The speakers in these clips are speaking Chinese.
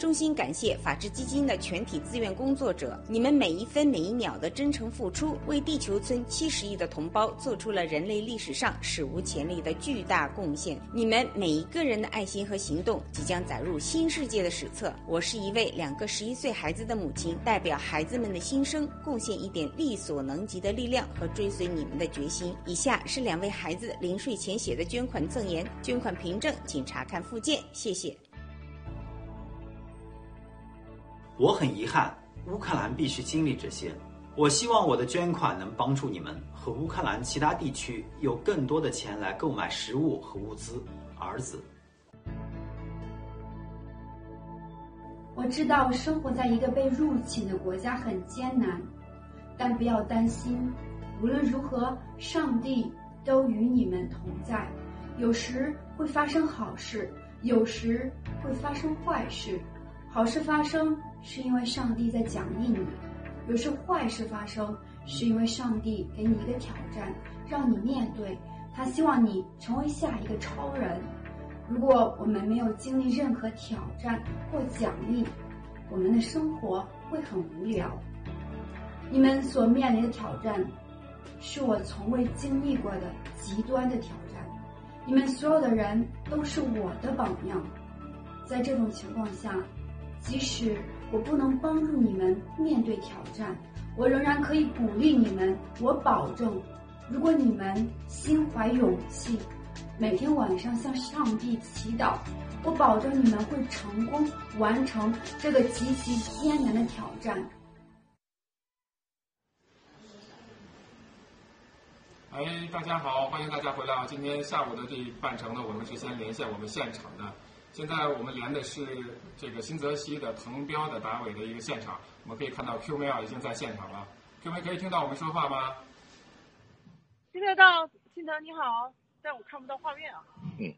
衷心感谢法治基金的全体志愿工作者，你们每一分每一秒的真诚付出，为地球村七十亿的同胞做出了人类历史上史无前例的巨大贡献。你们每一个人的爱心和行动，即将载入新世界的史册。我是一位两个十一岁孩子的母亲，代表孩子们的心声，贡献一点力所能及的力量和追随你们的决心。以下是两位孩子临睡前写的捐款赠言，捐款凭证请查看附件，谢谢。我很遗憾，乌克兰必须经历这些。我希望我的捐款能帮助你们和乌克兰其他地区有更多的钱来购买食物和物资。儿子，我知道生活在一个被入侵的国家很艰难，但不要担心，无论如何，上帝都与你们同在。有时会发生好事，有时会发生坏事。好事发生。是因为上帝在奖励你，有时坏事发生，是因为上帝给你一个挑战，让你面对。他希望你成为下一个超人。如果我们没有经历任何挑战或奖励，我们的生活会很无聊。你们所面临的挑战，是我从未经历过的极端的挑战。你们所有的人都是我的榜样。在这种情况下，即使我不能帮助你们面对挑战，我仍然可以鼓励你们。我保证，如果你们心怀勇气，每天晚上向上帝祈祷，我保证你们会成功完成这个极其艰难的挑战。哎，大家好，欢迎大家回来！今天下午的这半程呢，我们是先连线我们现场的。现在我们连的是这个新泽西的藤标的党委的一个现场，我们可以看到 Q 妹啊已经在现场了。Q 妹可以听到我们说话吗？听得到，青藤你好，但我看不到画面啊。嗯，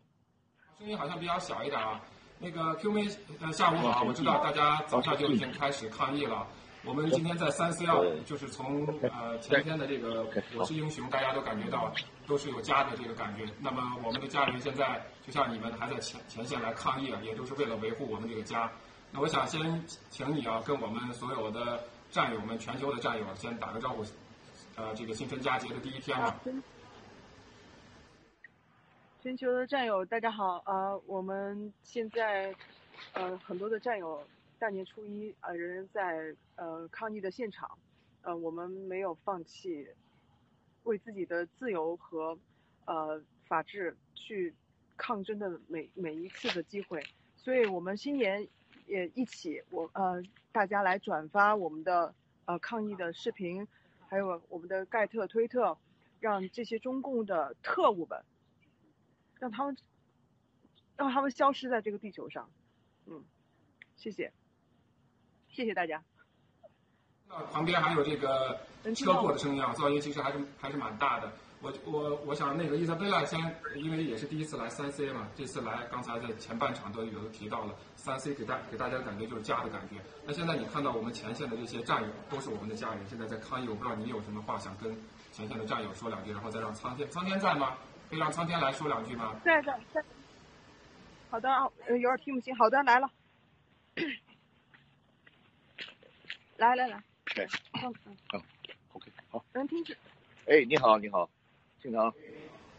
声音好像比较小一点啊。那个 Q 妹，呃，下午好，我知道大家早上就已经开始抗议了。我们今天在三四幺，就是从呃前天的这个我是英雄，大家都感觉到都是有家的这个感觉。那么我们的家人现在就像你们还在前前线来抗议啊，也都是为了维护我们这个家。那我想先请你啊，跟我们所有的战友们、全球的战友先打个招呼。呃，这个新春佳节的第一天嘛。全球的战友大家好啊，我们现在呃很多的战友。大年初一，呃，仍然在呃抗议的现场，呃，我们没有放弃为自己的自由和呃法治去抗争的每每一次的机会，所以我们新年也一起，我呃大家来转发我们的呃抗议的视频，还有我们的盖特推特，让这些中共的特务们，让他们让他们消失在这个地球上，嗯，谢谢。谢谢大家。那旁边还有这个车过的声音啊，噪音其实还是还是蛮大的。我我我想那个伊莎贝拉先，因为也是第一次来三 C 嘛，这次来刚才在前半场都有提到了三 C 给大给大家的感觉就是家的感觉。那现在你看到我们前线的这些战友都是我们的家人，现在在抗议，我不知道你有什么话想跟前线的战友说两句，然后再让苍天苍天在吗？可以让苍天来说两句吗？在在在。好的啊，有点听不清。好的，来了。来来来，对，嗯嗯，OK，好，能听见。哎，你好，你好，经常。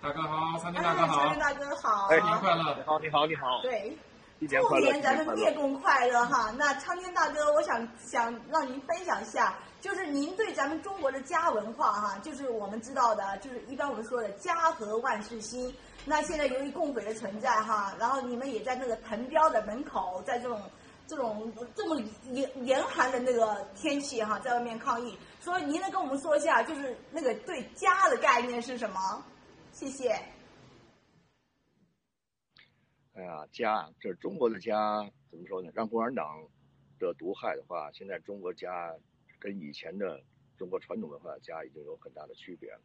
大哥好，苍天大哥好。苍天大哥好。哎，新年快乐。你好，你好，你好。对，兔年咱们灭共快乐哈。那苍天大哥，我想想让您分享一下，就是您对咱们中国的家文化哈，就是我们知道的，就是一般我们说的家和万事兴。那现在由于共匪的存在哈，然后你们也在那个藤标的门口，在这种。这种这么严严寒的那个天气哈，在外面抗议，所以您能跟我们说一下，就是那个对家的概念是什么？谢谢。哎呀，家，这中国的家，怎么说呢？让共产党的毒害的话，现在中国家跟以前的中国传统文化的家已经有很大的区别了。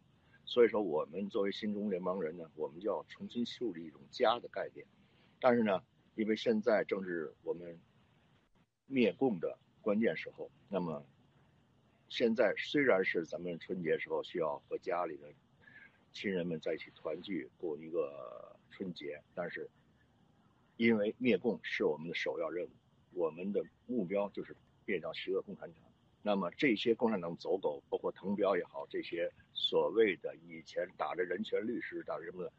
所以说，我们作为新中联邦人呢，我们就要重新树立一种家的概念。但是呢，因为现在正是我们。灭共的关键时候，那么现在虽然是咱们春节时候需要和家里的亲人们在一起团聚过一个春节，但是因为灭共是我们的首要任务，我们的目标就是灭掉邪恶共产党。那么这些共产党走狗，包括滕彪也好，这些所谓的以前打着人权律师、打着什么的，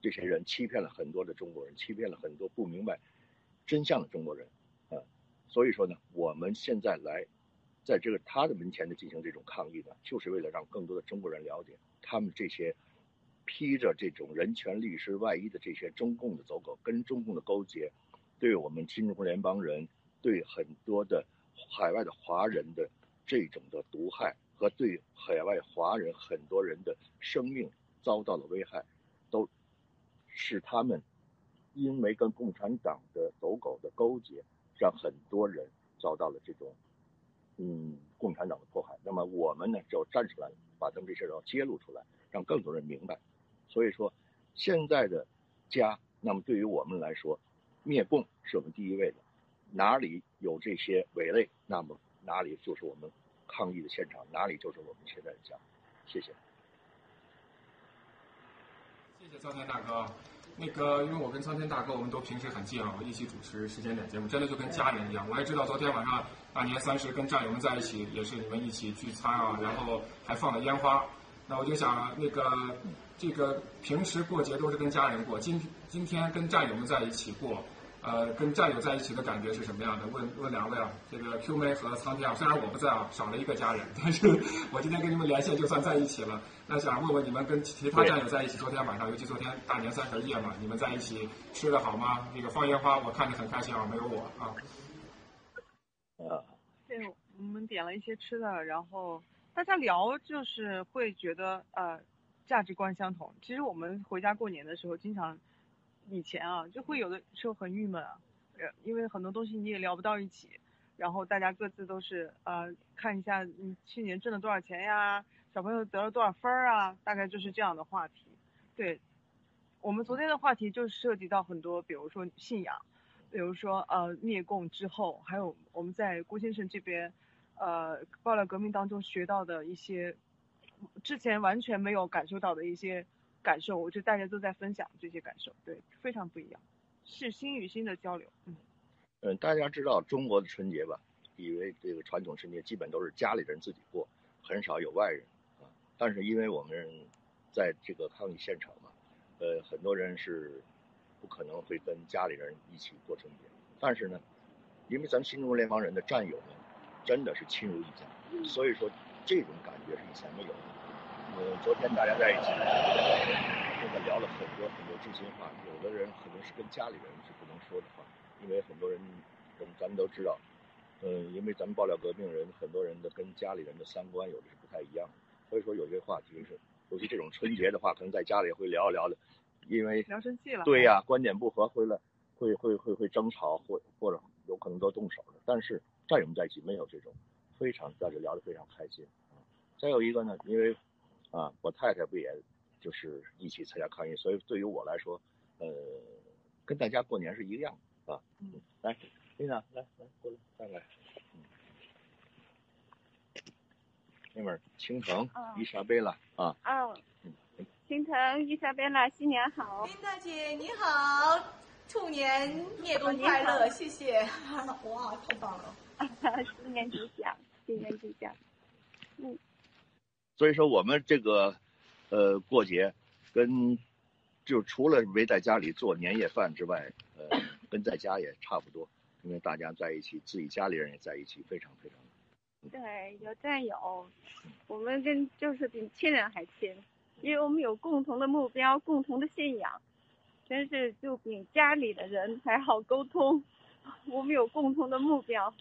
这些人欺骗了很多的中国人，欺骗了很多不明白真相的中国人，啊，所以说呢，我们现在来在这个他的门前的进行这种抗议呢，就是为了让更多的中国人了解，他们这些披着这种人权律师外衣的这些中共的走狗，跟中共的勾结，对我们新中国联邦人，对很多的海外的华人的。这种的毒害和对海外华人很多人的生命遭到了危害，都是他们因为跟共产党的走狗的勾结，让很多人遭到了这种嗯共产党的迫害。那么我们呢就站出来，把他们这些人揭露出来，让更多人明白。所以说，现在的家，那么对于我们来说，灭共是我们第一位的。哪里有这些伪类，那么。哪里就是我们抗议的现场，哪里就是我们现在的家。谢谢。谢谢苍天大哥。那个，因为我跟苍天大哥，我们都平时很近啊，我一起主持时间点节目，真的就跟家人一样。我也知道昨天晚上大年三十跟战友们在一起，也是你们一起聚餐啊，然后还放了烟花。那我就想，那个这个平时过节都是跟家人过，今今天跟战友们在一起过。呃，跟战友在一起的感觉是什么样的？问问两位啊，这个 Q 妹和苍天啊，虽然我不在啊，少了一个家人，但是我今天跟你们连线就算在一起了。那想问问你们跟其他战友在一起，昨天晚上，尤其昨天大年三十夜嘛，你们在一起吃的好吗？那个放烟花，我看着很开心啊，没有我啊。呃。对，我们点了一些吃的，然后大家聊就是会觉得呃价值观相同。其实我们回家过年的时候，经常。以前啊，就会有的时候很郁闷啊，呃，因为很多东西你也聊不到一起，然后大家各自都是呃看一下你去年挣了多少钱呀，小朋友得了多少分儿啊，大概就是这样的话题。对，我们昨天的话题就涉及到很多，比如说信仰，比如说呃灭共之后，还有我们在郭先生这边，呃爆料革命当中学到的一些之前完全没有感受到的一些。感受，我觉得大家都在分享这些感受，对，非常不一样，是心与心的交流，嗯。嗯，大家知道中国的春节吧？以为这个传统春节基本都是家里人自己过，很少有外人啊。但是因为我们在这个抗疫现场嘛，呃，很多人是不可能会跟家里人一起过春节。但是呢，因为咱们新中国联邦人的战友呢，真的是亲如一家，所以说这种感觉是以前没有的。呃，昨天大家在一起，真的聊了很多很多真心话。有的人可能是跟家里人是不能说的话，因为很多人，咱们都知道，嗯，因为咱们爆料革命人，很多人的跟家里人的三观有的是不太一样的，所以说有些话题是，尤其这种春节的话，可能在家里会聊一聊的，因为聊生气了。对呀，观点不合会了，会会会会争吵，或或者有可能都动手的。但是战友们在一起没有这种，非常在这聊得非常开心。再有一个呢，因为。啊，我太太不也，就是一起参加抗议，所以对于我来说，呃，跟大家过年是一个样啊。嗯，来，丽娜，来来过来，再来。嗯，那边青藤，伊莎贝拉啊。啊。嗯，青藤，伊莎贝拉，新年好。琳达姐你好，兔年灭共快乐，谢谢。哇，太棒了。新年吉祥，新年吉祥。嗯。所以说我们这个，呃，过节，跟就除了围在家里做年夜饭之外，呃，跟在家也差不多，因为大家在一起，自己家里人也在一起，非常非常。对，有战友，我们跟就是比亲人还亲，因为我们有共同的目标，共同的信仰，真是就比家里的人还好沟通，我们有共同的目标。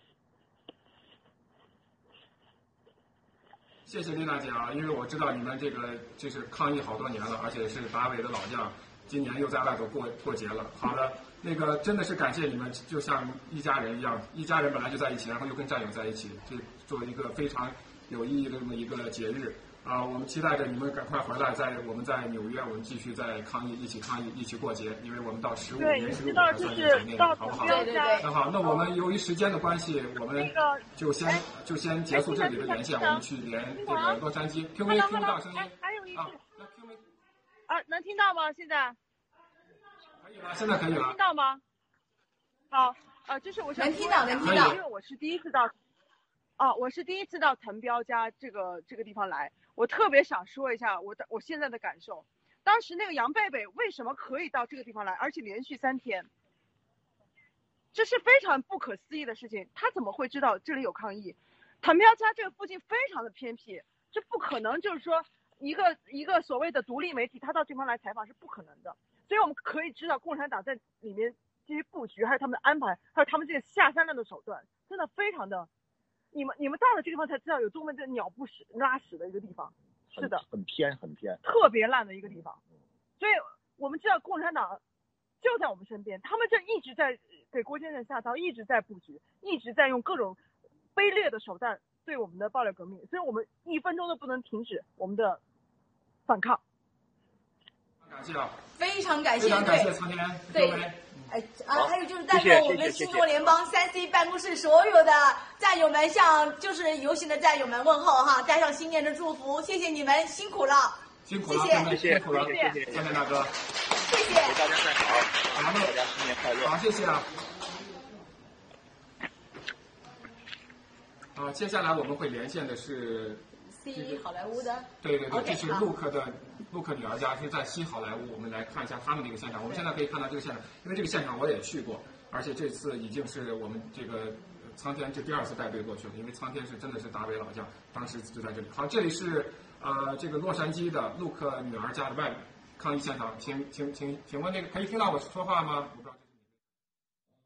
谢谢丽娜姐啊，因为我知道你们这个就是抗疫好多年了，而且是达委的老将，今年又在外头过过节了。好的，那个真的是感谢你们，就像一家人一样，一家人本来就在一起，然后又跟战友在一起，这做一个非常有意义的这么一个节日。啊，我们期待着你们赶快回来，在我们在纽约，我们继续在抗议，一起抗议，一起过节。因为我们到十五年十五才算节内，好不好？那好，那我们由于时间的关系，我们就先就先结束这里的连线，我们去连这个洛杉矶。Q 没听不到声音？还有一。那 Q 没？啊，能听到吗？现在？可以了，现在可以了。听到吗？好，呃，就是我想能听到能听到因为我是第一次到，啊，我是第一次到藤彪家这个这个地方来，我特别想说一下我的我现在的感受。当时那个杨贝贝为什么可以到这个地方来，而且连续三天，这是非常不可思议的事情。他怎么会知道这里有抗议？藤彪家这个附近非常的偏僻，这不可能就是说一个一个所谓的独立媒体他到这地方来采访是不可能的。所以我们可以知道共产党在里面这些布局，还有他们的安排，还有他们这个下三滥的手段，真的非常的。你们你们到了这个地方才知道有多么的鸟不屎拉屎的一个地方，是的，很偏很偏。特别烂的一个地方。所以我们知道共产党就在我们身边，他们这一直在给郭先生下刀，一直在布局，一直在用各种卑劣的手段对我们的暴力革命，所以我们一分钟都不能停止我们的反抗。感谢啊，非常感谢，非常感谢天对。哎啊，还有就是代谢谢表我们谢谢谢谢新中国联邦三 C 办公室所有的战友们，向就是游行的战友们问候哈，带上新年的祝福，谢谢你们辛苦了，辛苦了，谢谢谢谢辛苦了，谢谢苍天大哥。谢谢。祝大家再好，好，那大家新年快乐。好，谢谢啊。啊，接下来我们会连线的是，C 好莱坞的，对对对，这是好陆克的陆克女儿家是在西好莱坞，我们来看一下他们的一个现场。我们现在可以看到这个现场，因为这个现场我也去过，而且这次已经是我们这个呃苍天这第二次带队过去了，因为苍天是真的是达维老将，当时就在这里。好，这里是呃这个洛杉矶的陆克女儿家的外抗议现场，请请请请问那个可以听到我说话吗？我不知道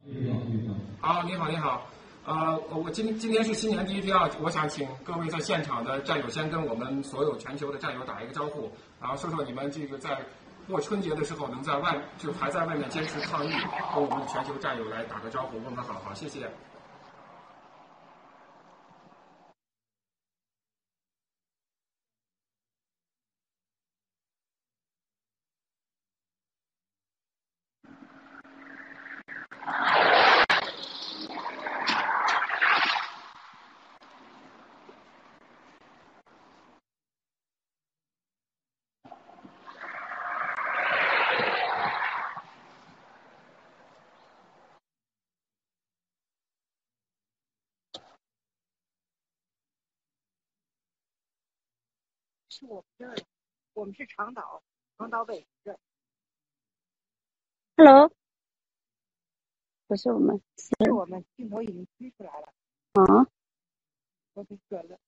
这是你好，你好，你好。呃，我今今天是新年第一天啊，我想请各位在现场的战友先跟我们所有全球的战友打一个招呼，然后说说你们这个在过春节的时候能在外就还在外面坚持抗疫，跟我们的全球战友来打个招呼，问个好，好，谢谢。是我们这儿的，我们是长岛，长岛北这儿。Hello，不是我们，是我们镜头已经推出来了，啊，我给转了。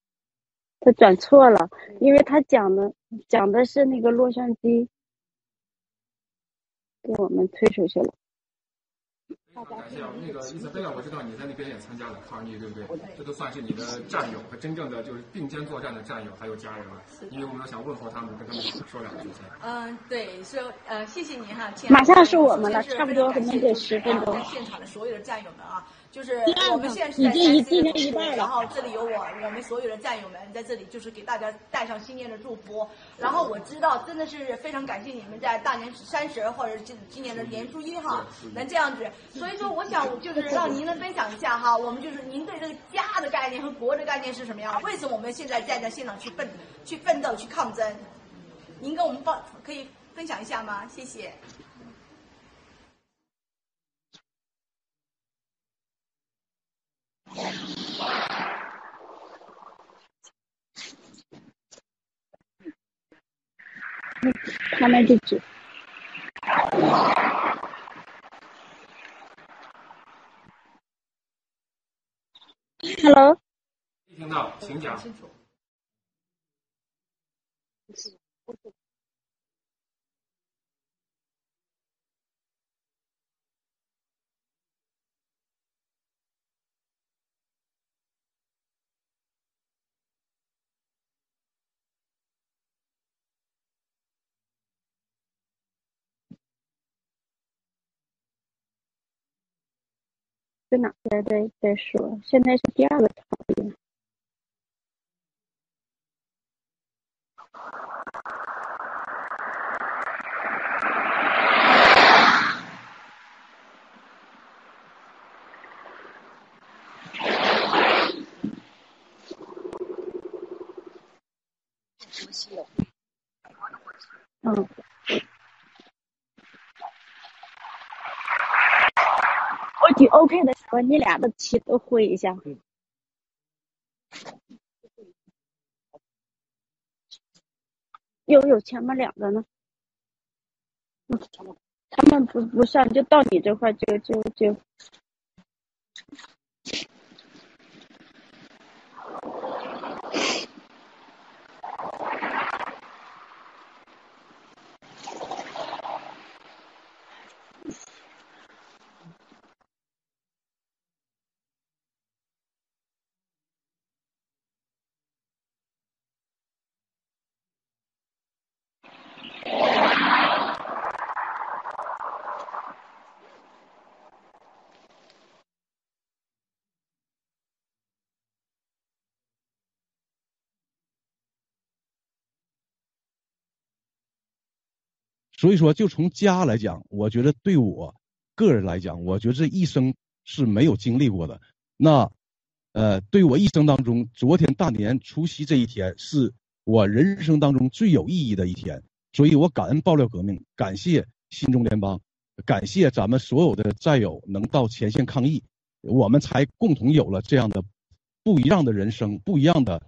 他转错了，因为他讲的讲的是那个洛杉矶，给我们推出去了。感谢啊！那个伊泽贝拉，我知道你在那边也参加了抗议，对不对？这都算是你的战友和真正的就是并肩作战的战友，还有家人了。你有没有想问候他们，跟他们说两句先？嗯，对，是呃，谢谢您哈，亲爱的马上是我们了差不多非常感谢能给10分钟在现场的所有的战友们啊，就是我们现在是在已经一三 C 的一半然后这里有我，我们所有的战友们在这里，就是给大家带上新年的祝福。然后我知道真的是非常感谢你们在大年三十或者今今年的年初一哈，能这样子。所以说，我想就是让您能分享一下哈，我们就是您对这个家的概念和国的概念是什么样？为什么我们现在站在现场去奋去奋斗去抗争？您跟我们报可以分享一下吗？谢谢。他们地址。Hello，听到，请讲。在哪在在在说？现在是第二个场地。嗯。我举欧 OK 的时候，你俩的题都会一下。有有前面两个呢，他们不不上，就到你这块就就就。所以说，就从家来讲，我觉得对我个人来讲，我觉得这一生是没有经历过的。那，呃，对我一生当中，昨天大年除夕这一天是我人生当中最有意义的一天。所以我感恩爆料革命，感谢新中联邦，感谢咱们所有的战友能到前线抗疫，我们才共同有了这样的不一样的人生，不一样的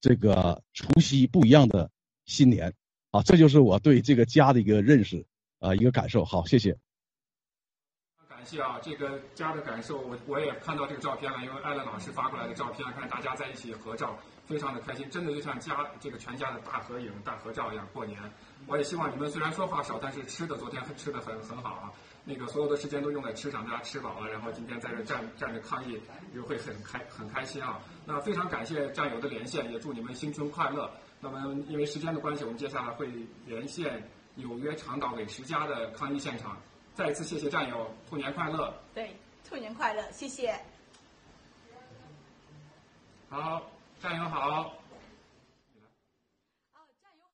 这个除夕，不一样的新年。啊，这就是我对这个家的一个认识，啊，一个感受。好，谢谢。感谢啊，这个家的感受，我我也看到这个照片了，因为艾伦老师发过来的照片，看大家在一起合照，非常的开心，真的就像家这个全家的大合影、大合照一样过年。我也希望你们虽然说话少，但是吃的昨天吃的很很好啊，那个所有的时间都用在吃上，大家吃饱了，然后今天在这站站着抗议，也会很开很开心啊。那非常感谢战友的连线，也祝你们新春快乐。那么，因为时间的关系，我们接下来会连线纽约长岛美食家的抗议现场。再一次谢谢战友，兔年快乐！对，兔年快乐，谢谢。好，战友好。啊，战友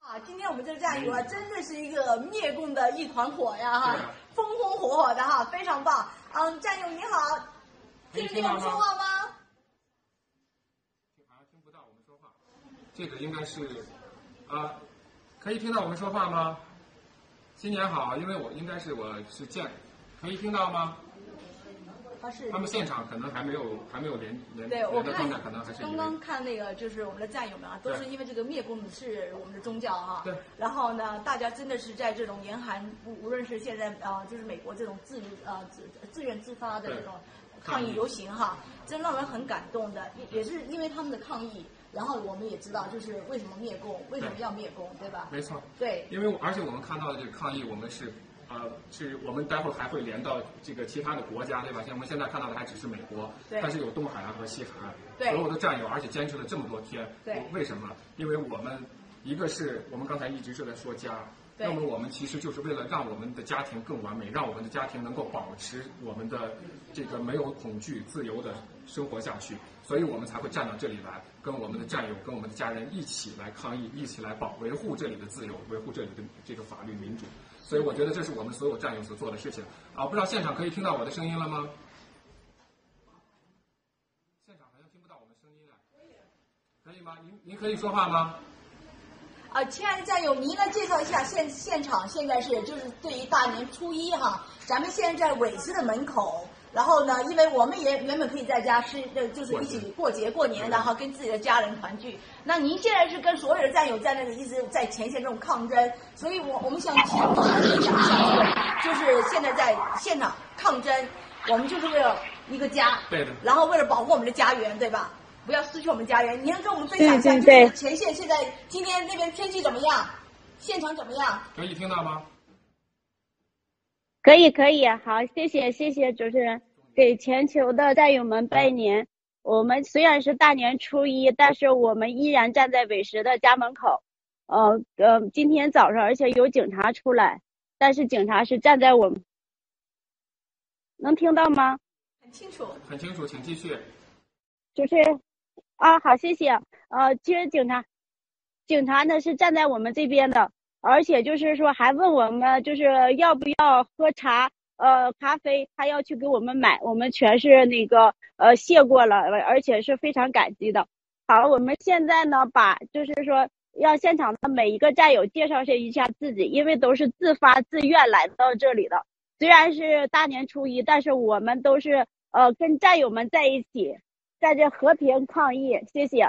啊！今天我们这个战友啊，真的是一个灭共的一团火呀！哈，风风火火的哈，非常棒。嗯，战友你好，听得见我们说话吗？这个应该是，啊，可以听到我们说话吗？新年好，因为我应该是我是见，可以听到吗？他是他们现场可能还没有还没有连连对我看可能还是刚刚看那个就是我们的战友们啊，都是因为这个灭共是我们的宗教哈。对。然后呢，大家真的是在这种严寒，无无论是现在啊，就是美国这种自啊自自愿自发的这种抗议游行哈，真让人很感动的，也也是因为他们的抗议。然后我们也知道，就是为什么灭共，为什么要灭共，对吧？没错。对。因为而且我们看到的这个抗议，我们是，呃，是我们待会儿还会连到这个其他的国家，对吧？像我们现在看到的还只是美国，但是有东海岸和西海岸，所有的战友，而且坚持了这么多天。对。为什么？因为我们一个是我们刚才一直是在说家，那么我们其实就是为了让我们的家庭更完美，让我们的家庭能够保持我们的这个没有恐惧、自由的生活下去。所以我们才会站到这里来，跟我们的战友、跟我们的家人一起来抗议，一起来保维护这里的自由，维护这里的这个法律民主。所以我觉得这是我们所有战友所做的事情。啊，不知道现场可以听到我的声音了吗？现场好像听不到我们声音啊。可以可以吗？您您可以说话吗？啊，亲爱的战友，您来介绍一下现现场现在是就是对于大年初一哈，咱们现在在伟斯的门口。然后呢，因为我们也原本可以在家是，就是一起过节过年，然后跟自己的家人团聚。那您现在是跟所有的战友在那里一直在前线这种抗争，所以我我们想请您分享一下，就是现在在现场抗争，我们就是为了一个家，对的。然后为了保护我们的家园，对吧？不要失去我们家园。您能跟我们分享一下，就是前线现在今天那边天气怎么样？现场怎么样？可以听到吗？可以可以，好，谢谢谢谢主持人，给全球的战友们拜年。我们虽然是大年初一，但是我们依然站在伟石的家门口。呃呃，今天早上而且有警察出来，但是警察是站在我们，能听到吗？很清楚，很清楚，请继续。主持人啊，好，谢谢。呃，其实警察，警察呢是站在我们这边的。而且就是说，还问我们就是要不要喝茶，呃，咖啡，他要去给我们买，我们全是那个呃谢过了，而且是非常感激的。好，我们现在呢，把就是说，让现场的每一个战友介绍一下自己，因为都是自发自愿来到这里的，虽然是大年初一，但是我们都是呃跟战友们在一起，在这和平抗疫。谢谢。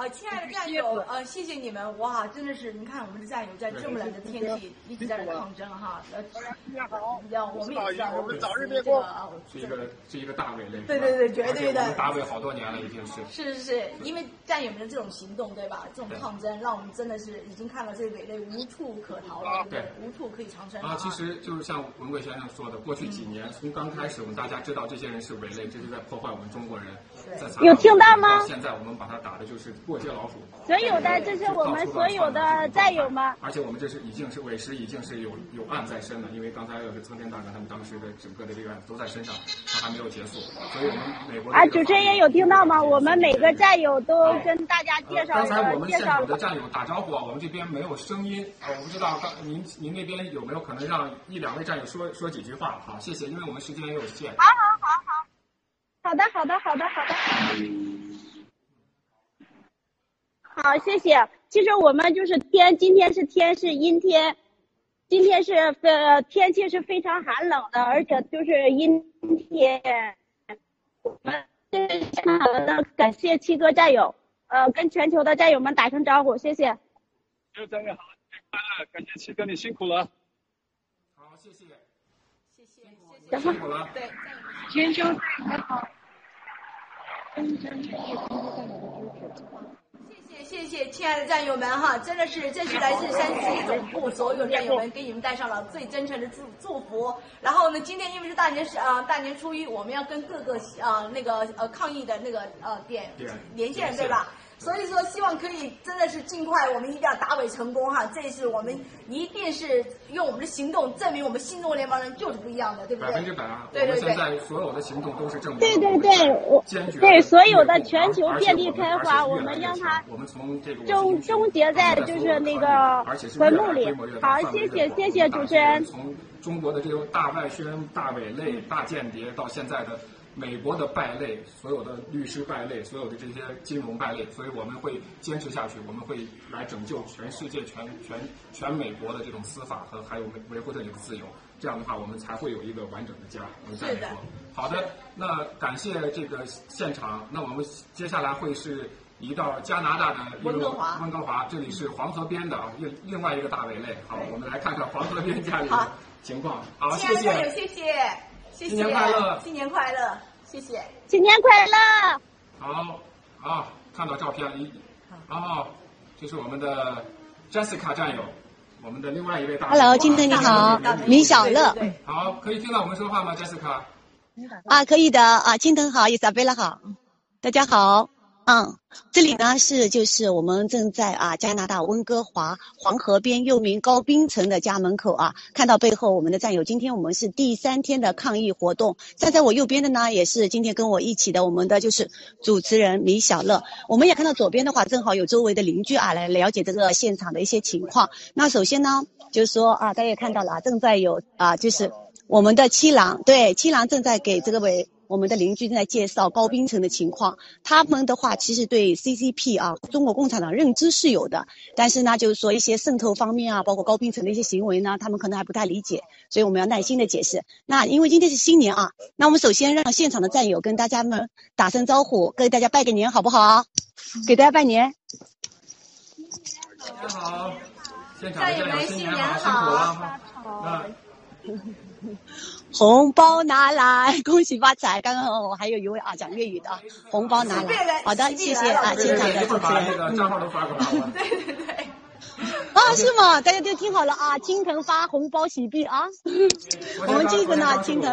啊，亲爱的战友，呃，谢谢你们，哇，真的是，你看我们的战友在这么冷的天气一直在这抗争哈，呃，要我们也知道，我们早日灭国，是一个是一个大伟类，对对对，绝对的，打伟好多年了，已经是，是是是，因为战友们的这种行动，对吧？这种抗争，让我们真的是已经看到这个伟类无处可逃了，对，无处可以藏身啊。其实就是像文贵先生说的，过去几年从刚开始，我们大家知道这些人是伪类，这是在破坏我们中国人，有听到吗？现在我们把他打的就是过街老鼠。所有的，这是我们所有的战友们。而且我们这是已经是委实，已经是有有案在身了。因为刚才又是苍天大哥他们当时的整个的这个案都在身上，他还没有结束。所以我们美国啊，主持人也有听到吗？我们每个战友都跟大家介绍刚才我们现场的战友打招呼啊，我们这边没有声音，我不知道刚您您那边有没有可能让一两位战友说说几句话？好，谢谢，因为我们时间也有限。好好好好，好的好的好的好的。好，谢谢。其实我们就是天，今天是天是阴天，今天是呃天气是非常寒冷的，而且就是阴天。我们非常的感谢七哥战友，呃，跟全球的战友们打声招呼，谢谢。六战友好，快乐！感谢七哥，你辛苦了。好，谢谢，谢谢，谢谢，辛苦了。对，全球战友好。谢谢亲爱的战友们哈，真的是这是来自山西总部所有战友们给你们带上了最真诚的祝祝福。然后呢，今天因为是大年是啊大年初一，我们要跟各个啊那个呃抗疫的那个呃点连线对吧？所以说，希望可以真的是尽快，我们一定要打尾成功哈！这是我们一定是用我们的行动证明我们新中国联邦人就是不一样的，对不对？百分之百啊！对对对，现在所有的行动都是证明。对对对，我对所有的全球遍地开花，我们让它终终结在就是那个坟墓里。好，谢谢谢谢主持人。从中国的这种大外宣、大伪类、大间谍，到现在的。美国的败类，所有的律师败类，所有的这些金融败类，所以我们会坚持下去，我们会来拯救全世界、全全全美国的这种司法和还有维维护这里的自由。这样的话，我们才会有一个完整的家。我们再说，好的，那感谢这个现场。那我们接下来会是移到加拿大的温哥华，温哥华，这里是黄河边的啊，另另外一个大围类。好，我们来看看黄河边家里的情况。好，谢谢，谢谢，谢谢，新年快乐，新年快乐。谢谢，新年快乐！好，啊，看到照片一，啊，这是我们的 Jessica 战友，我们的另外一位大。Hello，金腾你好，米小乐。好，可以听到我们说话吗，Jessica？啊，可以的啊，金腾好，伊莎贝拉好，大家好。嗯，这里呢是就是我们正在啊加拿大温哥华黄河边又名高冰城的家门口啊，看到背后我们的战友，今天我们是第三天的抗议活动。站在我右边的呢，也是今天跟我一起的我们的就是主持人李小乐。我们也看到左边的话，正好有周围的邻居啊来了解这个现场的一些情况。那首先呢，就是说啊，大家也看到了啊，正在有啊，就是我们的七郎，对，七郎正在给这个为。我们的邻居正在介绍高冰城的情况，他们的话其实对 CCP 啊，中国共产党认知是有的，但是呢，就是说一些渗透方面啊，包括高冰城的一些行为呢，他们可能还不太理解，所以我们要耐心的解释。那因为今天是新年啊，那我们首先让现场的战友跟大家们打声招呼，跟大家拜个年好不好？给大家拜年。新年好，现场的战友新年好，辛苦了。红包拿来，恭喜发财！刚刚我还有一位啊讲粤语的啊，红包拿来。好的，谢谢啊，现场的主持人。账号都发过来了。对对对。啊，是吗？大家都听好了啊，青藤发红包喜币啊。我们这个呢，青藤。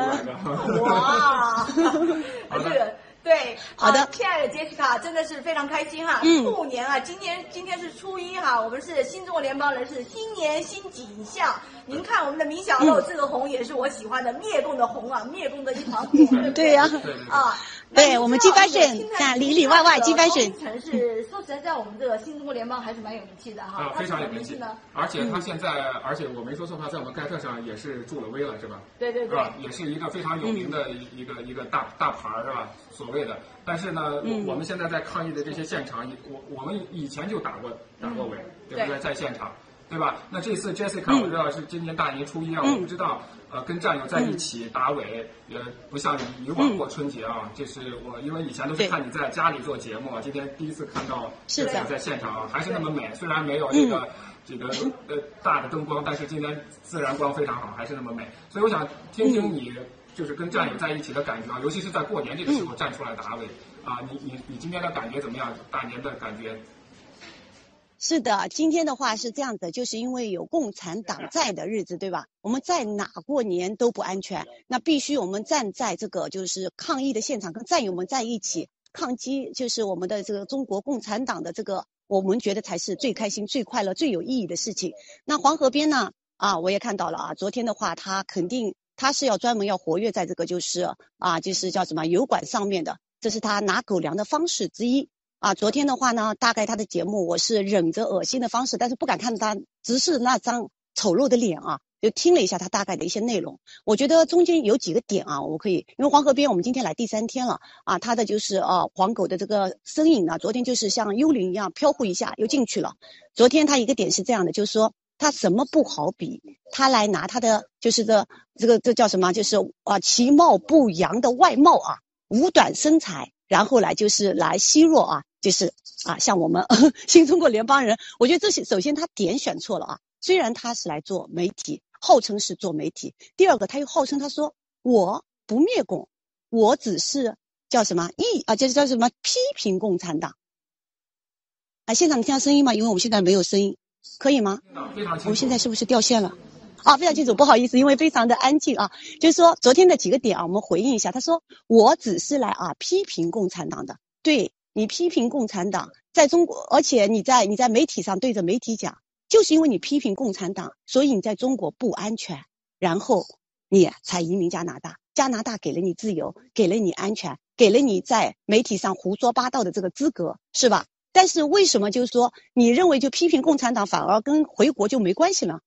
哇。这个。对，好的，亲爱的杰西卡，真的是非常开心哈！兔年啊，今天今天是初一哈，我们是新中国联邦人，是新年新景象。您看我们的米小豆，这个红也是我喜欢的灭共的红啊，灭共的一团火。对呀，啊，对我们金翻身，看里里外外金翻身。城市说实在，在我们这个新中国联邦还是蛮有名气的哈。啊，非常有名气。而且他现在，而且我没说错话，在我们盖特上也是助了威了，是吧？对对对。也是一个非常有名的一一个一个大大牌儿是吧？所谓。的。但是呢，嗯我们现在在抗疫的这些现场，我我们以前就打过打过围，对不对？在现场，对吧？那这次 Jessica 嗯我知道是今年大年初一啊，嗯我不知道呃跟战友在一起打尾，也不像以往过春节啊。这是我因为以前都是看你在家里做节目啊，今天第一次看到是的在现场啊，还是那么美，虽然没有这个。这个呃大的灯光，但是今天自然光非常好，还是那么美。所以我想听听你就是跟战友在一起的感觉啊，尤其是在过年这个时候站出来打尾啊，你你你今天的感觉怎么样？大年的感觉？是的，今天的话是这样的，就是因为有共产党在的日子，对吧？我们在哪过年都不安全，那必须我们站在这个就是抗疫的现场，跟战友们在一起抗击，就是我们的这个中国共产党的这个，我们觉得才是最开心、最快乐、最有意义的事情。那黄河边呢？啊，我也看到了啊，昨天的话，他肯定他是要专门要活跃在这个就是啊，就是叫什么油管上面的，这是他拿狗粮的方式之一。啊，昨天的话呢，大概他的节目我是忍着恶心的方式，但是不敢看他直视那张丑陋的脸啊，就听了一下他大概的一些内容。我觉得中间有几个点啊，我可以，因为黄河边我们今天来第三天了啊，他的就是啊黄狗的这个身影呢，昨天就是像幽灵一样飘忽一下又进去了。昨天他一个点是这样的，就是说他什么不好比，他来拿他的就是这这个这叫什么，就是啊其貌不扬的外貌啊，五短身材。然后来就是来奚落啊，就是啊，像我们 新中国联邦人，我觉得这些首先他点选错了啊。虽然他是来做媒体，号称是做媒体，第二个他又号称他说我不灭共，我只是叫什么意啊，就是叫什么批评共产党。啊，现场你听到声音吗？因为我们现在没有声音，可以吗？非常清楚。我们现在是不是掉线了？啊，非常清楚，不好意思，因为非常的安静啊。就是说，昨天的几个点啊，我们回应一下。他说，我只是来啊批评共产党的。对你批评共产党，在中国，而且你在你在媒体上对着媒体讲，就是因为你批评共产党，所以你在中国不安全，然后你才移民加拿大。加拿大给了你自由，给了你安全，给了你在媒体上胡说八道的这个资格，是吧？但是为什么就是说，你认为就批评共产党反而跟回国就没关系了？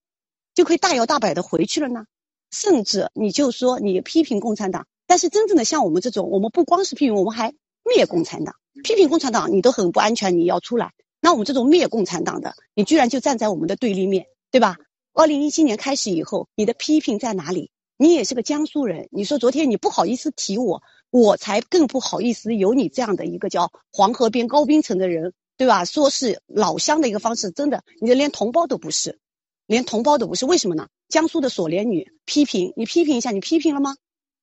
就可以大摇大摆的回去了呢，甚至你就说你批评共产党，但是真正的像我们这种，我们不光是批评，我们还灭共产党。批评共产党你都很不安全，你要出来。那我们这种灭共产党的，你居然就站在我们的对立面，对吧？二零一七年开始以后，你的批评在哪里？你也是个江苏人，你说昨天你不好意思提我，我才更不好意思有你这样的一个叫黄河边高冰层的人，对吧？说是老乡的一个方式，真的，你连同胞都不是。连同胞都不是，为什么呢？江苏的锁链女批评你，批评一下，你批评了吗？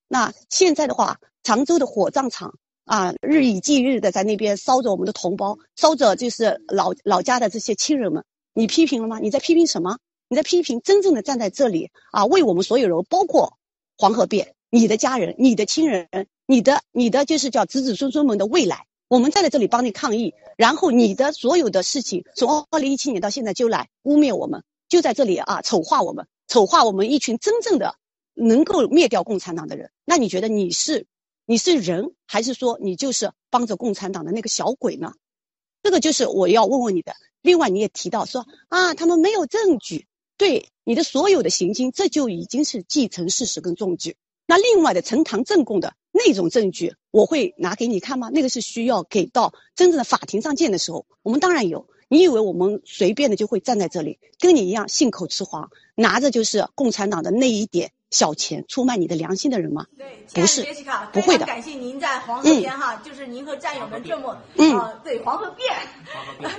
那现在的话，常州的火葬场啊，日以继日的在那边烧着我们的同胞，烧着就是老老家的这些亲人们，你批评了吗？你在批评什么？你在批评真正的站在这里啊，为我们所有人，包括黄河边你的家人、你的亲人、你的你的就是叫子子孙孙们的未来，我们站在这里帮你抗议，然后你的所有的事情从二零一七年到现在就来污蔑我们。就在这里啊，丑化我们，丑化我们一群真正的能够灭掉共产党的人。那你觉得你是你是人，还是说你就是帮着共产党的那个小鬼呢？这个就是我要问问你的。另外，你也提到说啊，他们没有证据，对你的所有的行径，这就已经是既成事实跟证据。那另外的呈堂证供的那种证据，我会拿给你看吗？那个是需要给到真正的法庭上见的时候，我们当然有。你以为我们随便的就会站在这里，跟你一样信口雌黄，拿着就是共产党的那一点小钱出卖你的良心的人吗？对，不是杰西卡，不会的。感谢您在黄河边哈，就是您和战友们这么嗯啊，对黄河边，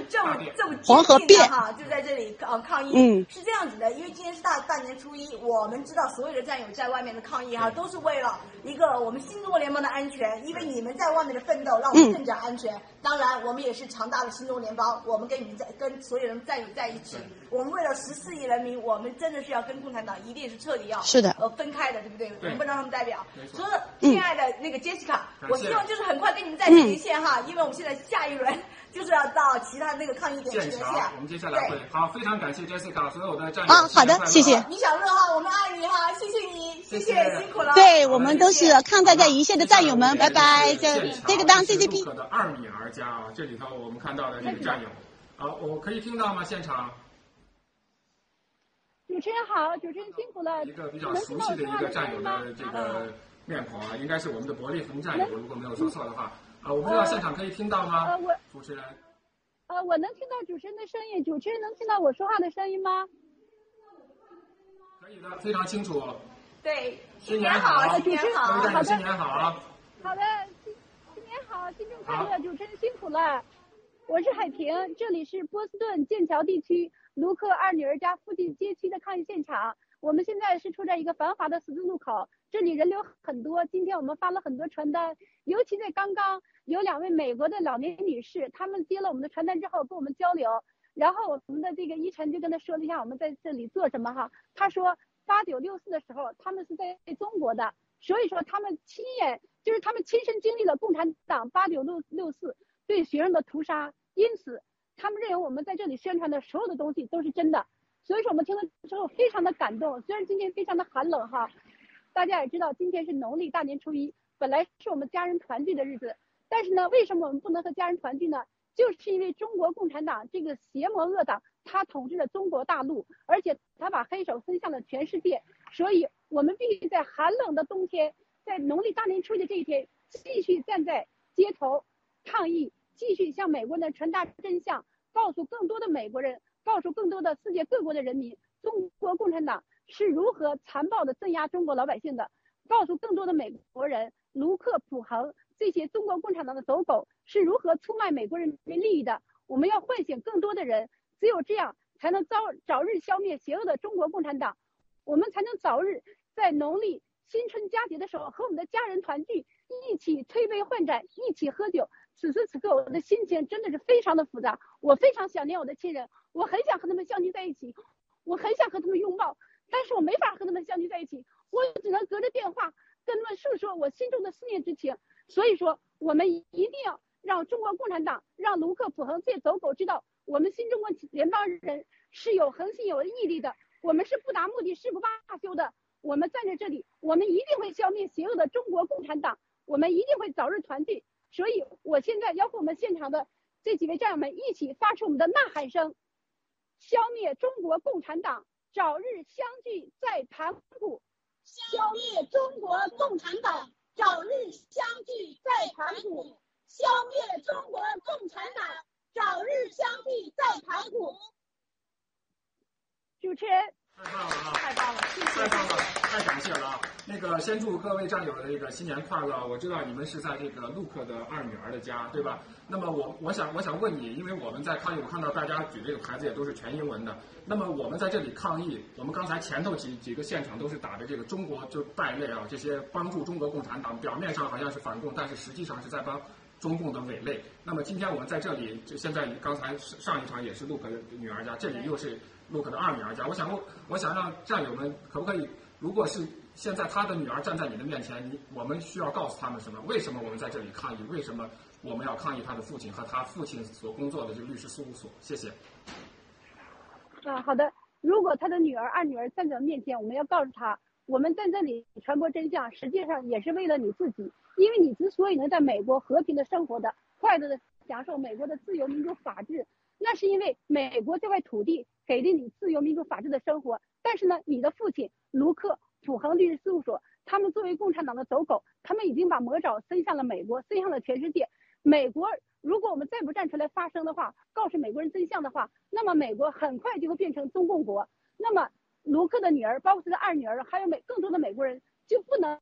这么这么黄河边 哈，就在这里啊抗议。嗯，是这样子的，因为今天是大大年初一，我们知道所有的战友在外面的抗议哈，都是为了一个我们新中国联邦的安全，因为你们在外面的奋斗，让我们更加安全。当然，我们也是强大的新中国联邦，我们跟你们在跟所有人战友在一起。我们为了十四亿人民，我们真的是要跟共产党一定是彻底要是的呃分开的，对不对？我们不让他们代表。所以，嗯亲爱的那个 Jessica，我希望就是很快跟你们再嗯连线哈，因为我们现在下一轮就是要到其他那个抗议点去现场连线。，我们接下来会好，非常感谢 Jessica 所有的战友。啊好的谢谢李小乐哈，我们爱你哈，谢谢你，谢谢辛苦了。对我们都是抗战在一线的战友们，拜拜。这这个当 CCP。的二米儿家啊，这里头我们看到的这个战友，啊，我可以听到吗？现场主持人好，主持人辛苦了。一个比较熟悉的一个战友的这个面孔啊，应该是我们的伯利恒战友，如果没有说错的话。啊，我不知道现场可以听到吗？呃，我主持人。呃，我能听到主持人的声音，主持人能听到我说话的声音吗？可以的，非常清楚。对，新年好，新年好，各位战友新年好。好的，新新年好，新春快乐，主持人辛苦了。我是海平，这里是波士顿剑桥地区卢克二女儿家附近街区的抗议现场。我们现在是处在一个繁华的十字路口，这里人流很多。今天我们发了很多传单，尤其在刚刚有两位美国的老年女士，她们接了我们的传单之后跟我们交流，然后我们的这个依晨就跟她说了一下我们在这里做什么哈。她说八九六四的时候，他们是在中国的，所以说他们亲眼就是他们亲身经历了共产党八九六六四对学生的屠杀。因此，他们认为我们在这里宣传的所有的东西都是真的。所以说，我们听了之后非常的感动。虽然今天非常的寒冷哈，大家也知道今天是农历大年初一，本来是我们家人团聚的日子。但是呢，为什么我们不能和家人团聚呢？就是因为中国共产党这个邪魔恶党，他统治了中国大陆，而且他把黑手伸向了全世界。所以我们必须在寒冷的冬天，在农历大年初一这一天，继续站在街头抗议。继续向美国人传达真相，告诉更多的美国人，告诉更多的世界各国的人民，中国共产党是如何残暴的镇压中国老百姓的，告诉更多的美国人，卢克·普恒这些中国共产党的走狗是如何出卖美国人民利益的。我们要唤醒更多的人，只有这样，才能早早日消灭邪恶的中国共产党，我们才能早日在农历新春佳节的时候和我们的家人团聚，一起推杯换盏，一起喝酒。此时此刻，我的心情真的是非常的复杂。我非常想念我的亲人，我很想和他们相聚在一起，我很想和他们拥抱，但是我没法和他们相聚在一起，我只能隔着电话跟他们诉说我心中的思念之情。所以说，我们一定要让中国共产党，让卢克·普恒这些走狗知道，我们新中国联邦人是有恒心、有毅力的，我们是不达目的誓不罢休的。我们站在这里，我们一定会消灭邪恶的中国共产党，我们一定会早日团聚。所以，我现在要和我们现场的这几位战友们一起发出我们的呐喊声：消灭中国共产党，早日相聚在盘古；消灭中国共产党，早日相聚在盘古；消灭中国共产党，早日相聚在盘古。主持人。太棒了啊！太棒了，太棒了，太感谢了啊！那个，先祝各位战友的这个新年快乐。我知道你们是在这个陆克的二女儿的家，对吧？那么我我想我想问你，因为我们在抗议，我看到大家举这个牌子也都是全英文的。那么我们在这里抗议，我们刚才前头几几个现场都是打着这个中国就败类啊，这些帮助中国共产党，表面上好像是反共，但是实际上是在帮中共的伪类。那么今天我们在这里，就现在刚才上一场也是陆克的女儿家，这里又是。陆克的二女儿家，我想问，我想让战友们可不可以，如果是现在他的女儿站在你的面前，你我们需要告诉他们什么？为什么我们在这里抗议？为什么我们要抗议他的父亲和他父亲所工作的这个律师事务所？谢谢。啊，好的。如果他的女儿、二女儿站在面前，我们要告诉他，我们在这里传播真相，实际上也是为了你自己，因为你之所以能在美国和平的生活的、快乐的享受美国的自由、民主、法治。那是因为美国这块土地给了你自由、民主、法治的生活，但是呢，你的父亲卢克·普恒律师事务所，他们作为共产党的走狗，他们已经把魔爪伸向了美国，伸向了全世界。美国，如果我们再不站出来发声的话，告诉美国人真相的话，那么美国很快就会变成中共国。那么卢克的女儿，包括他的二女儿，还有美更多的美国人，就不能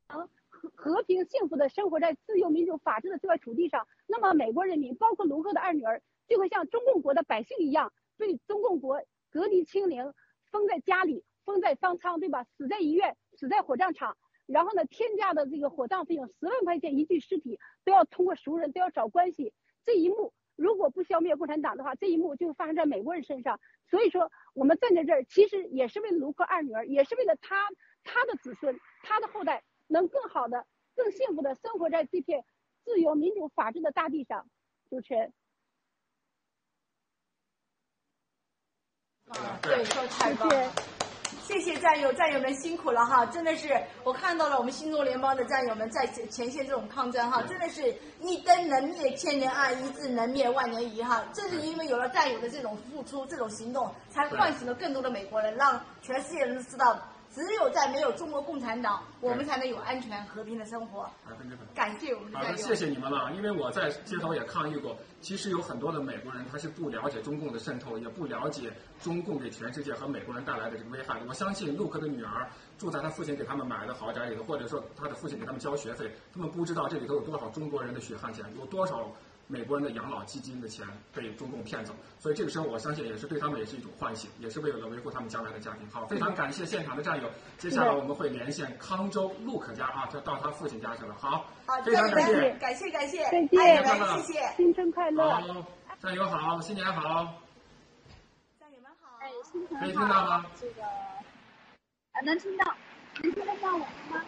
和平幸福的生活在自由、民主、法治的这块土地上。那么美国人民，包括卢克的二女儿。就会像中共国的百姓一样，被中共国隔离清零，封在家里，封在方舱，对吧？死在医院，死在火葬场，然后呢，天价的这个火葬费用，十万块钱一具尸体，都要通过熟人，都要找关系。这一幕如果不消灭共产党的话，这一幕就发生在美国人身上。所以说，我们站在这儿，其实也是为了卢克二女儿，也是为了他他的子孙，他的后代能更好的、更幸福的生活在这片自由、民主、法治的大地上。主持人。啊，对，说太棒了，谢谢战友，战友们辛苦了哈，真的是我看到了我们新中联邦的战友们在前线这种抗争哈，真的是一灯能灭千年爱，一字能灭万年疑哈，正是因为有了战友的这种付出，这种行动，才唤醒了更多的美国人，让全世界人都知道。只有在没有中国共产党，我们才能有安全和平的生活。百分之百。感谢我们的好的，战友。谢谢你们了。因为我在街头也抗议过，其实有很多的美国人他是不了解中共的渗透，也不了解中共给全世界和美国人带来的这个危害。我相信陆克的女儿住在他父亲给他们买的豪宅里头，或者说他的父亲给他们交学费，他们不知道这里头有多少中国人的血汗钱，有多少美国人的养老基金的钱被中共骗走。所以这个时候，我相信也是对他们也是一种唤醒，也是为了维护他们将来的家庭。好，非常感谢现场的战友。接下来我们会连线康州陆可家啊，他到他父亲家去了。好，好，非常感谢。感谢感谢，再见爱你们，谢谢。新春快乐！好，战友好，新年好，战友们好哎，新可以听到吗？这个啊，能听到，能听得到我们吗？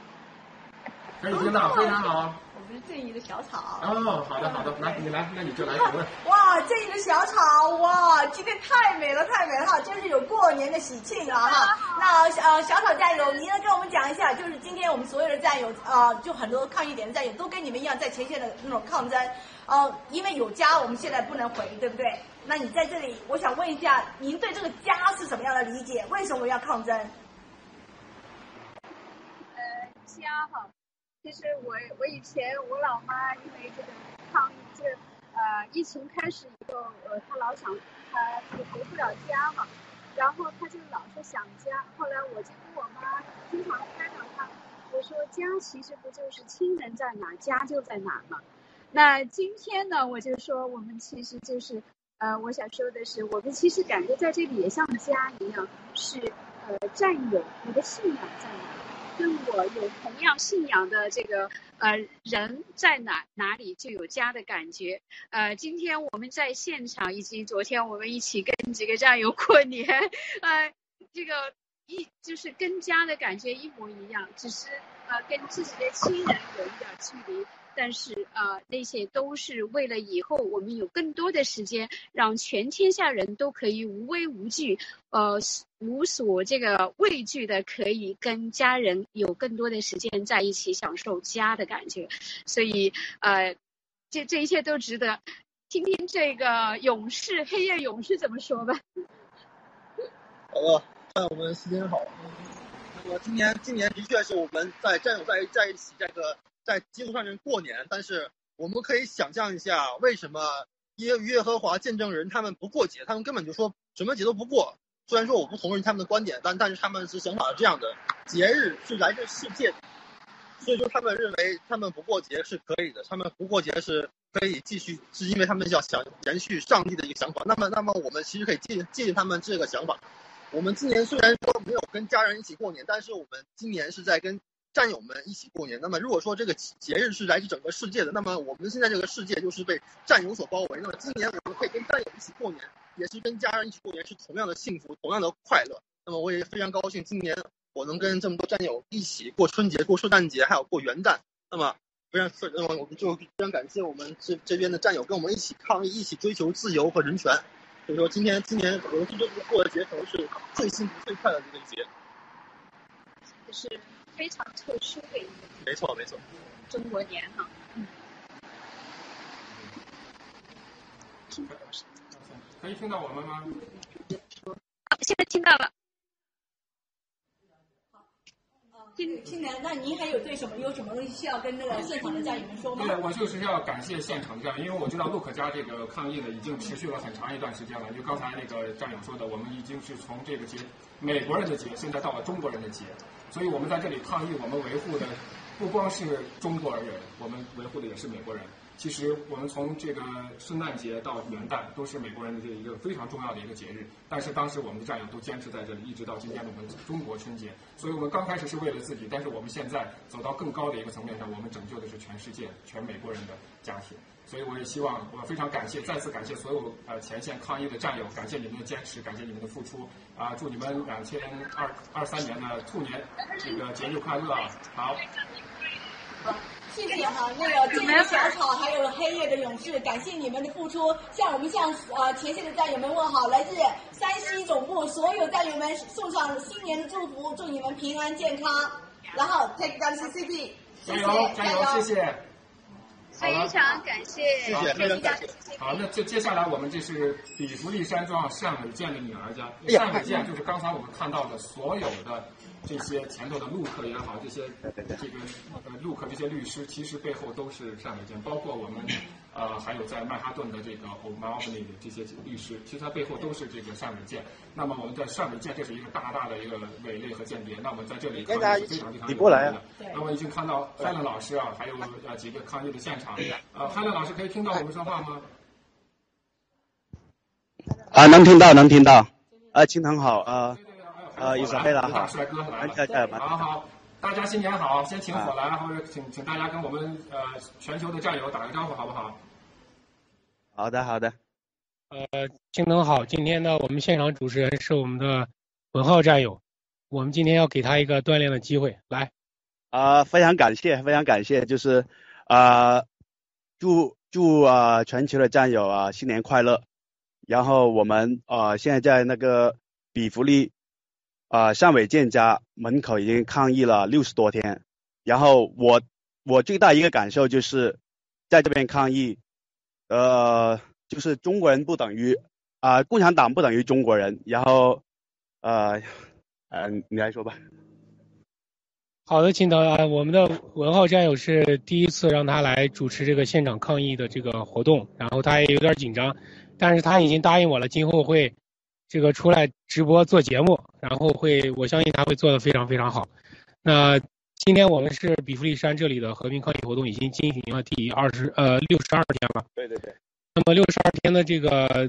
可以听到，非常好。我们是正义的小草。哦，好的好的，来你来，那你就来评论。哇，正义的小草，哇，今天太美了，太美了哈，真是有过年的喜庆啊哈。那呃，小草战友，您能跟我们讲一下，就是今天我们所有的战友啊、呃，就很多抗疫点的战友都跟你们一样在前线的那种抗争，呃，因为有家，我们现在不能回，对不对？那你在这里，我想问一下，您对这个家是什么样的理解？为什么要抗争？呃，家哈，其实我我以前我老妈因为这个抗议，这呃疫情开始以后，呃她老想她就回不了家嘛，然后她就老是想家。后来我就跟我妈经常开导她，我说家其实不就是亲人在哪，家就在哪嘛。那今天呢，我就说我们其实就是呃，我想说的是，我们其实感觉在这里也像家一样，是呃战友，你的信仰在哪？跟我有同样信仰的这个呃人在哪哪里就有家的感觉。呃，今天我们在现场，以及昨天我们一起跟几个战友过年，呃，这个一就是跟家的感觉一模一样，只是呃跟自己的亲人有一点距离。但是、呃，那些都是为了以后我们有更多的时间，让全天下人都可以无畏无惧，呃，无所这个畏惧的，可以跟家人有更多的时间在一起，享受家的感觉。所以呃，这这一切都值得。听听这个勇士黑夜勇士怎么说吧。好的，战友们新年好。那么今年今年的确是我们在战友在在一起这个。在基督上面过年，但是我们可以想象一下，为什么耶耶和华见证人他们不过节？他们根本就说什么节都不过。虽然说我不同意他们的观点，但但是他们是想法是这样的：节日是来自世界的，所以说他们认为他们不过节是可以的，他们不过节是可以继续，是因为他们要想延续上帝的一个想法。那么，那么我们其实可以借借鉴他们这个想法。我们今年虽然说没有跟家人一起过年，但是我们今年是在跟。战友们一起过年。那么，如果说这个节日是来自整个世界的，那么我们现在这个世界就是被战友所包围。那么，今年我们可以跟战友一起过年，也是跟家人一起过年，是同样的幸福，同样的快乐。那么，我也非常高兴，今年我能跟这么多战友一起过春节、过圣诞节，还有过元旦。那么，非常，那么我们就非常感谢我们这这边的战友跟我们一起抗议，一起追求自由和人权。所以说，今天今年我们这个过的节可能是最幸福、最快乐的一个节。是。非常特殊的一个，没错没错，中国年哈，嗯，可以听到我们吗？啊，现在听到了。听听南，那您还有对什么有什么东西需要跟那个现场的战友们说吗？对，我就是要感谢现场战友，因为我知道陆可家这个抗议呢已经持续了很长一段时间了。就刚才那个战友说的，我们已经是从这个节美国人的节，现在到了中国人的节。所以我们在这里抗议，我们维护的不光是中国人，我们维护的也是美国人。其实我们从这个圣诞节到元旦都是美国人的这一个非常重要的一个节日，但是当时我们的战友都坚持在这里，一直到今天的我们中国春节。所以我们刚开始是为了自己，但是我们现在走到更高的一个层面上，我们拯救的是全世界、全美国人的家庭。所以我也希望，我非常感谢，再次感谢所有呃前线抗疫的战友，感谢你们的坚持，感谢你们的付出啊！祝你们两千二二三年的兔年这个节日快乐！好。好，谢谢哈，那个这个小草还有黑夜的勇士，感谢你们的付出，向我们向呃前线的战友们问好，来自山西总部所有战友们送上新年的祝福，祝你们平安健康。然后 take down CCP，加油加油，谢谢。非常感谢，谢谢，非常感谢。好，那接接下来我们这是比弗利山庄单伟健的女儿家，单伟健就是刚才我们看到的所有的这些前头的陆客也好，这些这个呃陆客这些律师，其实背后都是单伟建，包括我们呃还有在曼哈顿的这个 Albany 的这些律师，其实他背后都是这个单伟建。那么我们在单伟建，这是一个大大的一个伪类和间谍。那么在这里抗议是非常非常有名的。那么已经看到 Helen 老师啊，还有呃几个抗议的现场。呃，Helen 老师可以听到我们说话吗？啊，能听到，能听到。啊，青藤好啊。呃，伊莎贝拉好，帅哥来了，好好，大家新年好，先请火来，或者请请大家跟我们呃全球的战友打个招呼，好不好？好的，好的。呃，青藤好，今天呢，我们现场主持人是我们的文浩战友，我们今天要给他一个锻炼的机会，来。啊，非常感谢，非常感谢，就是啊，祝祝啊全球的战友啊新年快乐，然后我们啊现在在那个比弗利。啊，尚伟建家门口已经抗议了六十多天，然后我我最大一个感受就是在这边抗议，呃，就是中国人不等于啊，共产党不等于中国人，然后呃，嗯，你来说吧。好的，青岛啊，我们的文浩战友是第一次让他来主持这个现场抗议的这个活动，然后他也有点紧张，但是他已经答应我了，今后会。这个出来直播做节目，然后会，我相信他会做的非常非常好。那今天我们是比弗利山这里的和平抗议活动已经进行了第二十呃六十二天了。对对对。那么六十二天的这个，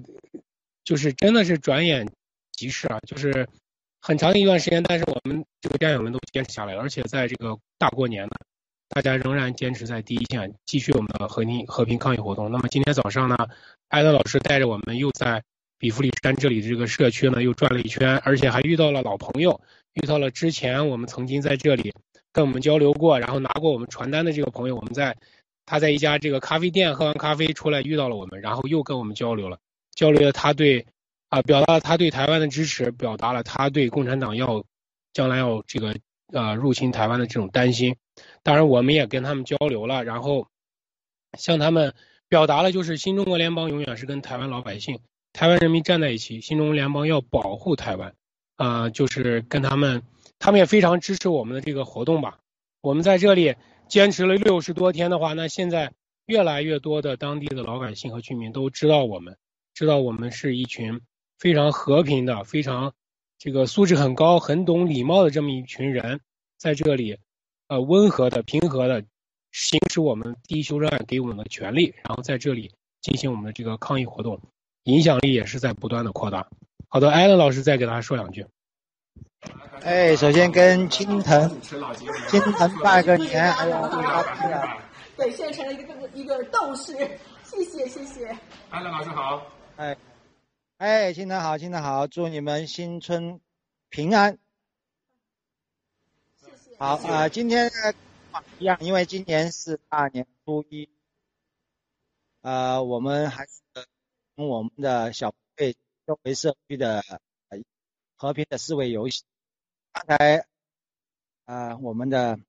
就是真的是转眼即逝啊，就是很长一段时间，但是我们这个战友们都坚持下来了，而且在这个大过年的，大家仍然坚持在第一线，继续我们的和平和平抗议活动。那么今天早上呢，艾德老师带着我们又在。比弗利山这里的这个社区呢，又转了一圈，而且还遇到了老朋友，遇到了之前我们曾经在这里跟我们交流过，然后拿过我们传单的这个朋友。我们在他在一家这个咖啡店喝完咖啡出来遇到了我们，然后又跟我们交流了，交流了他对啊，表达了他对台湾的支持，表达了他对共产党要将来要这个呃入侵台湾的这种担心。当然，我们也跟他们交流了，然后向他们表达了就是新中国联邦永远是跟台湾老百姓。台湾人民站在一起，新中国联邦要保护台湾，啊，就是跟他们，他们也非常支持我们的这个活动吧。我们在这里坚持了六十多天的话，那现在越来越多的当地的老百姓和居民都知道我们，知道我们是一群非常和平的、非常这个素质很高、很懂礼貌的这么一群人，在这里，呃，温和的、平和的行使我们第一修正案给我们的权利，然后在这里进行我们的这个抗议活动。影响力也是在不断的扩大。好的，艾伦老师再给大家说两句。哎，首先跟青藤，青藤拜个年，哎呀，对，现在成了一个一个斗士，谢谢谢谢。艾伦老师好，哎，哎，青藤好，青藤好，祝你们新春平安。谢谢。好啊，今天一样，因为今年是大年初一，呃，我们还是。我们的小队周围社区的和平的思维游戏。刚才啊，我们的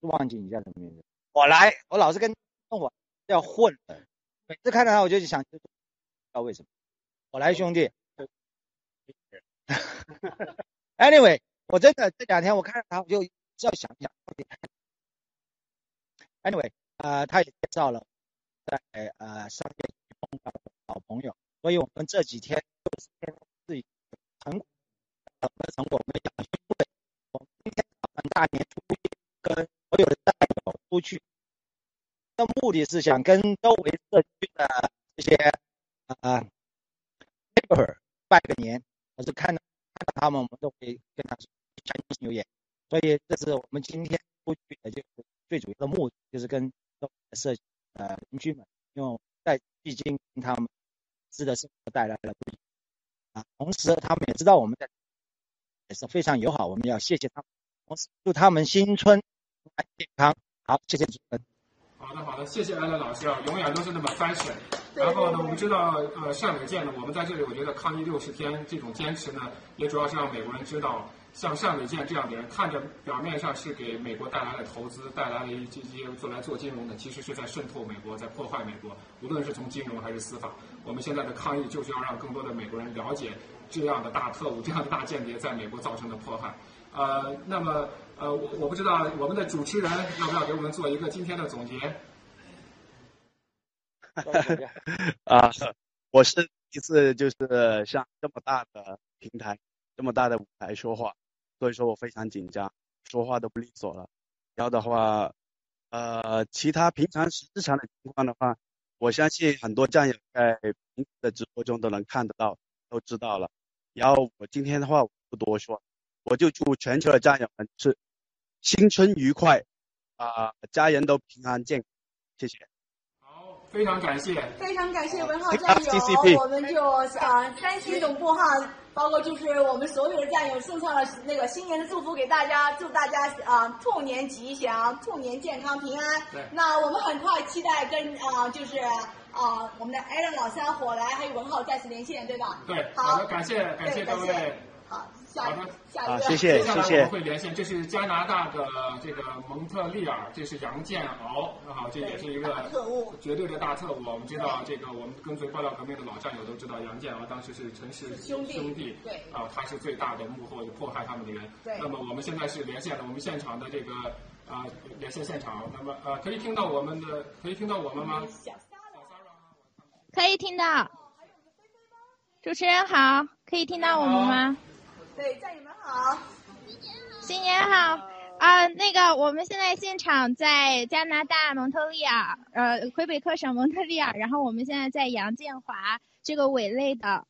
忘记你叫什么名字？我来，我老是跟跟我要混，每次看到他我就想，不知道为什么。我来，兄弟。Anyway，我真的这两天我看到他，我就要想想。Anyway，啊，他也介绍了在呃商业。好朋友，所以我们这几天就是自己成果，什么成果？我们讲学会，我们今天早上大年初一跟所有的战友出去，的目的是想跟周围社区的这些啊 neighbor 拜个年。我是看到看到他们，我们都会跟他说全年牛眼。所以这是我们今天出去的，就是最主要的目的，就是跟周围的社呃邻居们，因为在毕竟他们。是的，生活带来了不一啊。同时，他们也知道我们在也是非常友好，我们要谢谢他们，同时祝他们新春健康。好，谢谢主持人。好的，好的，谢谢安乐老师啊，永远都是那么 fashion。然后呢，我们知道，呃，单伟建呢，我们在这里，我觉得抗疫六十天这种坚持呢，也主要是让美国人知道。像单伟建这样的人，看着表面上是给美国带来了投资，带来了这些做来做金融的，其实是在渗透美国，在破坏美国。无论是从金融还是司法，我们现在的抗议就是要让更多的美国人了解这样的大特务、这样的大间谍在美国造成的迫害。呃，那么呃，我我不知道我们的主持人要不要给我们做一个今天的总结？啊，我是一次就是像这么大的平台、这么大的舞台说话，所以说我非常紧张，说话都不利索了。然后的话，呃，其他平常日常的情况的话，我相信很多战友在平时的直播中都能看得到，都知道了。然后我今天的话我不多说，我就祝全球的战友们是新春愉快啊、家人都平安健康，谢谢。非常感谢，非常感谢文浩战友，我们就啊三星总部哈，包括就是我们所有的战友送上了那个新年的祝福给大家，祝大家啊兔年吉祥，兔年健康平安对。那我们很快期待跟啊就是啊我们的 Allen 老三火来还有文浩再次连线，对吧？对，好，感谢感谢各位。感谢好，下好的，下一个，接下来我们会连线，这是加拿大的这个蒙特利尔，这是杨建敖，啊，这也是一个，绝对的大特务。我们知道这个，我们跟随爆料革命的老战友都知道，杨建敖当时是陈氏兄弟兄弟，对啊，他是最大的幕后迫害他们的人。对那么我们现在是连线了，我们现场的这个啊连线现场，那么呃可以听到我们的，可以听到我们吗？可以听到。主持人好，可以听到我们吗？对，战友们好，新年好。新年好啊、那个，我们现在现场在加拿大蒙特利尔，呃，魁北克省蒙特利尔，然后我们现在在杨建华这个委内的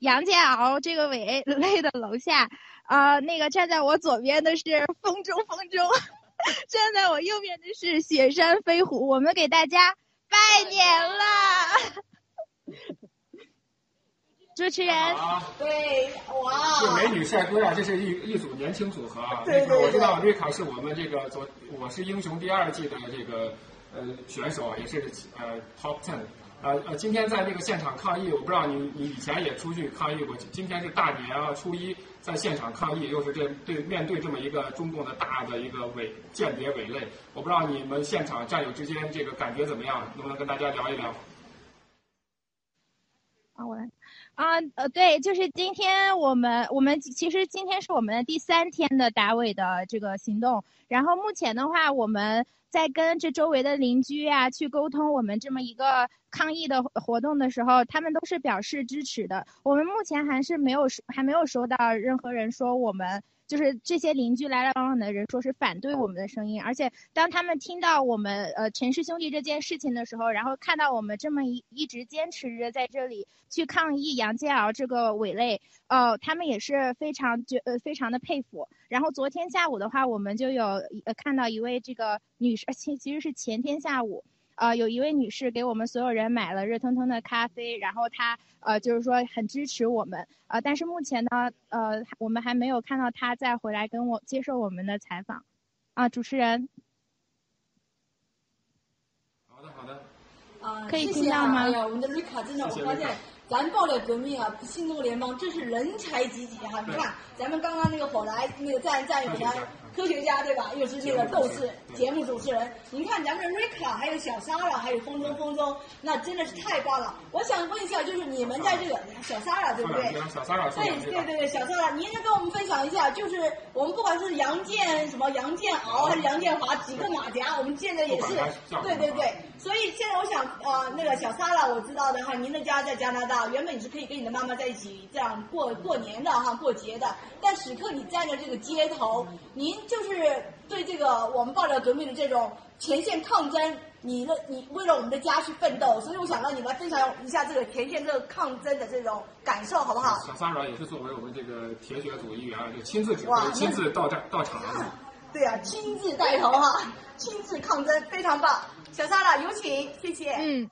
杨建敖这个委内的楼下，啊，那个站在我左边的是风中风中，站在我右边的是雪山飞狐，我们给大家拜年了。主持人，对，哇，是美女帅哥啊，这是一一组年轻组合啊。对对对我知道瑞卡是我们这个昨我是英雄第二季的这个呃选手，也是呃 top ten。呃呃，今天在这个现场抗议，我不知道你你以前也出去抗议过，今天是大年啊，初一在现场抗议，又是这对面对这么一个中共的大的一个伪间谍伪类，我不知道你们现场战友之间这个感觉怎么样，能不能跟大家聊一聊？啊，我来。啊，呃，对，就是今天我们我们其实今天是我们的第三天的打尾的这个行动，然后目前的话，我们在跟这周围的邻居啊去沟通我们这么一个抗议的活动的时候，他们都是表示支持的。我们目前还是没有还没有收到任何人说我们。就是这些邻居来来往往的人说是反对我们的声音，而且当他们听到我们呃陈氏兄弟这件事情的时候，然后看到我们这么一一直坚持着在这里去抗议杨建敖这个伪类，呃，他们也是非常觉呃非常的佩服。然后昨天下午的话，我们就有呃看到一位这个女士，其其实是前天下午。呃，有一位女士给我们所有人买了热腾腾的咖啡，然后她呃就是说很支持我们，呃，但是目前呢，呃，我们还没有看到她再回来跟我接受我们的采访。啊，主持人。好的，好的。啊，可以谢谢啊！听到吗哎呀，我们的瑞卡真的，我发现咱爆料革命啊，新中国联邦真是人才济济哈！你看，咱们刚刚那个火来那个战战友呢，科学家对吧？又是那个斗士节目主持人，您看咱们的瑞卡还有小莎拉，还有风中风中，那真的是太棒了！我想问一下，就是你们在这个小莎拉对不对？小莎拉对对对对，小莎拉，您能跟我们分享一下，就是我们不管是杨建什么杨建敖还是杨建华几个马甲，我们见的也是对对对。所以现在我想，呃，那个小莎拉，我知道的哈，您的家在加拿大，原本你是可以跟你的妈妈在一起这样过过年的哈，过节的。但此刻你站在这个街头，您就是对这个我们爆料革命的这种前线抗争，你的你为了我们的家去奋斗，所以我想让你来分享一下这个前线这个抗争的这种感受，好不好？小萨软也是作为我们这个铁血组一员，就亲自指哇挥、亲自到站到场。对啊，亲自带头哈，亲自抗争，非常棒。小莎拉，有请，谢谢。嗯，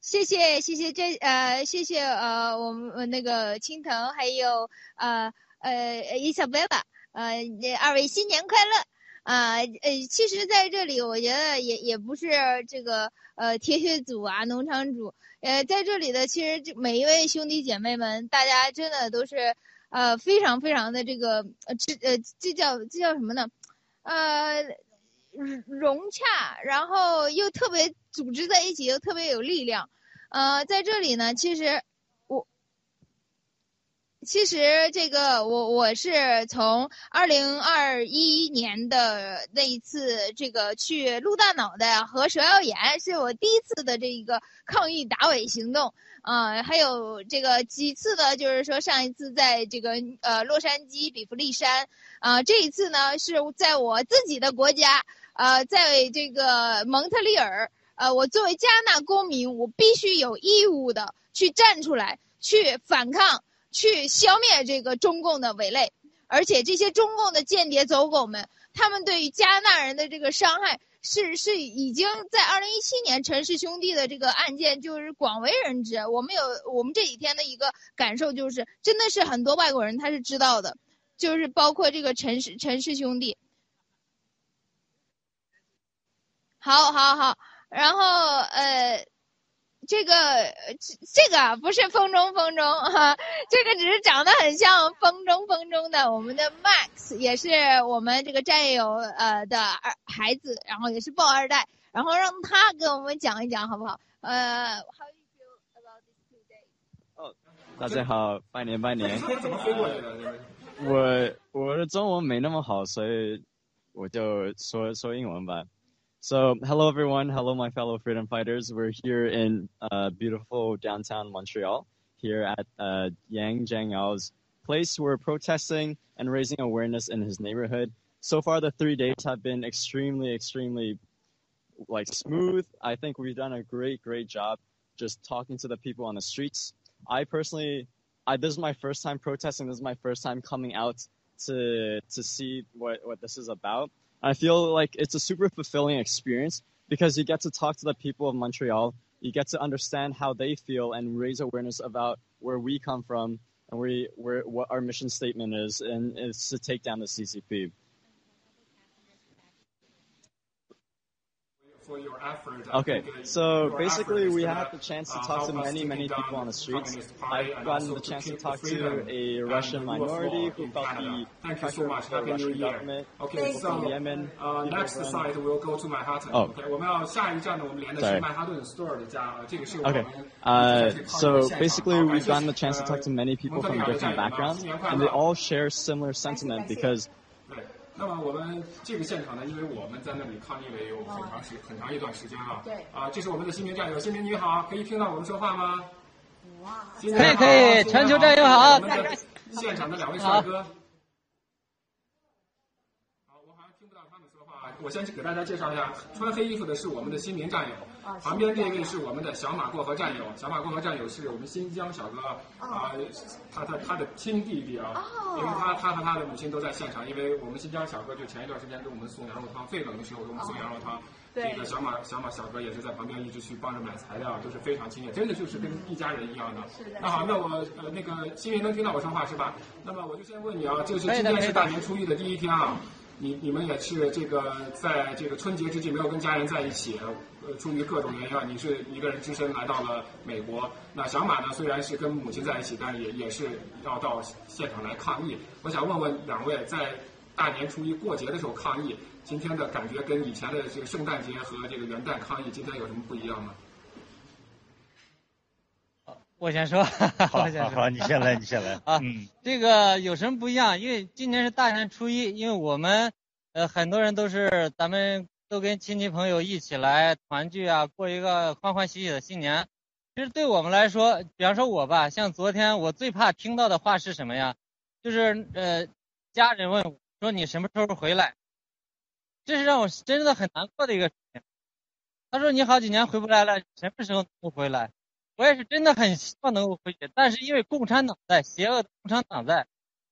谢谢谢谢这呃谢谢呃我们呃那个青藤还有呃呃伊小贝拉呃二位新年快乐啊呃其实在这里我觉得也也不是这个呃铁血组啊农场主呃在这里的其实这每一位兄弟姐妹们大家真的都是呃非常非常的这个呃这呃这叫这叫什么呢呃。融融洽，然后又特别组织在一起，又特别有力量。呃，在这里呢，其实其实这个我我是从二零二一年的那一次这个去鹿大脑袋和蛇妖岩是我第一次的这一个抗疫打伪行动。啊、还有这个几次呢，就是说上一次在这个呃洛杉矶比弗利山。啊、这一次呢是在我自己的国家呃，在这个蒙特利尔。呃，我作为加拿大公民，我必须有义务的去站出来，去反抗，去消灭这个中共的伪类。而且这些中共的间谍走狗们，他们对于加拿大人的这个伤害是是已经在二零一七年陈氏兄弟的这个案件就是广为人知。我们有我们这几天的一个感受就是，真的是很多外国人他是知道的，就是包括这个陈氏陈氏兄弟。好，好，好，然后呃，这个呃这这个啊不是风中风中哈、这个只是长得很像风中风中的我们的 Max，也是我们这个战友呃的儿孩子，然后也是豹二代，然后让他给我们讲一讲好不好？呃，How you feel about this today？哦，大家好，拜年拜年。怎么飞过来的？我我的中文没那么好，所以我就说说英文吧。So, hello everyone. Hello, my fellow freedom fighters. We're here in uh, beautiful downtown Montreal, here at uh, Yang Jiangao's place. We're protesting and raising awareness in his neighborhood. So far, the three days have been extremely, extremely like smooth. I think we've done a great, great job just talking to the people on the streets. I personally, I, this is my first time protesting. This is my first time coming out to to see what what this is about. I feel like it's a super fulfilling experience because you get to talk to the people of Montreal. You get to understand how they feel and raise awareness about where we come from and where, where what our mission statement is, and it's to take down the CCP. Okay, think, uh, so your basically effort is we gonna, had the chance to uh, talk to help us many, taking many down people on the the streets. Communist Party I've and gotten also the to chance to keep the talk to freedom a and Russian the rule of law minority who in felt Canada. the Thank you pressure so much. of the Happy New Russian Year. government, Okay, people so from Yemen, uh, people next from site we'll go to Manhattan. Oh. OK，我们要下一站呢，我们连的是 Sorry. 曼哈顿 Store 的家，呃这个是我们 Okay. 一起 Uh, 在这抗议的 so 现场 basically, 好 we've 感 gotten 谢 the chance to 呃 talk to many 蒙 people 特 from 利尔的 different 战友们， backgrounds, 新年快 and they 乐！ all share similar sentiment because 对， 那么我们这个现场呢，因为我们在那里抗议了有很长时很长一段时间了。对啊，这是我们的新民战友，新民你好，可以听到我们说话吗？哇，可以可以全球战友好我们的现场的两位帅哥。好，我好像听不到他们说话。我先给大家介绍一下，穿黑衣服的是我们的新民战友，旁边这位是我们的小马过河战友。小马过河战友是我们新疆小哥啊，他他他的亲弟弟啊，因为他他和他的母亲都在现场，因为我们新疆小哥就前一段时间给我们送羊肉汤，最冷的时候给我们送羊肉汤。对这个小马小马小哥也是在旁边一直去帮着买材料，都是非常亲切，真的就是跟一家人一样的。是的那好，那我呃那个新民能听到我说话是吧？那么我就先问你啊，这是今天是大年初一的第一天啊，你你们也是这个在这个春节之际没有跟家人在一起，呃，出于各种原因啊，你是一个人只身来到了美国。那小马呢，虽然是跟母亲在一起，但也也是要到现场来抗议。我想问问两位，在大年初一过节的时候抗议，今天的感觉跟以前的这个圣诞节和这个元旦抗议，今天有什么不一样吗？我先说，好我先说好好，你先来，你先来。啊嗯，这个有什么不一样？因为今年是大年初一，因为我们呃很多人都是咱们都跟亲戚朋友一起来团聚啊，过一个欢欢喜喜的新年。其实对我们来说，比方说我吧，像昨天我最怕听到的话是什么呀？就是呃家人问我说你什么时候回来？这是让我真的很难过的一个事情。他说你好几年回不来了，什么时候能回来？我也是真的很希望能够回去，但是因为共产党在，邪恶的共产党在，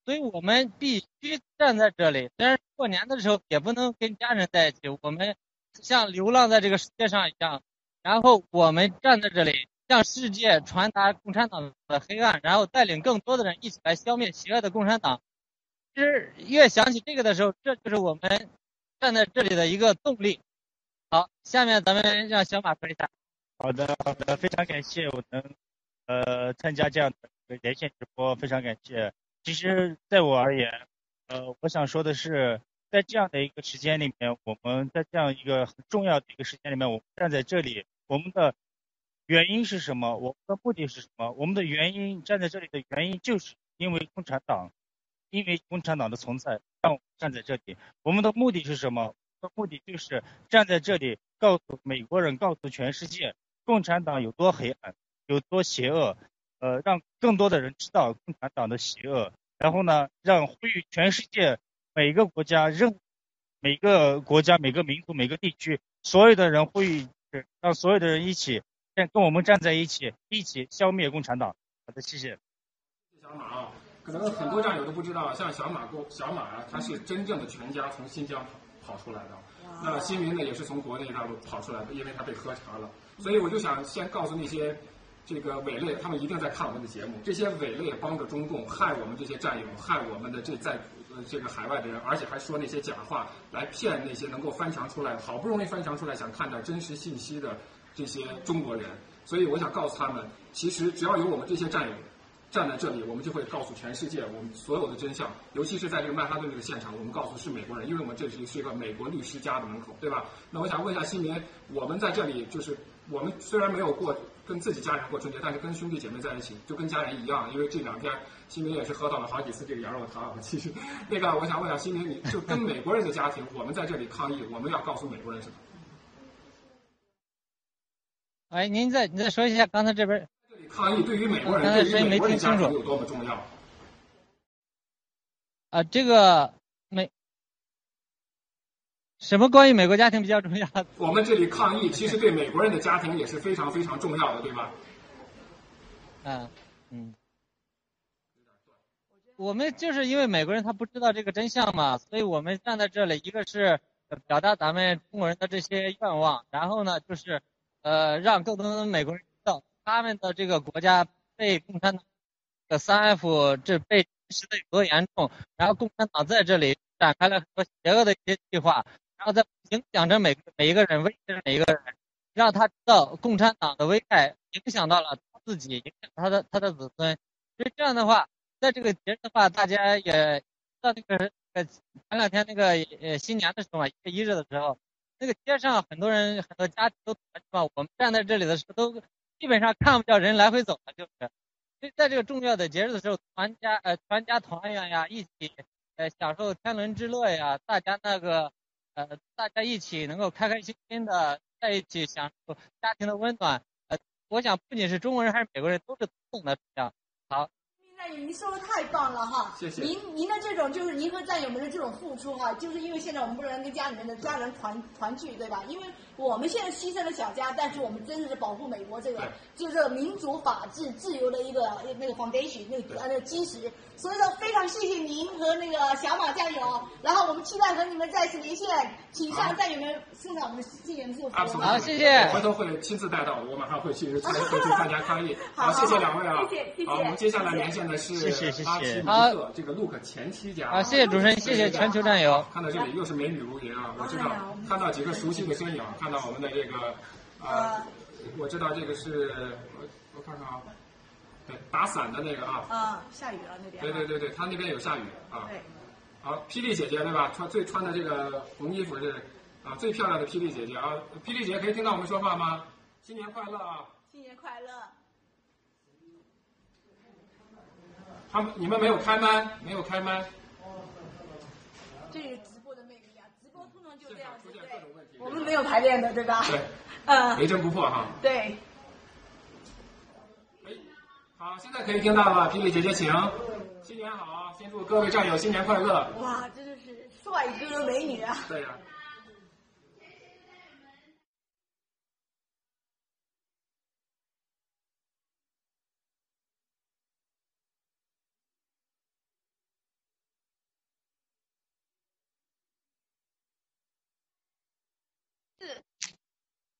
所以我们必须站在这里。虽然过年的时候也不能跟家人在一起，我们像流浪在这个世界上一样，然后我们站在这里，向世界传达共产党的黑暗，然后带领更多的人一起来消灭邪恶的共产党。其实越想起这个的时候，这就是我们站在这里的一个动力。好，下面咱们让小马说一下。好的，好的，非常感谢我能呃参加这样的连线直播，非常感谢。其实，在我而言，呃，我想说的是，在这样的一个时间里面，我们在这样一个很重要的一个时间里面，我们站在这里，我们的原因是什么？我们的目的是什么？我们的原因站在这里的原因就是因为共产党，因为共产党的存在，让我们站在这里。我们的目的是什么？我们的目的就是站在这里，告诉美国人，告诉全世界，共产党有多黑暗，有多邪恶，呃，让更多的人知道共产党的邪恶。然后呢，让呼吁全世界每个国家、任每个国家、每个民族、每个地区所有的人呼吁，让所有的人一起跟跟我们站在一起，一起消灭共产党。好的，谢谢。小马啊，可能很多战友都不知道，像小马过小马啊，他是真正的全家从新疆跑跑出来的。那新民呢，也是从国内大陆跑出来的，因为他被喝茶了。所以我就想先告诉那些这个伪类，他们一定在看我们的节目。这些伪类帮着中共害我们这些战友，害我们的这在呃这个海外的人，而且还说那些假话来骗那些能够翻墙出来，好不容易翻墙出来想看到真实信息的这些中国人。所以我想告诉他们，其实只要有我们这些战友。站在这里，我们就会告诉全世界我们所有的真相，尤其是在这个曼哈顿这个现场，我们告诉是美国人，因为我们这里是一个美国律师家的门口，对吧？那我想问一下新民，我们在这里就是我们虽然没有过跟自己家人过春节，但是跟兄弟姐妹在一起，就跟家人一样。因为这两天新民也是喝到了好几次这个羊肉汤。其实，那个我想问一下新民，你就跟美国人的家庭，我们在这里抗议，我们要告诉美国人什么？哎，您再你再说一下刚才这边。抗议对于美国人，对于美国人家庭有多么重要？啊，这个美什么关于美国家庭比较重要？我们这里抗议，其实对美国人的家庭也是非常非常重要的，对吧？嗯嗯，我们就是因为美国人他不知道这个真相嘛，所以我们站在这里，一个是表达咱们中国人的这些愿望，然后呢，就是呃，让更多的美国人知道。他们的这个国家被共产党的三 F 这被实的有多严重，然后共产党在这里展开了很多邪恶的一些计划，然后在影响着每每一个人，威胁着每一个人，让他知道共产党的危害影响到了他自己，影响他的他的子孙。所以这样的话，在这个节日的话，大家也知道那个呃前两天那个呃新年的时候嘛，一月一日的时候，那个街上很多人很多家庭都团聚嘛，我们站在这里的时候都。基本上看不到人来回走了，就是，所以在这个重要的节日的时候，团家呃全家团圆呀，一起呃享受天伦之乐呀，大家那个呃大家一起能够开开心心的在一起享受家庭的温暖，呃，我想不仅是中国人还是美国人都是同等的这样。好。您说的太棒了哈！谢谢您，您的这种就是您和战友们的这种付出哈，就是因为现在我们不能跟家里面的家人团团聚，对吧？因为我们现在牺牲了小家，但是我们真的是保护美国这个就是民主、法治、自由的一个那个 foundation 那个那个基石。所以说，非常谢谢您和那个小马战友，然后我们期待和你们再次连线，请向战友们送上我们的新年祝福。好，谢谢。回头会亲自带到，我马上会去 会去参加抗议。好，谢谢两位啊。谢谢谢谢。好，我们接下来连线的是谢谢谢谢。好，这个 Look 前妻家。啊，谢谢主持人，谢谢全球战友。看到这里又是美女如云啊！我知道，看到几个熟悉的身影，看到我们的这个啊，我知道这个是，我我看看啊。对打伞的那个啊，啊，下雨了那边。对对对对，他那边有下雨啊。对。好，霹雳姐姐对吧？穿最穿的这个红衣服是啊，最漂亮的霹雳姐姐啊！霹雳姐姐可以听到我们说话吗？新年快乐啊！新年快乐。他们你们没有开麦，没有开麦。这是直播的魅力啊！直播通常就这样子，对。我们没有排练的，对吧？对。嗯。雷震不破哈。对。好，现在可以听到了，霹雳姐姐，请。新年好，先祝各位战友新年快乐。哇，真的是帅哥美女啊！对呀。是。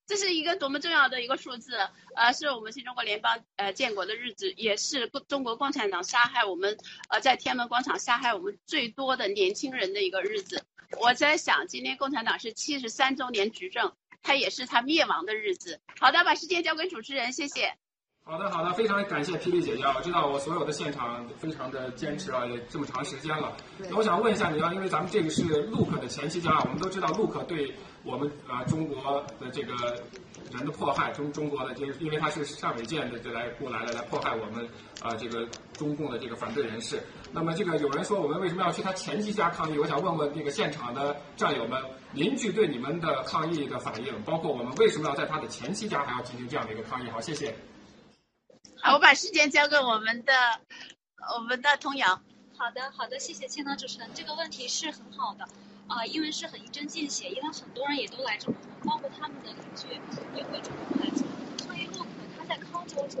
这是一个多么重要的一个数字，呃，是我们新中国联邦呃建国的日子，也是中国共产党杀害我们呃在天安门广场杀害我们最多的年轻人的一个日子。我在想，今天共产党是七十三周年执政，它也是它灭亡的日子。好的，把时间交给主持人，谢谢。好的，好的，非常感谢霹雳姐姐啊！我知道我所有的现场非常的坚持啊，也这么长时间了。那我想问一下你啊，因为咱们这个是 Look 的前期家，我们都知道 Look 对我们啊中国的这个人的迫害，中中国的就是，因为他是上尾舰的就来过来了来迫害我们啊这个中共的这个反对人士。那么这个有人说我们为什么要去他前妻家抗议？我想问问这个现场的战友们，邻居对你们的抗议的反应，包括我们为什么要在他的前妻家还要进行这样的一个抗议？好，谢谢。好，我把时间交给我们的我们的童谣。好的，好的，谢谢千堂主持人，这个问题是很好的，啊、因为是很一针见血，因为很多人也都来中国，包括他们的邻居也会主动来做，所以洛克他在康州住，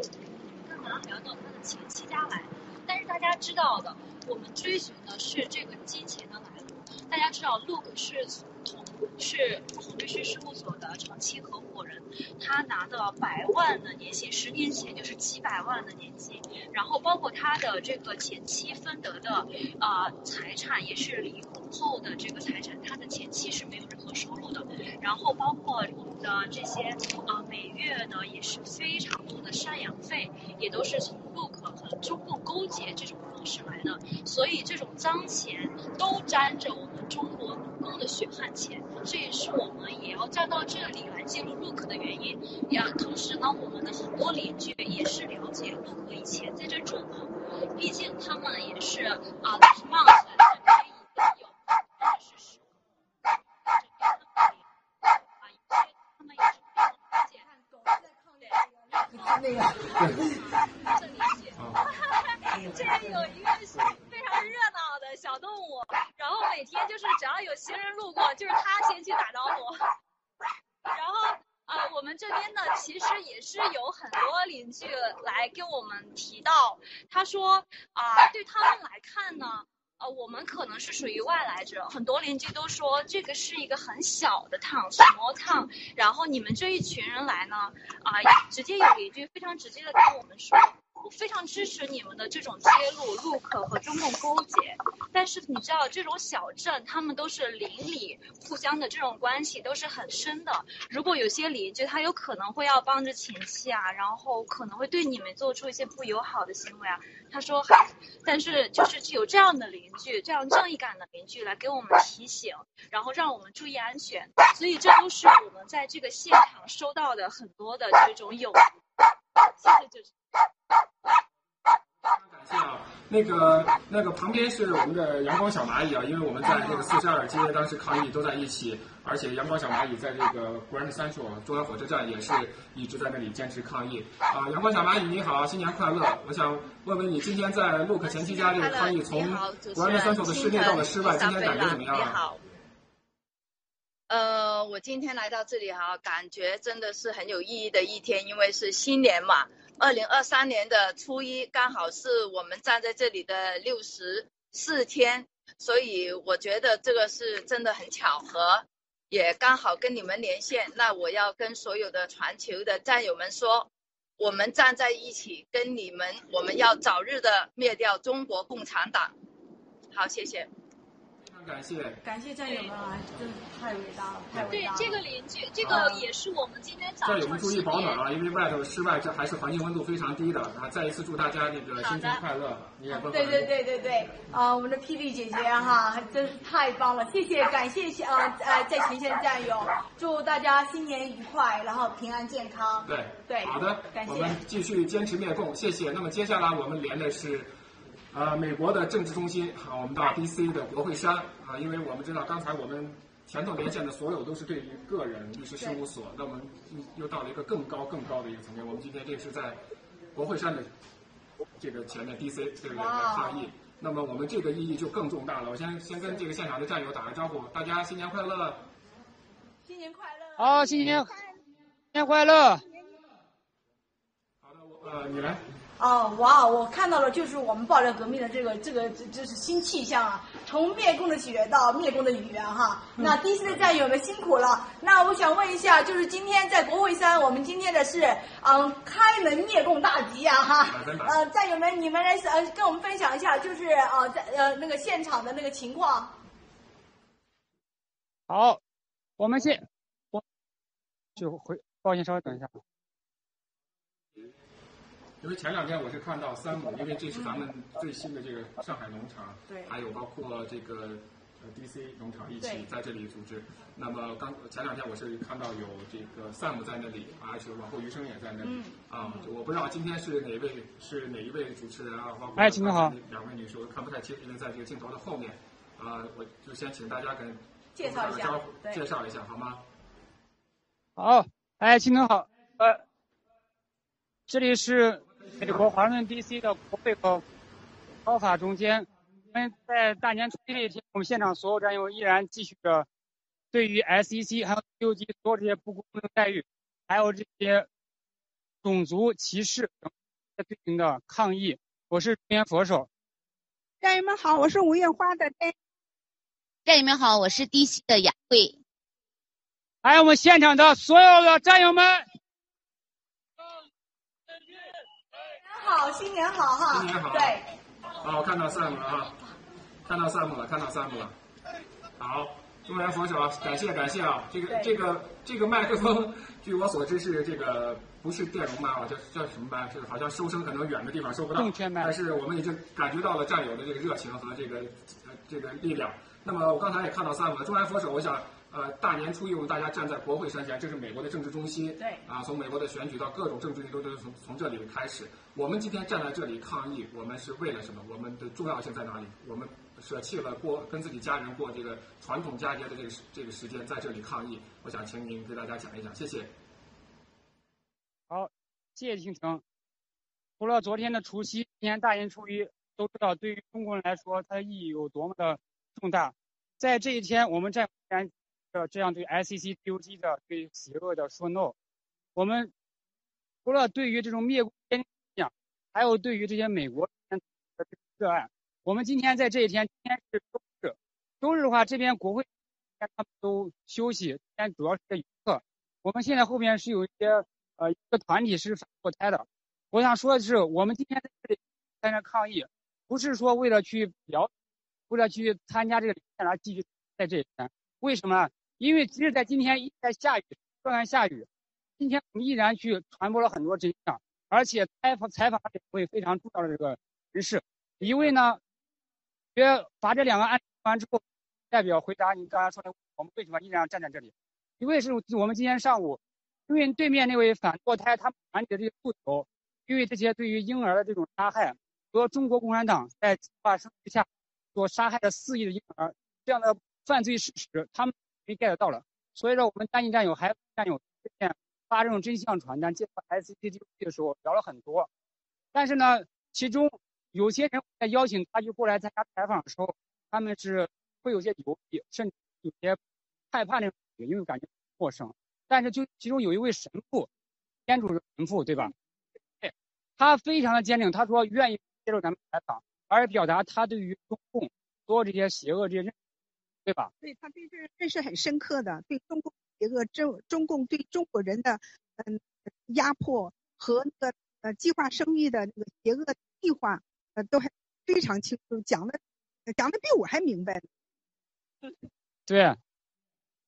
干嘛还要到他的前妻家来？但是大家知道的，我们追寻的是这个金钱的来路。大家知道，洛克是是红律师事务所的长期合伙人，他拿的百万的年薪，十年前就是几百万的年薪，然后包括他的这个前妻分得的呃财产也是离婚后的这个财产，他的前妻是没有任何收入的，然后包括我们的这些呃每月呢也是非常多的赡养费，也都是从陆客和中共勾结这种方式来的，所以这种脏钱都沾着我们中国农工的血汗钱，这也是我们也要站到这里来记录陆客的原因。也同时呢，我们的很多邻居也是了解陆客以前在这住的，毕竟他们也是啊，是帽子是可以有，或者是食物，那个，这有一个非常热闹的小动物，然后每天就是只要有行人路过，就是它先去打招呼。然后、呃我们这边呢，其实也是有很多邻居来跟我们提到，他说啊、对他们来看呢。呃，我们可能是属于外来者，很多邻居都说这个是一个很小的 town small town，然后你们这一群人来呢，啊、直接有邻居非常直接的跟我们说，我非常支持你们的这种揭露 look 和中共勾结，但是你知道这种小镇，他们都是邻里互相的这种关系都是很深的。如果有些邻居他有可能会要帮着前妻啊，然后可能会对你们做出一些不友好的行为啊。他说还，但是就是有这样的邻居，这样正义感的邻居来给我们提醒，然后让我们注意安全。所以这都是我们在这个现场收到的很多的这种友谊。谢谢主持人。感谢啊，那个那个旁边是我们的阳光小蚂蚁啊，因为我们在这个四十二街当时抗议都在一起，而且阳光小蚂蚁在这个 Grand Central 中央火车站也是一直在那里坚持抗议啊。阳光小蚂蚁你好，新年快乐！我想问问你，今天在 Look 前妻家这个抗议从你好主持 Grand Central 的室内到了室外，今天感觉怎么样啊？呃，我今天来到这里哈，感觉真的是很有意义的一天，因为是新年嘛，二零二三年的初一，刚好是我们站在这里的六十四天，所以我觉得这个是真的很巧合，也刚好跟你们连线。那我要跟所有的全球的战友们说，我们站在一起，跟你们，我们要早日的灭掉中国共产党。好，谢谢。感谢。感谢战友们啊，真的太伟大了，太伟大了。对这个邻居，这个也是我们今天早上战友们注意保暖啊，因为外头室外这还是环境温度非常低的啊。再一次祝大家那个新春快乐，你也不对对对对对，啊、我们的霹雳姐姐哈，还 真是太棒了，谢谢，感谢呃呃在前线的战友，祝大家新年愉快，然后平安健康。对对，好的感，谢我们继续坚持灭共，谢谢。那么接下来我们连的是，呃，美国的政治中心啊，我们到 D.C. 的国会山啊，因为我们知道刚才我们前头连线的所有都是对于个人律师事务所，那我们又到了一个更高更高的一个层面。我们今天这是在国会山的这个前面 D.C. 对不对？抗议。那么我们这个意义就更重大了。我先先跟这个现场的战友打个招呼，大家新年快乐！新年快乐！好，新年新年快乐！好的，我呃，你来。哦，哇！我看到了，就是我们爆料革命的这个这个这这是新气象啊，从灭共的血到灭共的语言哈。那第四的战友们辛苦了。那我想问一下，就是今天在国会山，我们今天的是嗯开门灭共大吉啊哈。呃，战友们，你们来呃跟我们分享一下，就是呃在呃那个现场的那个情况。好，我们先我就回，抱歉，稍微等一下。因为前两天我是看到三亩，因为这是咱们最新的这个上海农场，对还有包括这个呃 DC 农场一起在这里组织。那么刚前两天我是看到有这个 Sam 在那里，而且往后余生也在那里。嗯啊，就我不知道今天是哪位是哪一位主持人啊，包括哎请您好两位女士，我看不太清，因为在这个镜头的后面。啊，我就先请大家跟介绍一下打个招呼，介绍一下好吗？好，哎，青藤好，呃，这里是美国华盛顿 DC 的国会和高法中间。我们在大年初一那一天，我们现场所有战友依然继续着对于 SEC 还有 DOJ 所有这些不公平的待遇，还有这些种族歧视等在进行的抗议。我是中原佛手。战友们好，我是吴艳花的战战友们好，我是 DC 的雅慧。还有我们现场的所有的战友们，好，新年好哈！新年好对，好，我看到 Sam 了啊，看到 Sam 了，看到 Sam 了。好，中原佛手，感谢感谢啊！这个这个这个麦克风，据我所知是这个不是电容麦啊，叫叫什么麦？是好像收声可能远的地方收不到但是我们已经感觉到了战友的这个热情和这个呃这个力量。那么我刚才也看到 Sam 了，中原佛手，我想。呃，大年初一我们大家站在国会山前，这是美国的政治中心。对啊，从美国的选举到各种政治运动都是从从这里开始。我们今天站在这里抗议，我们是为了什么？我们的重要性在哪里？我们舍弃了过跟自己家人过这个传统佳节的这个时这个时间，在这里抗议。我想请您给大家讲一讲，谢谢。好，谢谢青城。除了昨天的除夕，今天大年初一，都知道对于中国人来说，它的意义有多么的重大。在这一天，我们战友依然呃这样对 SEC、DOJ 的对邪恶的说 no。我们除了对于这种灭国坚定信仰，还有对于这些美国的个热爱。我们今天在这一天，今天是周日，周日的话，这边国会他们都休息，今天主要是游客。我们现在后边是有一些呃一个团体是反堕胎的。我想说的是，我们今天在这里在这抗议，不是说为了去表，为了去参加这个检查继续在这一天。为什么？因为即使在今天一直在下雨，断断下雨，今天我们依然去传播了很多真相，而且采访采访了两位非常重要的这个人士，一位呢，学把这两个案例完之后，代表回答你刚才说的，我们为什么依然站在这里？一位是我们今天上午，因为对面那位反堕胎他们团体的这些诉求，因为这些对于婴儿的这种杀害，和中国共产党在计划生育下所杀害的四亿的婴儿这样的犯罪事实，他们没 get 到了。所以说，我们单一战友还战友之前发这种真相传单，介绍 S C T 的时候聊了很多，但是呢，其中有些人在邀请他就过来参加采访的时候，他们是会有些犹豫，甚至有些害怕那种感觉，因为感觉陌生。但是就其中有一位神父，天主神父对吧？对，他非常的坚定，他说愿意接受咱们采访，而表达他对于中共所有这些邪恶这些认，对吧？对他对这认识很深刻的，对中共邪恶中中共对中国人的嗯压迫和那个呃计划生育的那个邪恶计划，呃都还非常清楚，讲的讲的比我还明白呢。对，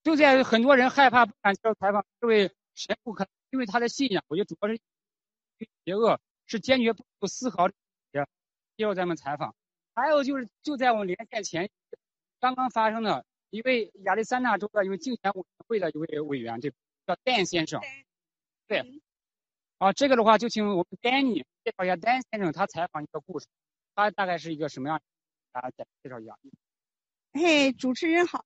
就在很多人害怕不敢接受采访，这位神父可能因为他的信仰，我觉得主要是邪恶是坚决不思考的接受咱们采访。还有就是就在我们连线前刚刚发生的一位亚利桑那州的一位竞选委员会的一位委员，这叫丹先生。对，啊，这个的话就请我们 Danny 介绍一下丹先生他采访一个故事，他大概是一个什么样？大家介绍一下。嘿，主持人好，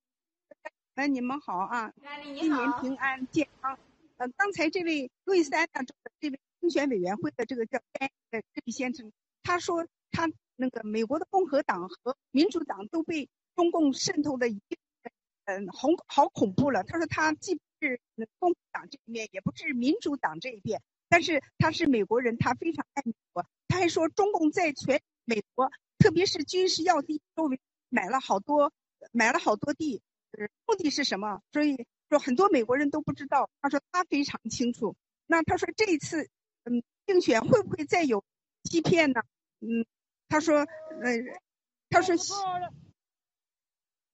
哎，你们好啊！你新年平安健康。呃，刚才这位路易斯安那州的这位竞选委员会的这个叫丹的这位先生，他说他那个美国的共和党和民主党都被中共渗透的已经嗯好好恐怖了。他说他既不是共产党这一面，也不是民主党这一边，但是他是美国人，他非常爱美国。他还说中共在全美国，特别是军事要地周围买了好多买了好多地，目的是什么？所以说很多美国人都不知道。他说他非常清楚。那他说这一次嗯竞选会不会再有欺骗呢？嗯，他说呃，他说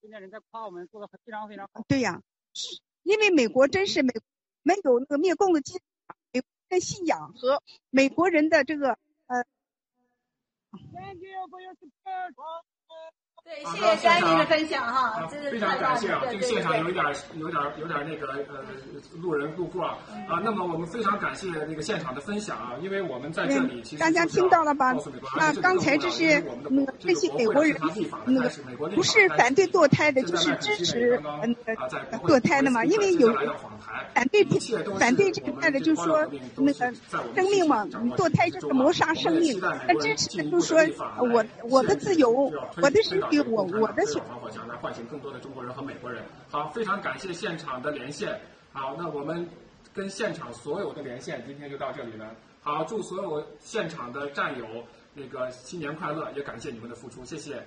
现在人在夸我们做的非常非常好。对呀，因为美国真是美没有那个灭共的基，美国的信仰和美国人的这个呃。对，谢谢丹尼的分享哈，非常感谢啊！这个现场有一点点、有点、有点那个呃，路人路过啊啊。那么我们非常感谢那个现场的分享啊，因为我们在这里其实大家听到了吧？那刚才这是那个这些美国人那个不是反对堕胎的，就是支持嗯堕胎的嘛？因为有反对反对这个的，就是说那个生命嘛，堕胎就是谋杀生命。那支持的就是说我我的自由，我的身体，我我的选。防火墙来唤醒更多的中国人和美国人。好，非常感谢现场的连线。好，那我们跟现场所有的连线今天就到这里了。好，祝所有现场的战友那个新年快乐，也感谢你们的付出，谢谢。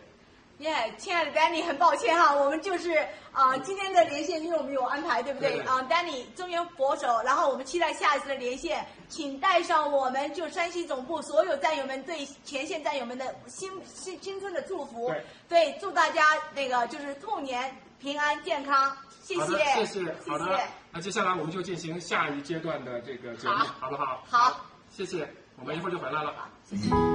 耶，亲爱的 Danny，很抱歉哈，我们就是啊，今天的连线因为我们有安排，对不对？啊，Danny 中原佛手，然后我们期待下一次的连线，请带上我们就山西总部所有战友们对前线战友们的新新青春的祝福。对，祝大家那个就是兔年平安健康，谢谢，谢谢，好的。那接下来我们就进行下一阶段的这个节目，好不好？好，谢谢，我们一会儿就回来了。谢谢。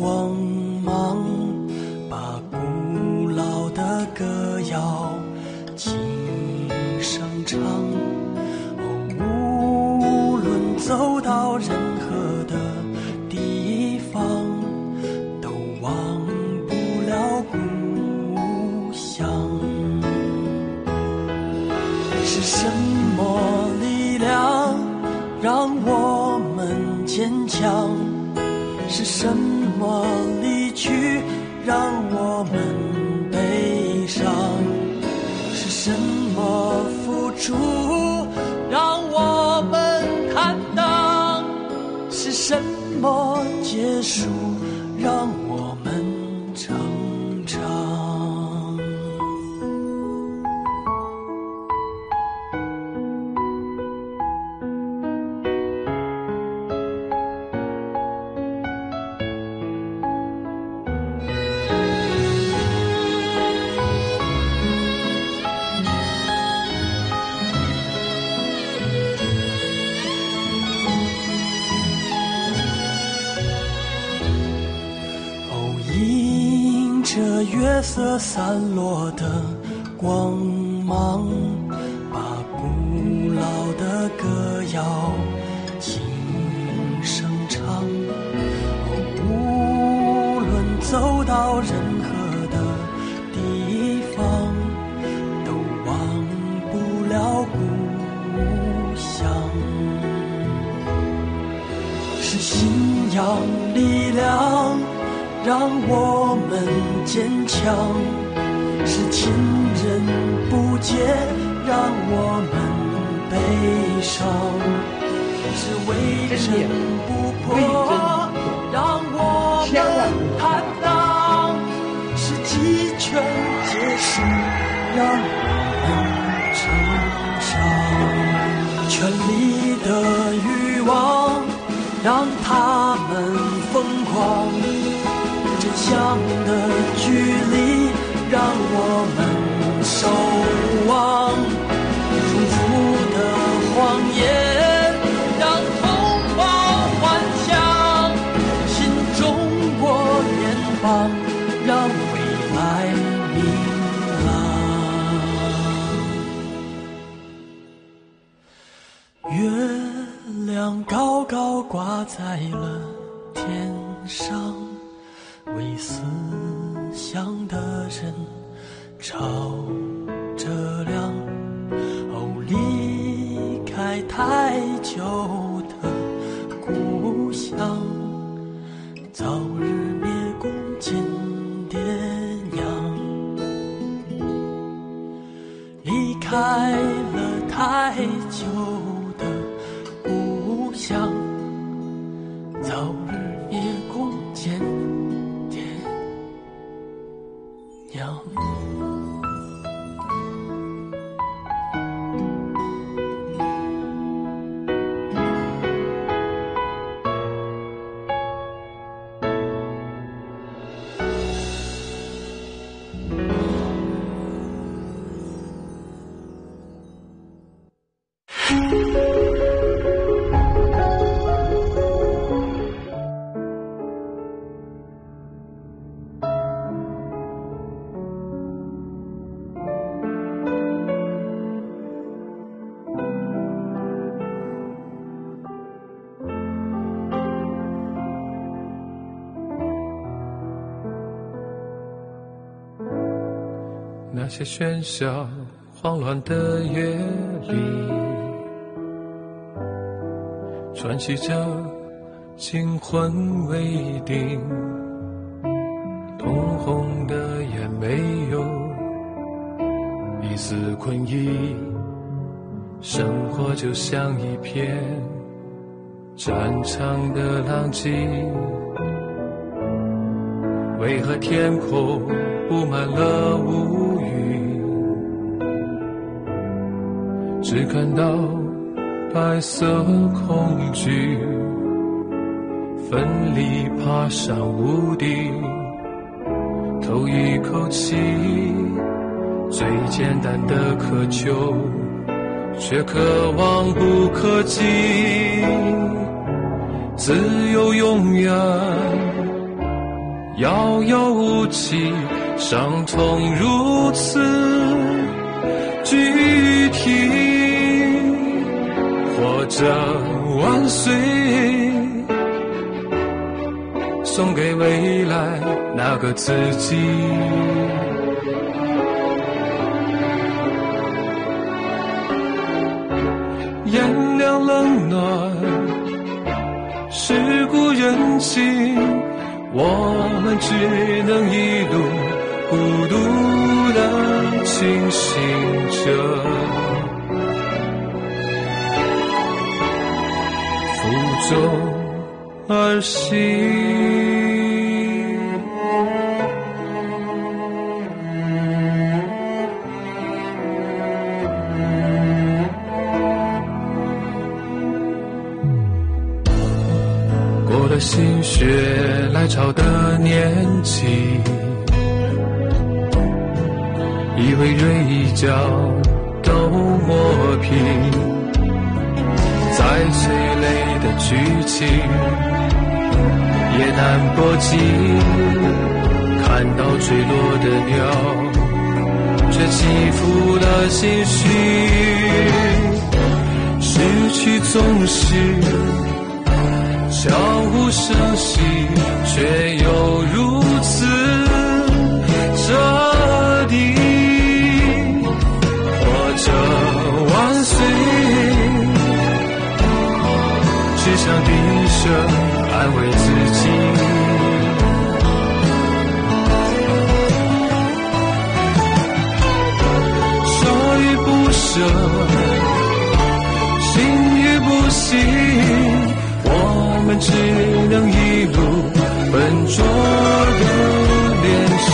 光芒，把古老的歌谣轻声唱。无论走到任何的地方，都忘不了故乡。是什么力量让我们坚强？是什么么离去让我们悲伤？是什么付出让我们坦荡？是什么结束月色散落的光芒，把古老的歌谣轻声唱。无论走到任何的地方，都忘不了故乡。是信仰力量让我们坚强，是亲人不解让我们悲伤，是为人不破让我们坦荡，是鸡犬结束让我们成长，权力的欲望。让他们疯狂，相的距离让我们守望，重复的谎言让同胞幻想，新中国联邦让未来明朗。月亮高高挂在了想的人吵着亮。哦，离开太久些喧嚣、慌乱的夜里，喘息着，惊魂未定，通红的眼没有一丝困意，生活就像一片战场的狼藉。为何天空布满了雾云？只看到白色恐惧，奋力爬上屋顶，透一口气。最简单的渴求，却渴望不可及。自由永远。遥遥无期，伤痛如此具体。活着万岁，送给未来那个自己。炎凉冷暖，世故人情。我们只能一路孤独的清醒着，负重而行。角都磨平，再催泪的剧情也难过及。看到坠落的鸟，却起伏了心绪，失去总是。悄无声息，却又如只想低声安慰自己。说与不舍，信与不信。我们只能一路笨拙的练习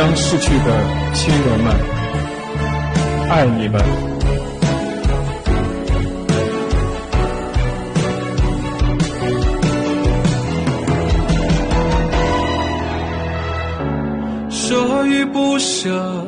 将逝去的亲人们，爱你们。说与不舍，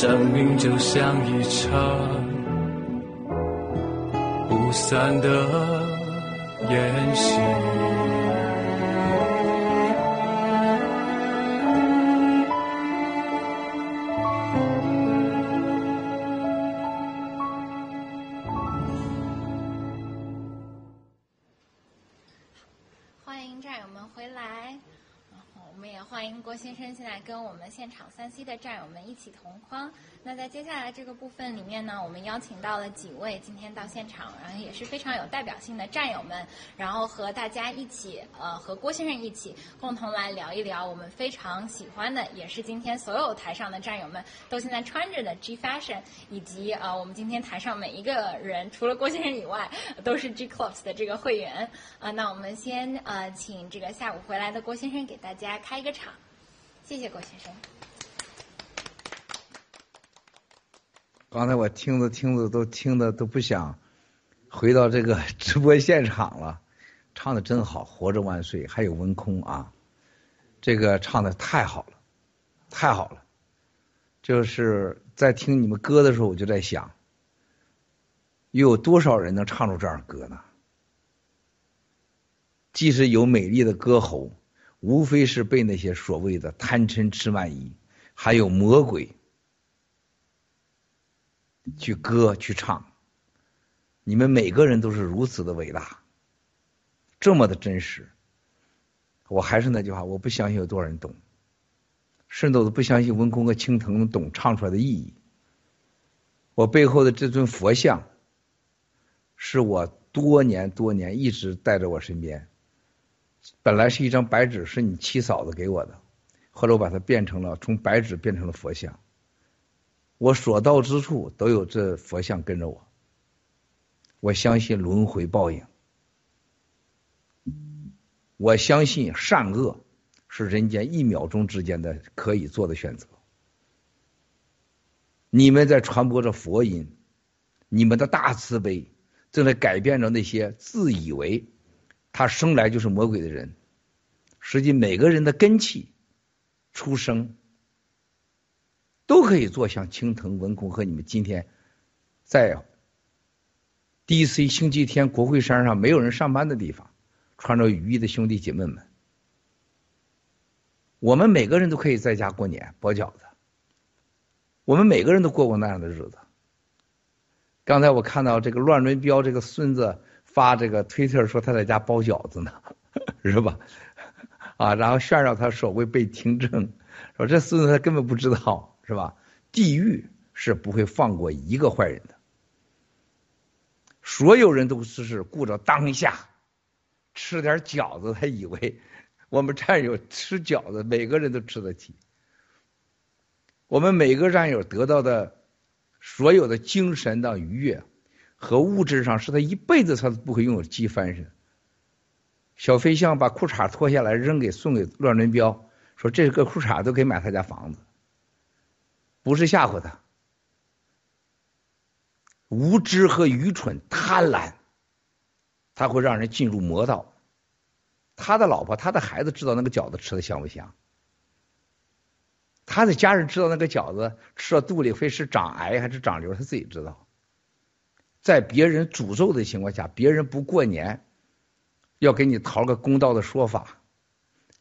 生命就像一场不散的宴席。的战友们一起同框。那在接下来这个部分里面呢，我们邀请到了几位今天到现场，然后也是非常有代表性的战友们，然后和大家一起，呃，和郭先生一起共同来聊一聊我们非常喜欢的，也是今天所有台上的战友们都现在穿着的 G Fashion，以及呃我们今天台上每一个人除了郭先生以外都是 G Clubs 的这个会员。啊、那我们先呃请这个下午回来的郭先生给大家开一个场，谢谢郭先生。刚才我听着听着都听的都不想回到这个 直播现场了，唱的真好，活着万岁，还有文空啊，这个唱的太好了，太好了。就是在听你们歌的时候，我就在想，又有多少人能唱出这样歌呢？即使有美丽的歌喉，无非是被那些所谓的贪嗔痴慢疑，还有魔鬼。去歌去唱，你们每个人都是如此的伟大，这么的真实。我还是那句话，我不相信有多少人懂，甚至我都不相信温空和青藤能懂唱出来的意义。我背后的这尊佛像，是我多年多年一直带在我身边。本来是一张白纸，是你七嫂子给我的，后来我把它变成了从白纸变成了佛像。我所到之处都有这佛像跟着我。我相信轮回报应，我相信善恶是人间一秒钟之间的可以做的选择。你们在传播着佛音，你们的大慈悲正在改变着那些自以为他生来就是魔鬼的人。实际每个人的根气出生。都可以做像青藤文空和你们今天在 D.C. 星期天国会山上没有人上班的地方，穿着雨衣的兄弟姐妹们，我们每个人都可以在家过年包饺子，我们每个人都过过那样的日子。刚才我看到这个乱伦彪这个孙子发这个推特说他在家包饺子呢，是吧？啊，然后炫耀他所谓被听证，说这孙子他根本不知道。是吧？地狱是不会放过一个坏人的。所有人都是是顾着当下，吃点饺子，他以为我们战友吃饺子，每个人都吃得起。我们每个战友得到的所有的精神的愉悦和物质上，是他一辈子他都不会拥有机翻身。小飞象把裤衩脱下来扔给送给乱伦彪，说这个裤衩都可以买他家房子。不是吓唬他，无知和愚蠢、贪婪，他会让人进入魔道。他的老婆、他的孩子知道那个饺子吃的香不香，他的家人知道那个饺子吃了肚里会是长癌还是长瘤，他自己知道。在别人诅咒的情况下，别人不过年，要给你讨个公道的说法。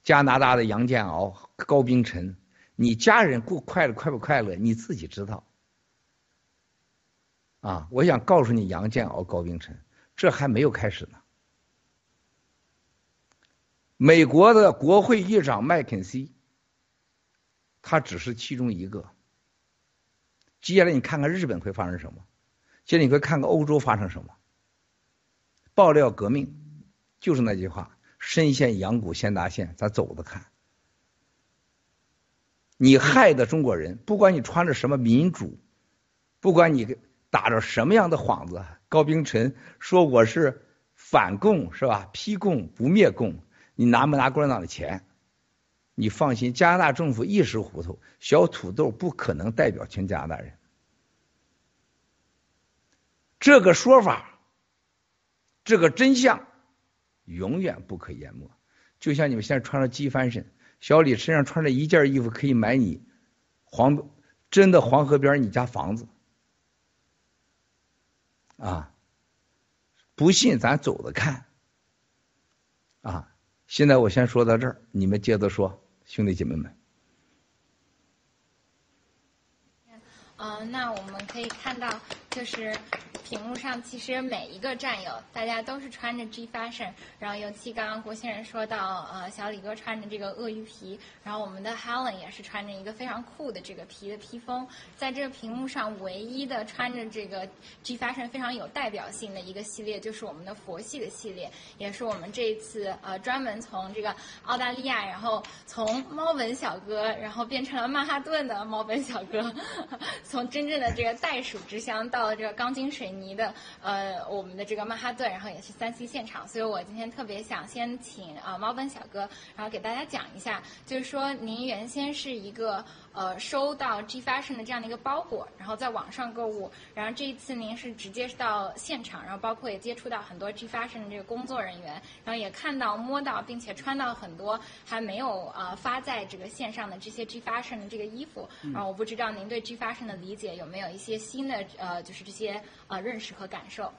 加拿大的杨建敖、高冰晨。你家人过快乐快不快乐，你自己知道。啊，我想告诉你，杨建敖、高冰晨，这还没有开始呢。美国的国会议长麦肯锡，他只是其中一个。接下来你看看日本会发生什么，接着你会看看欧洲发生什么。爆料革命，就是那句话：深陷阳谷先达线，咱走着看。你害的中国人，不管你穿着什么民主，不管你打着什么样的幌子，高冰晨说我是反共是吧？批共不灭共，你拿没拿共产党的钱？你放心，加拿大政府一时糊涂，小土豆不可能代表全加拿大人。这个说法，这个真相，永远不可淹没。就像你们现在穿着机翻身，小李身上穿着一件衣服可以买你黄真的黄河边你家房子啊！不信咱走着看啊！现在我先说到这儿，你们接着说，兄弟姐妹们。嗯，那我们可以看到，就是屏幕上其实每一个战友，大家都是穿着 G Fashion，然后尤其刚刚郭先生说到，呃，小李哥穿着这个鳄鱼皮，然后我们的 Helen 也是穿着一个非常酷的这个皮的披风，在这个屏幕上唯一的穿着这个 G Fashion 非常有代表性的一个系列，就是我们的佛系的系列，也是我们这一次呃专门从这个澳大利亚，然后从猫本小哥，然后变成了曼哈顿的猫本小哥。从真正的这个袋鼠之乡到这个钢筋水泥的呃我们的这个曼哈顿，然后也是三 C 现场，所以我今天特别想先请啊猫本小哥，然后给大家讲一下，就是说您原先是一个呃收到 G Fashion 的这样的一个包裹，然后在网上购物，然后这一次您是直接到现场，然后包括也接触到很多 G Fashion 的这个工作人员，然后也看到摸到并且穿到很多还没有呃发在这个线上的这些 G Fashion 的这个衣服，然后我不知道您对 G Fashion 的理解有没有一些新的呃，就是这些呃认识和感受。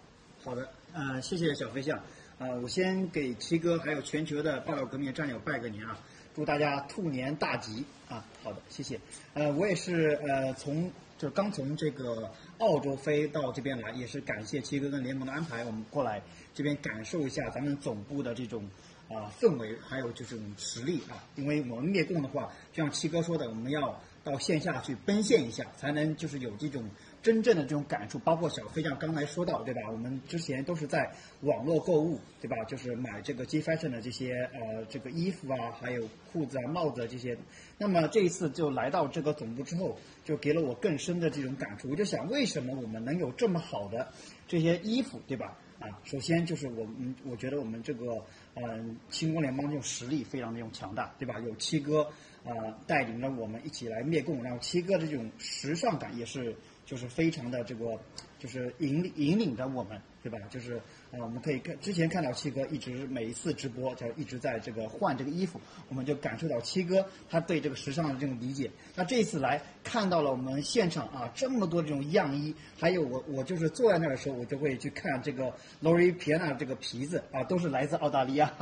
好的，呃，谢谢小飞象，呃，我先给七哥还有全球的报道革命战友拜个年啊，祝大家兔年大吉啊！好的，谢谢。呃，我也是呃从就刚从这个澳洲飞到这边来，也是感谢七哥跟联盟的安排，我们过来这边感受一下咱们总部的这种啊、氛围，还有这种实力啊，因为我们灭共的话，就像七哥说的，我们要到线下去奔现一下，才能就是有这种真正的这种感触。包括小飞象刚才说到，对吧？我们之前都是在网络购物，对吧？就是买这个 G Fashion 的这些呃这个衣服啊，还有裤子啊、帽子啊这些。那么这一次就来到这个总部之后，就给了我更深的这种感触。我就想，为什么我们能有这么好的这些衣服，对吧？啊，首先就是我们，我觉得我们这个嗯，新工联邦这种实力非常的这种强大，对吧？有七哥啊、带领着我们一起来灭共，然后七哥的这种时尚感也是就是非常的这个就是引领引领着我们，对吧？就是啊、我们可以看之前看到七哥一直每一次直播就一直在这个换这个衣服，我们就感受到七哥他对这个时尚的这种理解。那这一次来看到了我们现场啊这么多这种样衣，还有我我就是坐在那儿的时候，我就会去看这个 Lori Piana 这个皮子啊，都是来自澳大利亚，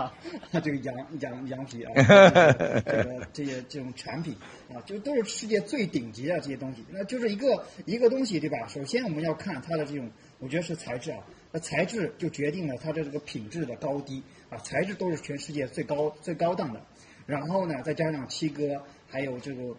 这个羊羊羊皮啊，这个这些这种产品啊，就都是世界最顶级的这些东西。那就是一个一个东西，对吧？首先我们要看它的这种，我觉得是材质啊，那材质就决定了它的这个品质的高低啊，材质都是全世界最高最高档的。然后呢，再加上七哥，还有这个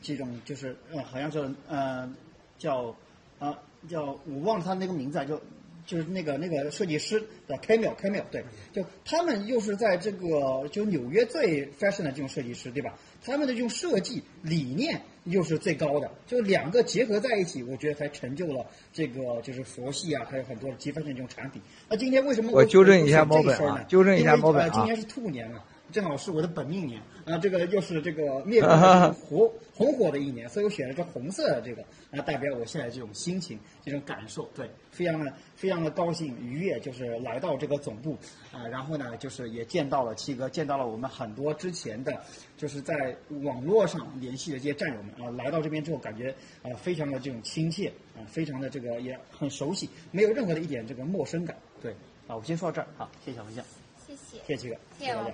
这种就是呃，好像是呃叫啊叫我忘了他那个名字啊，就就是那个那个设计师的 Camel Camel 对，就他们又是在这个就纽约最 fashion 的这种设计师对吧？他们的这种设计理念又是最高的，就两个结合在一起，我觉得才成就了这个就是佛系啊，还有很多的积分的这种产品。那今天为什么我纠正一下我猫本啊纠正一下猫本啊呃今年是兔年嘛。正好是我的本命年啊，这个又是这个灭火 红火的一年，所以我选了这红色的这个，啊，代表我现在这种心情、这种感受，对，非常的非常的高兴愉悦，就是来到这个总部啊，然后呢，就是也见到了七哥，见到了我们很多之前的，就是在网络上联系的这些战友们啊，来到这边之后，感觉啊非常的这种亲切啊，非常的这个也很熟悉，没有任何的一点这个陌生感，对，啊，我先说到这儿，好，谢谢小分享，谢谢，谢谢七哥，谢谢大家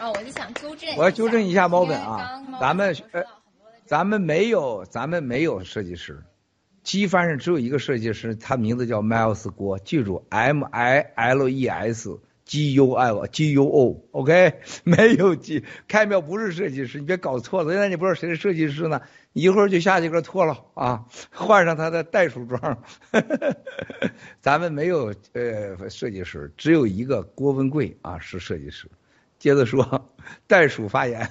王本小哥。然后我就想纠正我要纠正一下猫本啊咱们呃，咱们没有，咱们没有设计师，机翻上只有一个设计师，他名字叫 Miles 郭，记住 M I L E S G U L G U O，OK，没有 G，开庙不是设计师，你别搞错了，现在你不知道谁是设计师呢，一会儿就下去给他脱了啊，换上他的袋鼠装，咱们没有呃设计师，只有一个郭文贵啊是设计师。接着说，袋鼠发言，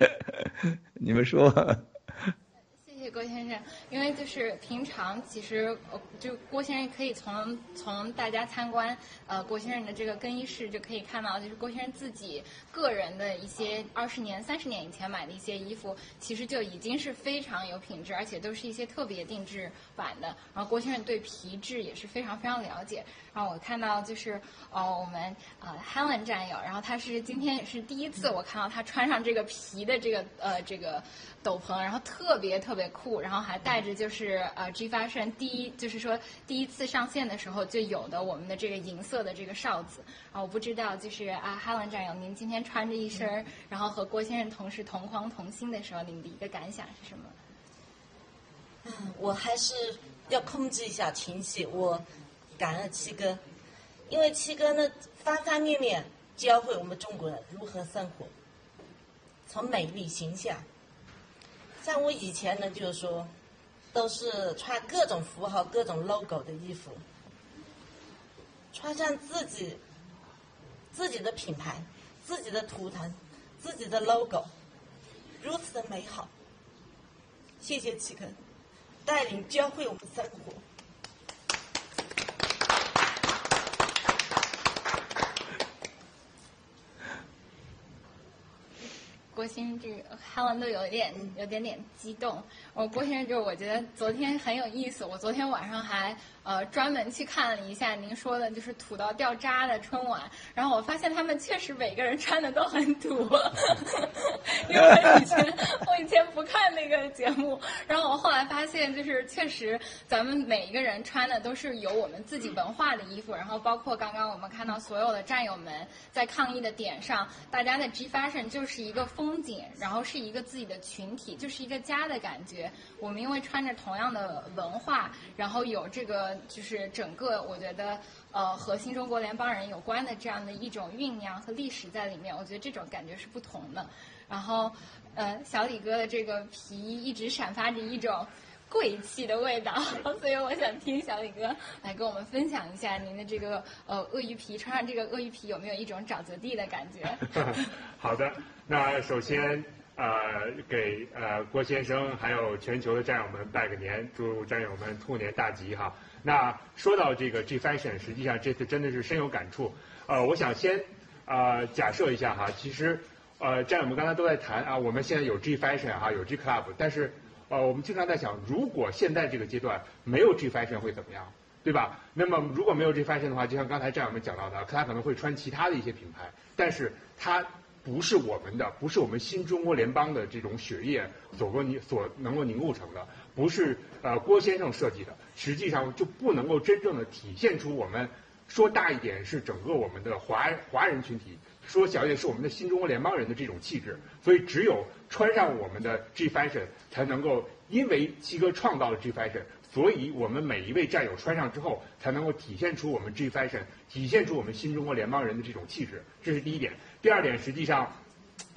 你们说。郭先生，因为就是平常其实呃，就郭先生可以从从大家参观呃郭先生的这个更衣室就可以看到，就是郭先生自己个人的一些二十年、三十年以前买的一些衣服，其实就已经是非常有品质，而且都是一些特别定制版的。然后郭先生对皮质也是非常非常了解。然后我看到就是呃我们呃 Helen 战友，然后他是今天也是第一次我看到他穿上这个皮的这个呃这个斗篷，然后特别特别酷，然后还带着就是呃 G Fashion 第一就是说第一次上线的时候就有的我们的这个银色的这个哨子。啊，我不知道就是啊 Helen 战友，您今天穿着一身，然后和郭先生同时同框同心的时候，您的一个感想是什么？嗯，我还是要控制一下情绪，我。感恩七哥，因为七哥呢方方面面教会我们中国人如何生活，从美丽形象。像我以前呢，就是说，都是穿各种符号、各种 logo 的衣服，穿上自己自己的品牌、自己的图腾、自己的 logo，如此的美好。谢谢七哥带领教会我们生活。郭先生，这个看完都有点有点点激动。我郭先生，就我觉得昨天很有意思。我昨天晚上还。呃，专门去看了一下您说的，就是土到掉渣的春晚，然后我发现他们确实每个人穿的都很土，因为以前我以前不看那个节目，然后我后来发现，就是确实咱们每一个人穿的都是有我们自己文化的衣服，然后包括刚刚我们看到所有的战友们在抗议的点上，大家的 G Fashion 就是一个风景，然后是一个自己的群体，就是一个家的感觉。我们因为穿着同样的文化，然后有这个。就是整个，我觉得，呃，和新中国联邦人有关的这样的一种酝酿和历史在里面，我觉得这种感觉是不同的。然后，呃，小李哥的这个皮衣一直闪发着一种 贵气的味道，所以我想听小李哥来跟我们分享一下您的这个呃鳄鱼皮，穿上这个鳄鱼皮有没有一种沼泽地的感觉？好的，那首先呃给呃郭先生还有全球的战友们拜个年，祝战友们兔年大吉哈。那说到这个 G Fashion，实际上这次真的是深有感触。呃，我想先呃假设一下哈，其实呃战友们刚才都在谈啊，我们现在有 G Fashion 哈，有 G Club，但是呃我们经常在想，如果现在这个阶段没有 G Fashion 会怎么样，对吧？那么如果没有 G Fashion 的话，就像刚才战友们讲到的，他可能会穿其他的一些品牌，但是他不是我们的，不是我们新中国联邦的这种血液所过凝所能够凝固成的，不是呃郭先生设计的。实际上就不能够真正的体现出我们说大一点是整个我们的华华人群体，说小一点是我们的新中国联邦人的这种气质。所以只有穿上我们的 G Fashion 才能够，因为七哥创造了 G Fashion，所以我们每一位战友穿上之后才能够体现出我们 G Fashion，体现出我们新中国联邦人的这种气质。这是第一点。第二点，实际上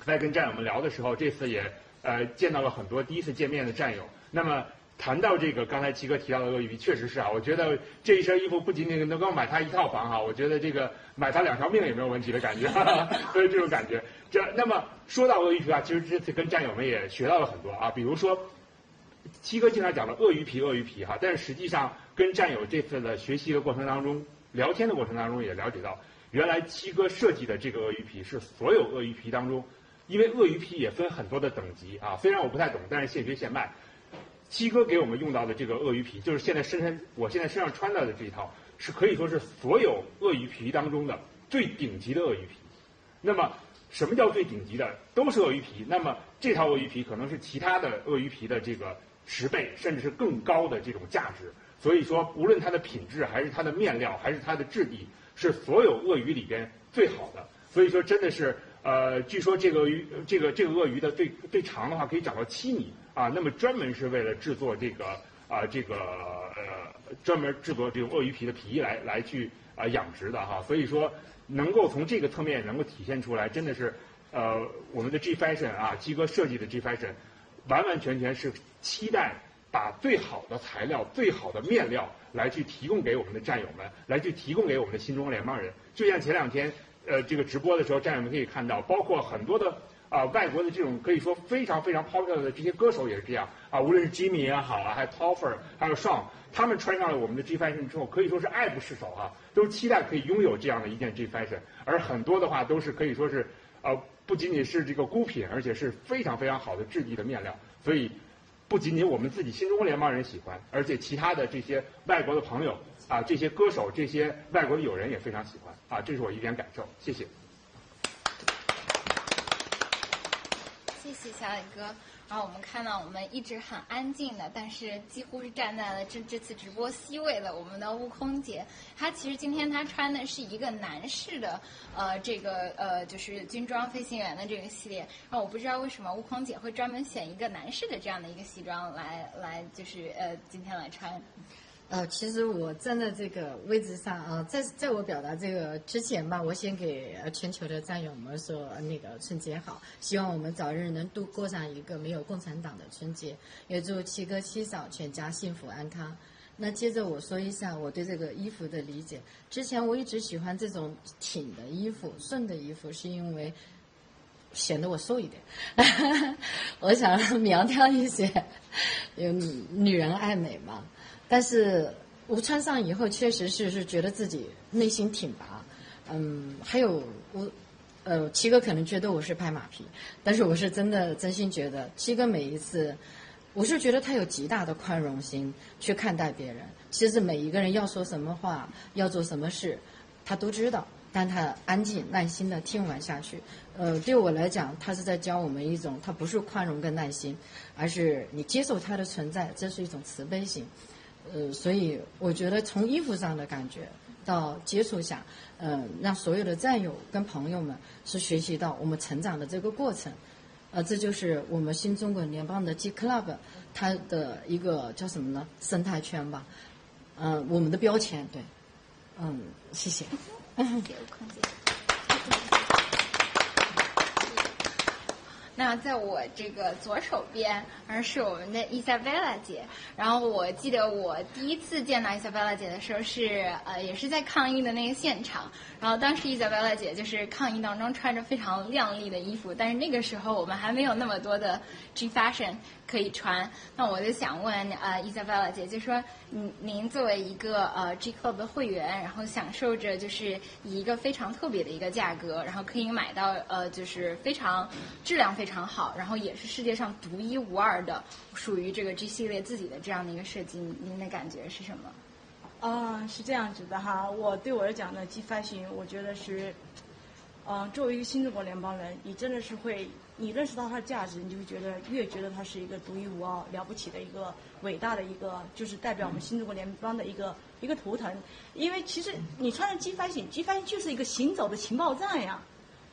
在跟战友们聊的时候，这次也呃见到了很多第一次见面的战友。那么。谈到这个，刚才七哥提到的鳄鱼皮，确实是啊。我觉得这一身衣服不仅仅能够买他一套房哈，我觉得这个买他两条命也没有问题的感觉，所以这种感觉。这那么说到鳄鱼皮啊，其实这次跟战友们也学到了很多啊。比如说，七哥经常讲的鳄鱼皮，鳄鱼皮哈，但是实际上跟战友这次的学习的过程当中，聊天的过程当中也了解到，原来七哥设计的这个鳄鱼皮是所有鳄鱼皮当中，因为鳄鱼皮也分很多的等级啊。虽然我不太懂，但是现学现卖。七哥给我们用到的这个鳄鱼皮，就是现在身上我现在身上穿到的这一套，是可以说是所有鳄鱼皮当中的最顶级的鳄鱼皮。那么，什么叫最顶级的？都是鳄鱼皮。那么这套鳄鱼皮可能是其他的鳄鱼皮的这个十倍，甚至是更高的这种价值。所以说，无论它的品质，还是它的面料，还是它的质地，是所有鳄鱼里边最好的。所以说，真的是呃，据说这个鳄鱼，这个这个鳄鱼的最最长的话可以长到七米。啊，那么专门是为了制作这个啊，这个呃，专门制作这种鳄鱼皮的皮衣来来去啊养殖的哈，所以说能够从这个侧面能够体现出来，真的是呃我们的 G Fashion 啊，鸡哥设计的 G Fashion，完完全全是期待把最好的材料、最好的面料来去提供给我们的战友们，来去提供给我们的新中国联邦人。就像前两天呃这个直播的时候，战友们可以看到，包括很多的。啊，外国的这种可以说非常非常 popular 的这些歌手也是这样啊，无论是 Jimmy 也好啊，还有 Toffer，还有 Sean，他们穿上了我们的 G Fashion 之后，可以说是爱不释手啊，都期待可以拥有这样的一件 G Fashion，而很多的话都是可以说是呃，不仅仅是这个孤品，而且是非常非常好的质地的面料，所以不仅仅我们自己新中国联邦人喜欢，而且其他的这些外国的朋友啊，这些歌手，这些外国的友人也非常喜欢啊，这是我一点感受，谢谢。小磊哥。然后我们看到我们一直很安静的，但是几乎是站在了这这次直播 C 位的我们的悟空姐。她其实今天她穿的是一个男士的呃这个呃就是军装飞行员的这个系列。然后我不知道为什么悟空姐会专门选一个男士的这样的一个西装来来就是呃今天来穿。呃，其实我站在这个位置上啊，在在我表达这个之前吧，我先给全球的战友们说那个春节好，希望我们早日能度过上一个没有共产党的春节，也祝七哥七嫂全家幸福安康。那接着我说一下我对这个衣服的理解。之前我一直喜欢这种挺的衣服、顺的衣服，是因为显得我瘦一点，我想苗条一些，有女人爱美嘛。但是我穿上以后，确实是是觉得自己内心挺拔，嗯，还有我，呃，七哥可能觉得我是拍马屁，但是我是真的真心觉得七哥每一次，我是觉得他有极大的宽容心去看待别人。其实每一个人要说什么话，要做什么事，他都知道，但他安静耐心的听完下去。呃，对我来讲，他是在教我们一种，他不是宽容跟耐心，而是你接受他的存在，这是一种慈悲心。呃，所以我觉得从衣服上的感觉到接触下，嗯，让所有的战友跟朋友们是学习到我们成长的这个过程，呃，这就是我们新中国联邦的 G Club 它的一个叫什么呢？生态圈吧，嗯，我们的标签，对，嗯，谢谢。那在我这个左手边，而是我们的伊莎贝拉姐。然后我记得我第一次见到伊莎贝拉姐的时候是呃，也是在抗议的那个现场。然后当时伊莎贝拉姐就是抗议当中穿着非常靓丽的衣服，但是那个时候我们还没有那么多的 G fashion 可以穿。那我就想问呃伊莎贝拉姐，就说您您作为一个呃 G club 的会员，然后享受着就是以一个非常特别的一个价格，然后可以买到呃就是非常质量非常。好，然后也是世界上独一无二的，属于这个 G 系列自己的这样的一个设计，您的感觉是什么？啊，是这样子的哈，我对我来讲呢，G fashion 我觉得是，嗯，作为一个新中国联邦人，你真的是会，你认识到它的价值，你就会觉得越觉得它是一个独一无二、了不起的一个伟大的一个，就是代表我们新中国联邦的一个一个图腾。因为其实你穿着机翻型，机翻型就是一个行走的情报站呀，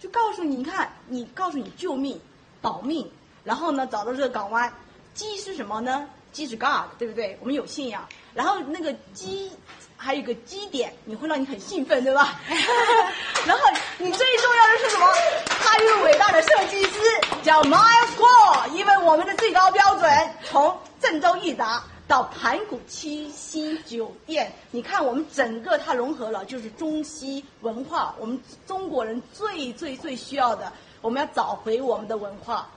就告诉你，你看，你告诉你救命。保命，然后呢，找到这个港湾，鸡是什么呢？鸡是 God，对不对？我们有信仰。然后那个鸡还有一个基点，你会让你很兴奋，对吧？然后你最重要的是什么？他一个伟大的设计师叫 Miles Core，因为我们的最高标准从郑州裕达到盘古七星酒店，你看我们整个它融合了就是中西文化，我们中国人最最最需要的。我们要找回我们的文化，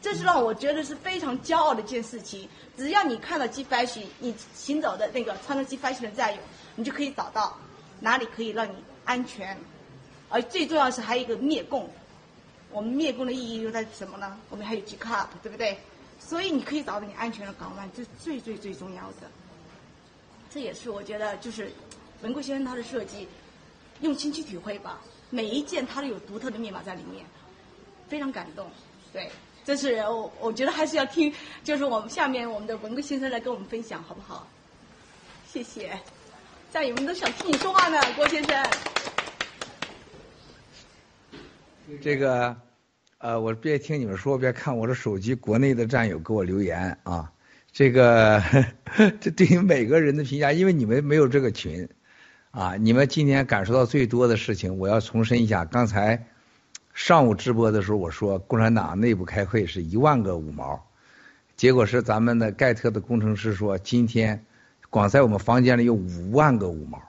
这是让我觉得是非常骄傲的一件事情。只要你看到 G fashion，你行走的那个穿着 G fashion 的战友，你就可以找到哪里可以让你安全。而最重要是还有一个灭共，我们灭共的意义又在什么呢？我们还有 G cup，对不对？所以你可以找到你安全的港湾，这是最最最重要的。这也是我觉得就是文贵先生他的设计，用心去体会吧。每一件它都有独特的密码在里面。非常感动，对，这是我我觉得还是要听，就是我们下面我们的文贵先生来跟我们分享，好不好？谢谢，战友们都想听你说话呢，郭先生。这个，呃，我别听你们说，别看我的手机，国内的战友给我留言啊，这个，这对于每个人的评价，因为你们没有这个群，啊，你们今天感受到最多的事情，我要重申一下，刚才。上午直播的时候，我说共产党内部开会是一万个五毛，结果是咱们的盖特的工程师说，今天光在我们房间里有五万个五毛。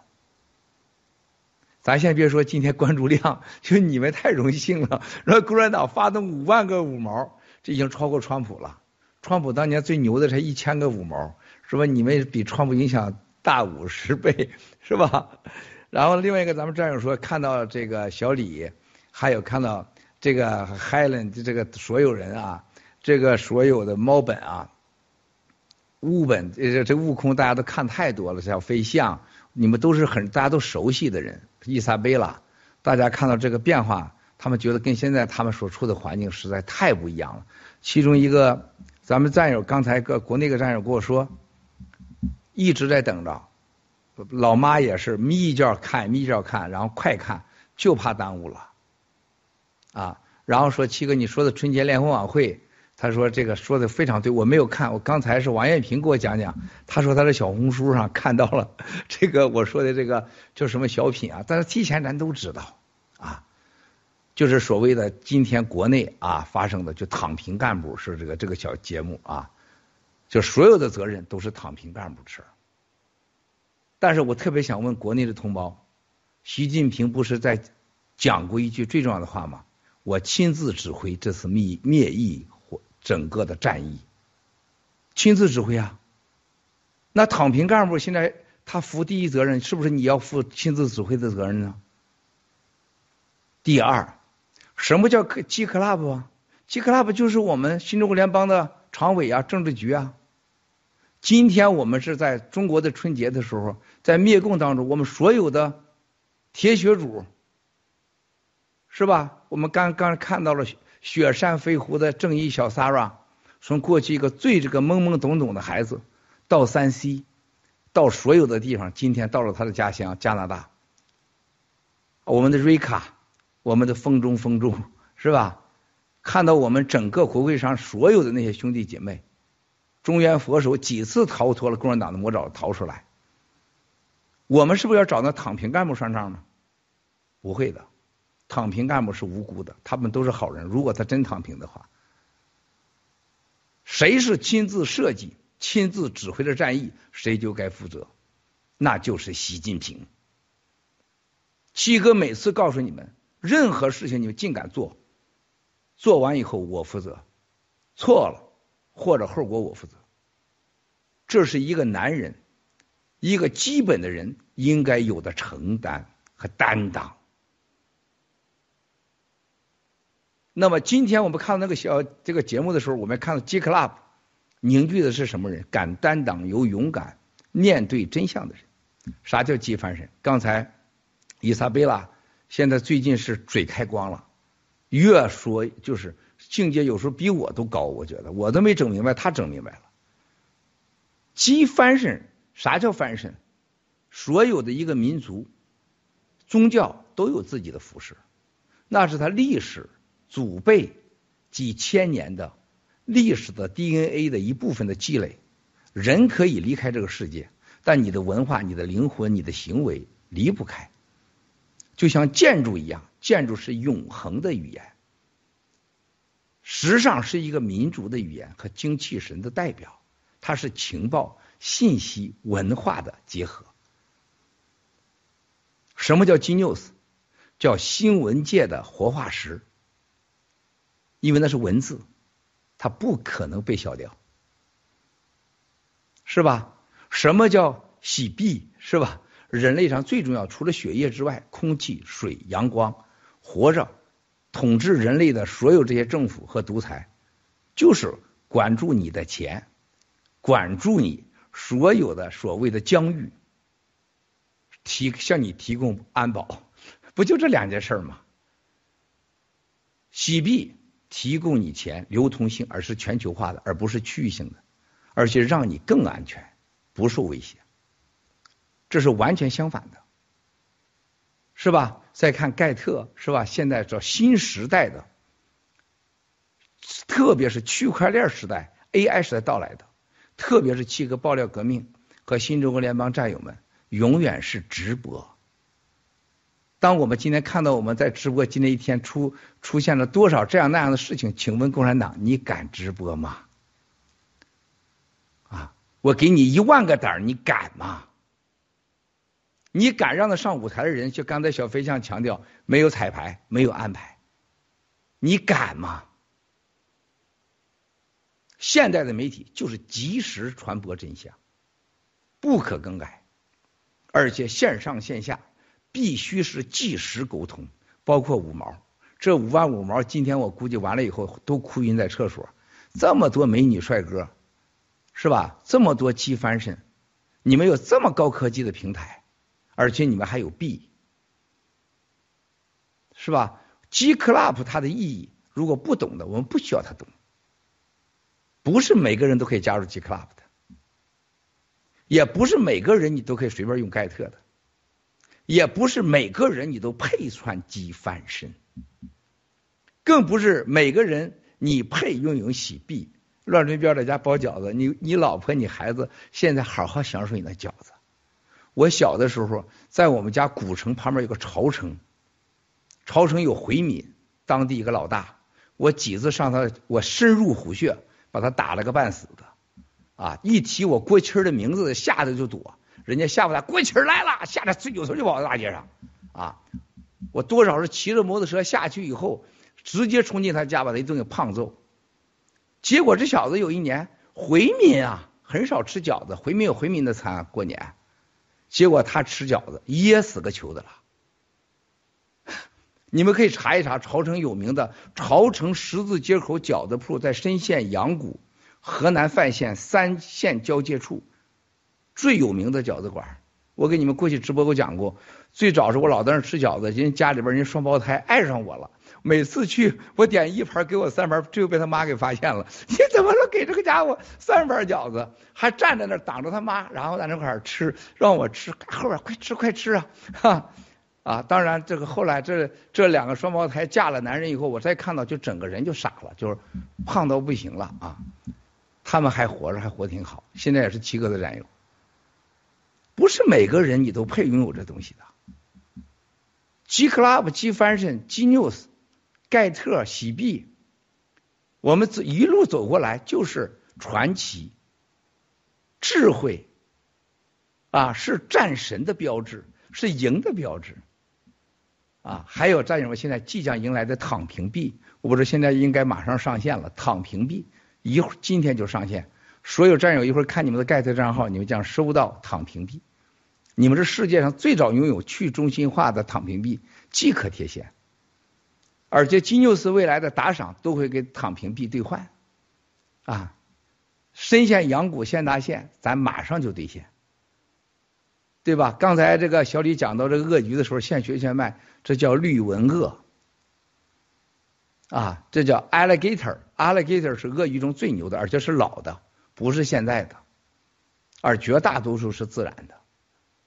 咱先别说今天关注量，就你们太荣幸了。让共产党发动五万个五毛，这已经超过川普了。川普当年最牛的才一千个五毛，是吧？你们比川普影响大五十倍，是吧？然后另外一个，咱们战友说看到这个小李，还有看到这个 Helen，这个所有人啊，这个所有的猫本啊，悟本，这这悟空大家都看太多了，像飞象，你们都是很大家都熟悉的人，伊莎贝拉，大家看到这个变化，他们觉得跟现在他们所处的环境实在太不一样了。其中一个，咱们战友刚才个国内个战友跟我说，一直在等着。老妈也是眯一觉看，眯一觉看，然后快看，就怕耽误了，啊，然后说七哥你说的春节联欢晚会，他说这个说的非常对，我没有看，我刚才是王艳平给我讲讲，他说他在小红书上看到了 这个我说的这个叫什么小品啊，但是提前咱都知道，啊，就是所谓的今天国内啊发生的就躺平干部是这个这个小节目啊，就所有的责任都是躺平干部的事儿。但是我特别想问国内的同胞，习近平不是在讲过一句最重要的话吗？我亲自指挥这次灭灭疫整个的战役，亲自指挥啊。那躺平干部现在他负第一责任，是不是你要负亲自指挥的责任呢？第二，什么叫 G Club 啊？G Club 就是我们新中国联邦的常委啊，政治局啊。今天我们是在中国的春节的时候，在灭共当中，我们所有的铁血主，是吧？我们刚刚看到了雪山飞狐的正义小 Sarah，从过去一个最这个懵懵懂懂的孩子，到山西，到所有的地方，今天到了他的家乡加拿大。我们的瑞卡，我们的风中风中，是吧？看到我们整个国会上所有的那些兄弟姐妹。中原佛手几次逃脱了共产党的魔爪，逃出来。我们是不是要找那躺平干部算账呢？不会的，躺平干部是无辜的，他们都是好人。如果他真躺平的话，谁是亲自设计、亲自指挥的战役，谁就该负责，那就是习近平。七哥每次告诉你们，任何事情你们尽敢做，做完以后我负责，错了。或者后果我负责，这是一个男人，一个基本的人应该有的承担和担当。那么今天我们看到那个小这个节目的时候，我们看到 G Club 凝聚的是什么人？敢担当、有勇敢、面对真相的人。啥叫激翻身？刚才伊莎贝拉现在最近是嘴开光了，越说就是。境界有时候比我都高，我觉得我都没整明白，他整明白了。即翻身，啥叫翻身？所有的一个民族、宗教都有自己的服饰，那是他历史祖辈几千年的历史的 DNA 的一部分的积累。人可以离开这个世界，但你的文化、你的灵魂、你的行为离不开。就像建筑一样，建筑是永恒的语言。时尚是一个民族的语言和精气神的代表，它是情报、信息、文化的结合。什么叫 Genius？叫新闻界的活化石，因为那是文字，它不可能被消掉，是吧？什么叫洗币？是吧？人类上最重要，除了血液之外，空气、水、阳光，活着。统治人类的所有这些政府和独裁，就是管住你的钱，管住你所有的所谓的疆域，提向你提供安保，不就这两件事儿吗？洗币提供你钱流通性，而是全球化的，而不是区域性的，而且让你更安全，不受威胁，这是完全相反的，是吧？再看盖特是吧？现在叫新时代的，特别是区块链时代、AI 时代到来的，特别是七个爆料革命和新中国联邦战友们，永远是直播。当我们今天看到我们在直播，今天一天出出现了多少这样那样的事情？请问共产党，你敢直播吗？啊，我给你一万个胆儿，你敢吗？你敢让他上舞台的人，就刚才小飞象强调，没有彩排，没有安排，你敢吗？现在的媒体就是及时传播真相，不可更改，而且线上线下必须是即时沟通，包括五毛。这五万五毛，今天我估计完了以后都哭晕在厕所。这么多美女帅哥，是吧？这么多鸡翻身，你们有这么高科技的平台，而且你们还有币，是吧？G Club 它的意义，如果不懂的，我们不需要他懂。不是每个人都可以加入 G Club 的，也不是每个人你都可以随便用盖特的，也不是每个人你都配穿机翻身，更不是每个人你配拥有喜币。乱伦标在家包饺子，你你老婆你孩子现在好好享受你那饺子。我小的时候在我们家古城旁边有个朝城，朝城有回民，当地一个老大，我几次上他，我深入虎穴。把他打了个半死的，啊！一提我郭七的名字，吓得就躲。人家吓唬他，郭七来了，吓得扭头就跑到大街上，啊！我多少是骑着摩托车下去以后，直接冲进他家，把他一顿给胖揍。结果这小子有一年回民啊，很少吃饺子，回民有回民的餐过年。结果他吃饺子噎死个球的了。你们可以查一查朝城有名的朝城十字街口饺子铺，在深县阳谷河南范县三县交界处最有名的饺子馆。我给你们过去直播过讲过，最早是我老在那吃饺子，人家家里边人双胞胎爱上我了。每次去我点一盘，给我三盘，最后被他妈给发现了。你怎么能给这个家伙三盘饺子？还站在那挡着他妈，然后在那块吃，让我吃后边快吃快吃啊！哈。啊，当然，这个后来这这两个双胞胎嫁了男人以后，我再看到就整个人就傻了，就是胖到不行了啊。他们还活着，还活挺好，现在也是七哥的战友。不是每个人你都配拥有这东西的。G Club、G Fashion、G News、盖特、喜币，我们一路走过来就是传奇、智慧啊，是战神的标志，是赢的标志。啊，还有战友们现在即将迎来的躺平币，我不知道现在应该马上上线了。躺平币一会儿今天就上线，所有战友一会儿看你们的盖特账号，你们将收到躺平币。你们是世界上最早拥有去中心化的躺平币，即可贴现，而且金牛斯未来的打赏都会给躺平币兑换。啊，深陷阳谷县大现，咱马上就兑现。对吧？刚才这个小李讲到这个鳄鱼的时候，现学现卖，这叫绿纹鳄啊，这叫 alligator，alligator 是鳄鱼中最牛的，而且是老的，不是现在的，而绝大多数是自然的。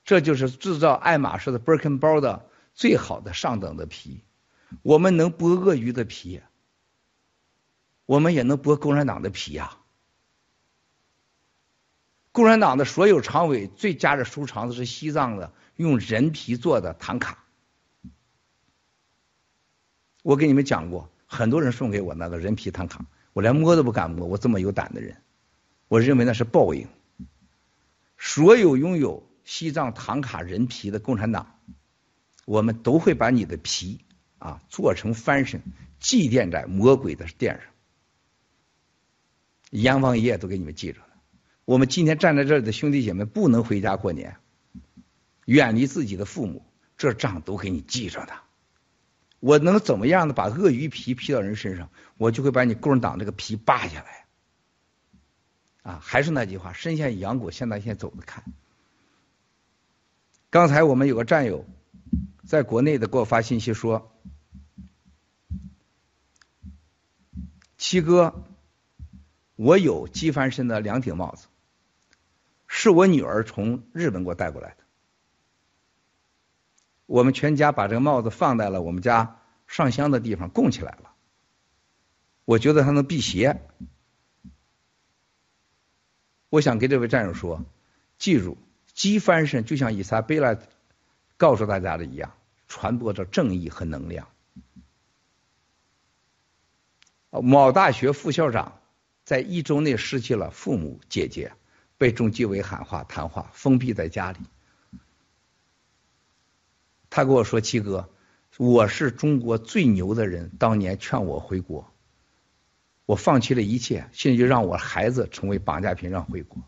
这就是制造爱马仕的 Birkin 包的最好的上等的皮。我们能剥鳄鱼的皮，我们也能剥共产党的皮呀。共产党的所有常委最夹着收藏的是西藏的用人皮做的唐卡。我给你们讲过，很多人送给我那个人皮唐卡，我连摸都不敢摸。我这么有胆的人，我认为那是报应。所有拥有西藏唐卡人皮的共产党，我们都会把你的皮啊做成翻身，祭奠在魔鬼的殿上。阎王爷都给你们记着。我们今天站在这里的兄弟姐妹不能回家过年，远离自己的父母，这账都给你记着呢。我能怎么样的把鳄鱼皮披到人身上，我就会把你共产党这个皮扒下来。啊，还是那句话，身陷阳谷，现在先走着看。刚才我们有个战友在国内的给我发信息说，七哥，我有机翻身的两顶帽子。是我女儿从日本给我带过来的。我们全家把这个帽子放在了我们家上香的地方供起来了。我觉得它能辟邪。我想给这位战友说，记住，机翻身就像伊莎贝拉告诉大家的一样，传播着正义和能量。某大学副校长在一周内失去了父母、姐姐。被中纪委喊话谈话，封闭在家里。他跟我说：“七哥，我是中国最牛的人，当年劝我回国，我放弃了一切，现在就让我孩子成为绑架品，让回国。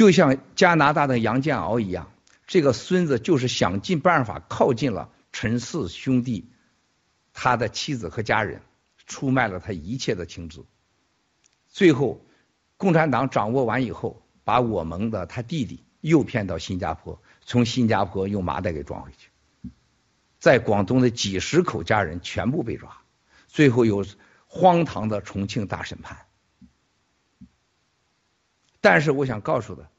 就像加拿大的杨建鳌一样，这个孙子就是想尽办法靠近了陈氏兄弟，他的妻子和家人，出卖了他一切的情资。最后，共产党掌握完以后，把我们的他弟弟诱骗到新加坡。”从新加坡用麻袋给装回去，在广东的几十口家人全部被抓，最后有荒唐的重庆大审判。但是我想告诉的，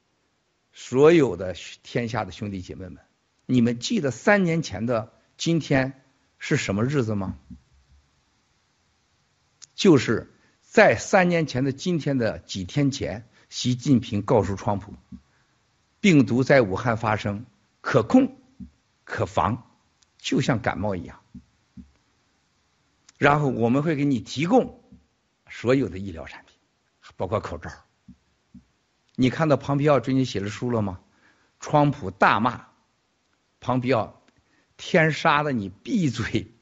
所有的天下的兄弟姐妹们，你们记得三年前的今天是什么日子吗？就是在三年前的今天的几天前，习近平告诉川普。病毒在武汉发生，可控、可防，就像感冒一样。然后我们会给你提供所有的医疗产品，包括口罩。你看到庞皮奥最近写的书了吗？川普大骂庞皮奥，天杀的你闭嘴！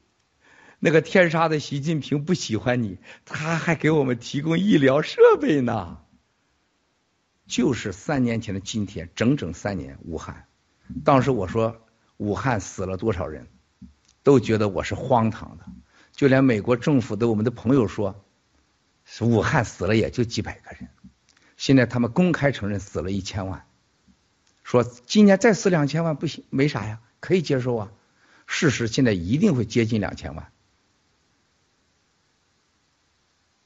那个天杀的习近平不喜欢你，他还给我们提供医疗设备呢。就是三年前的今天，整整三年，武汉。当时我说武汉死了多少人，都觉得我是荒唐的。就连美国政府的我们的朋友说，武汉死了也就几百个人。现在他们公开承认死了一千万，说今年再死两千万不行，没啥呀，可以接受啊。事实现在一定会接近两千万。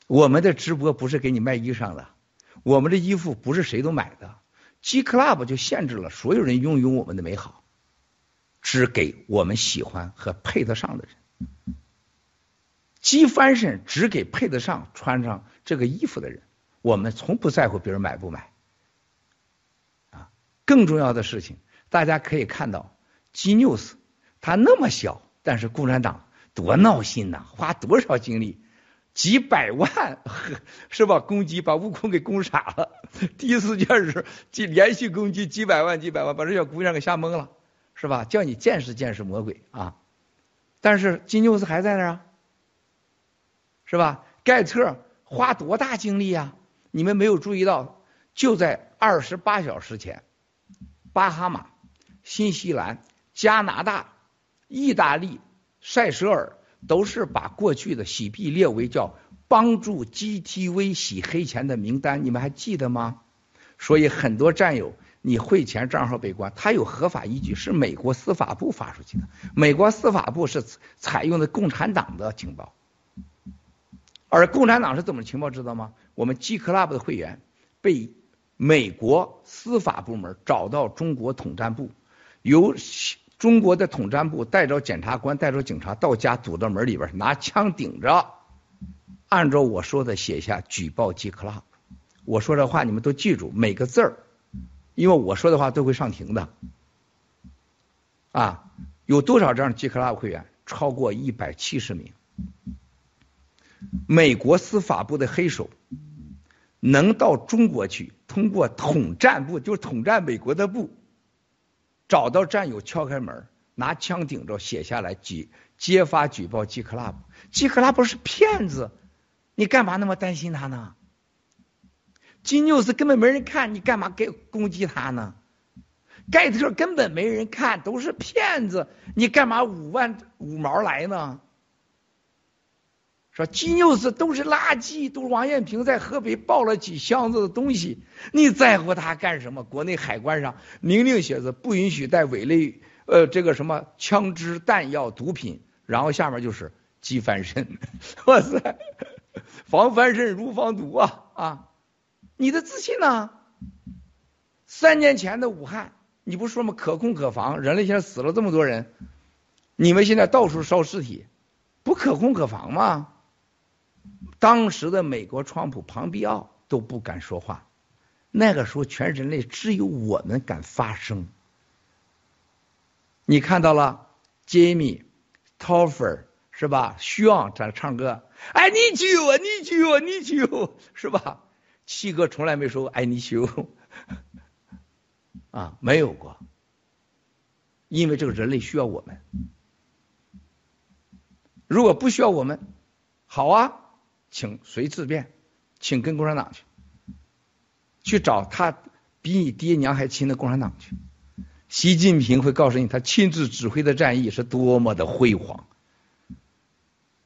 我们的直播不是给你卖衣裳的。我们的衣服不是谁都买的，G Club 就限制了所有人拥有我们的美好，只给我们喜欢和配得上的人。G Fashion 只给配得上穿上这个衣服的人，我们从不在乎别人买不买。啊，更重要的事情，大家可以看到，G News 它那么小，但是共产党多闹心呐，花多少精力。几百万 是吧？攻击把悟空给攻傻了。第一次件是几连续攻击几百万几百万，把这小姑娘给吓懵了，是吧？叫你见识见识魔鬼啊！但是金牛斯还在那啊，是吧？盖特花多大精力啊？你们没有注意到，就在二十八小时前，巴哈马、新西兰、加拿大、意大利、塞舌尔。都是把过去的洗币列为叫帮助 GTV 洗黑钱的名单，你们还记得吗？所以很多战友，你汇钱账号被关，他有合法依据，是美国司法部发出去的。美国司法部是采用的共产党的情报，而共产党是怎么情报知道吗？我们 G Club 的会员被美国司法部门找到中国统战部，由。中国的统战部带着检察官，带着警察到家堵到门里边，拿枪顶着，按照我说的写下举报 G Club。我说这话你们都记住每个字儿，因为我说的话都会上庭的。啊，有多少这样 G Club 会员？超过一百七十名。美国司法部的黑手能到中国去，通过统战部，就是统战美国的部。找到战友敲开门，拿枪顶着写下来，举揭发举报 G Club，G Club 是骗子，你干嘛那么担心他呢？金牛斯根本没人看，你干嘛给攻击他呢？盖特根本没人看，都是骗子，你干嘛五万五毛来呢？说金牛斯都是垃圾，都是王艳平在河北抱了几箱子的东西，你在乎他干什么？国内海关上明令写着不允许带伪类，呃，这个什么枪支、弹药、毒品，然后下面就是鸡翻身，哇塞，防翻身如防毒啊啊！你的自信呢？三年前的武汉，你不说吗？可控可防，人类现在死了这么多人，你们现在到处烧尸体，不可控可防吗？当时的美国川普庞皮奥都不敢说话，那个时候全人类只有我们敢发声。你看到了，Jimmy，Toffer 是吧？徐昂在唱歌，I need you，I need you，I need you，是吧？七哥从来没说 I need you，啊，没有过。因为这个人类需要我们。如果不需要我们，好啊，请随自便，请跟共产党去，去找他比你爹娘还亲的共产党去。习近平会告诉你，他亲自指挥的战役是多么的辉煌。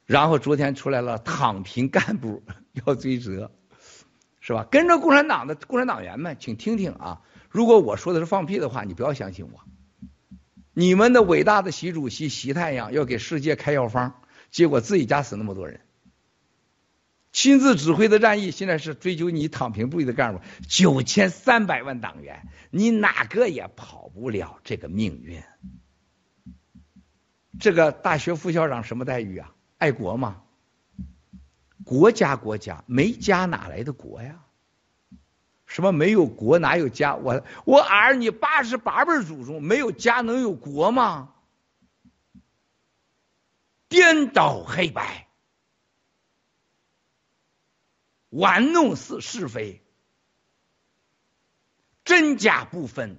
然后昨天出来了，躺平干部 要追责，是吧？跟着共产党的共产党员们，请听听啊！如果我说的是放屁的话，你不要相信我。你们的伟大的习主席习太阳要给世界开药方，结果自己家死那么多人。亲自指挥的战役，现在是追究你躺平部队的干部九千三百万党员，你哪个也跑不了这个命运。这个大学副校长什么待遇啊？爱国吗？国家国家没家哪来的国呀？什么没有国哪有家？我我儿你八十八辈祖宗没有家能有国吗？颠倒黑白，玩弄是是非，真假不分，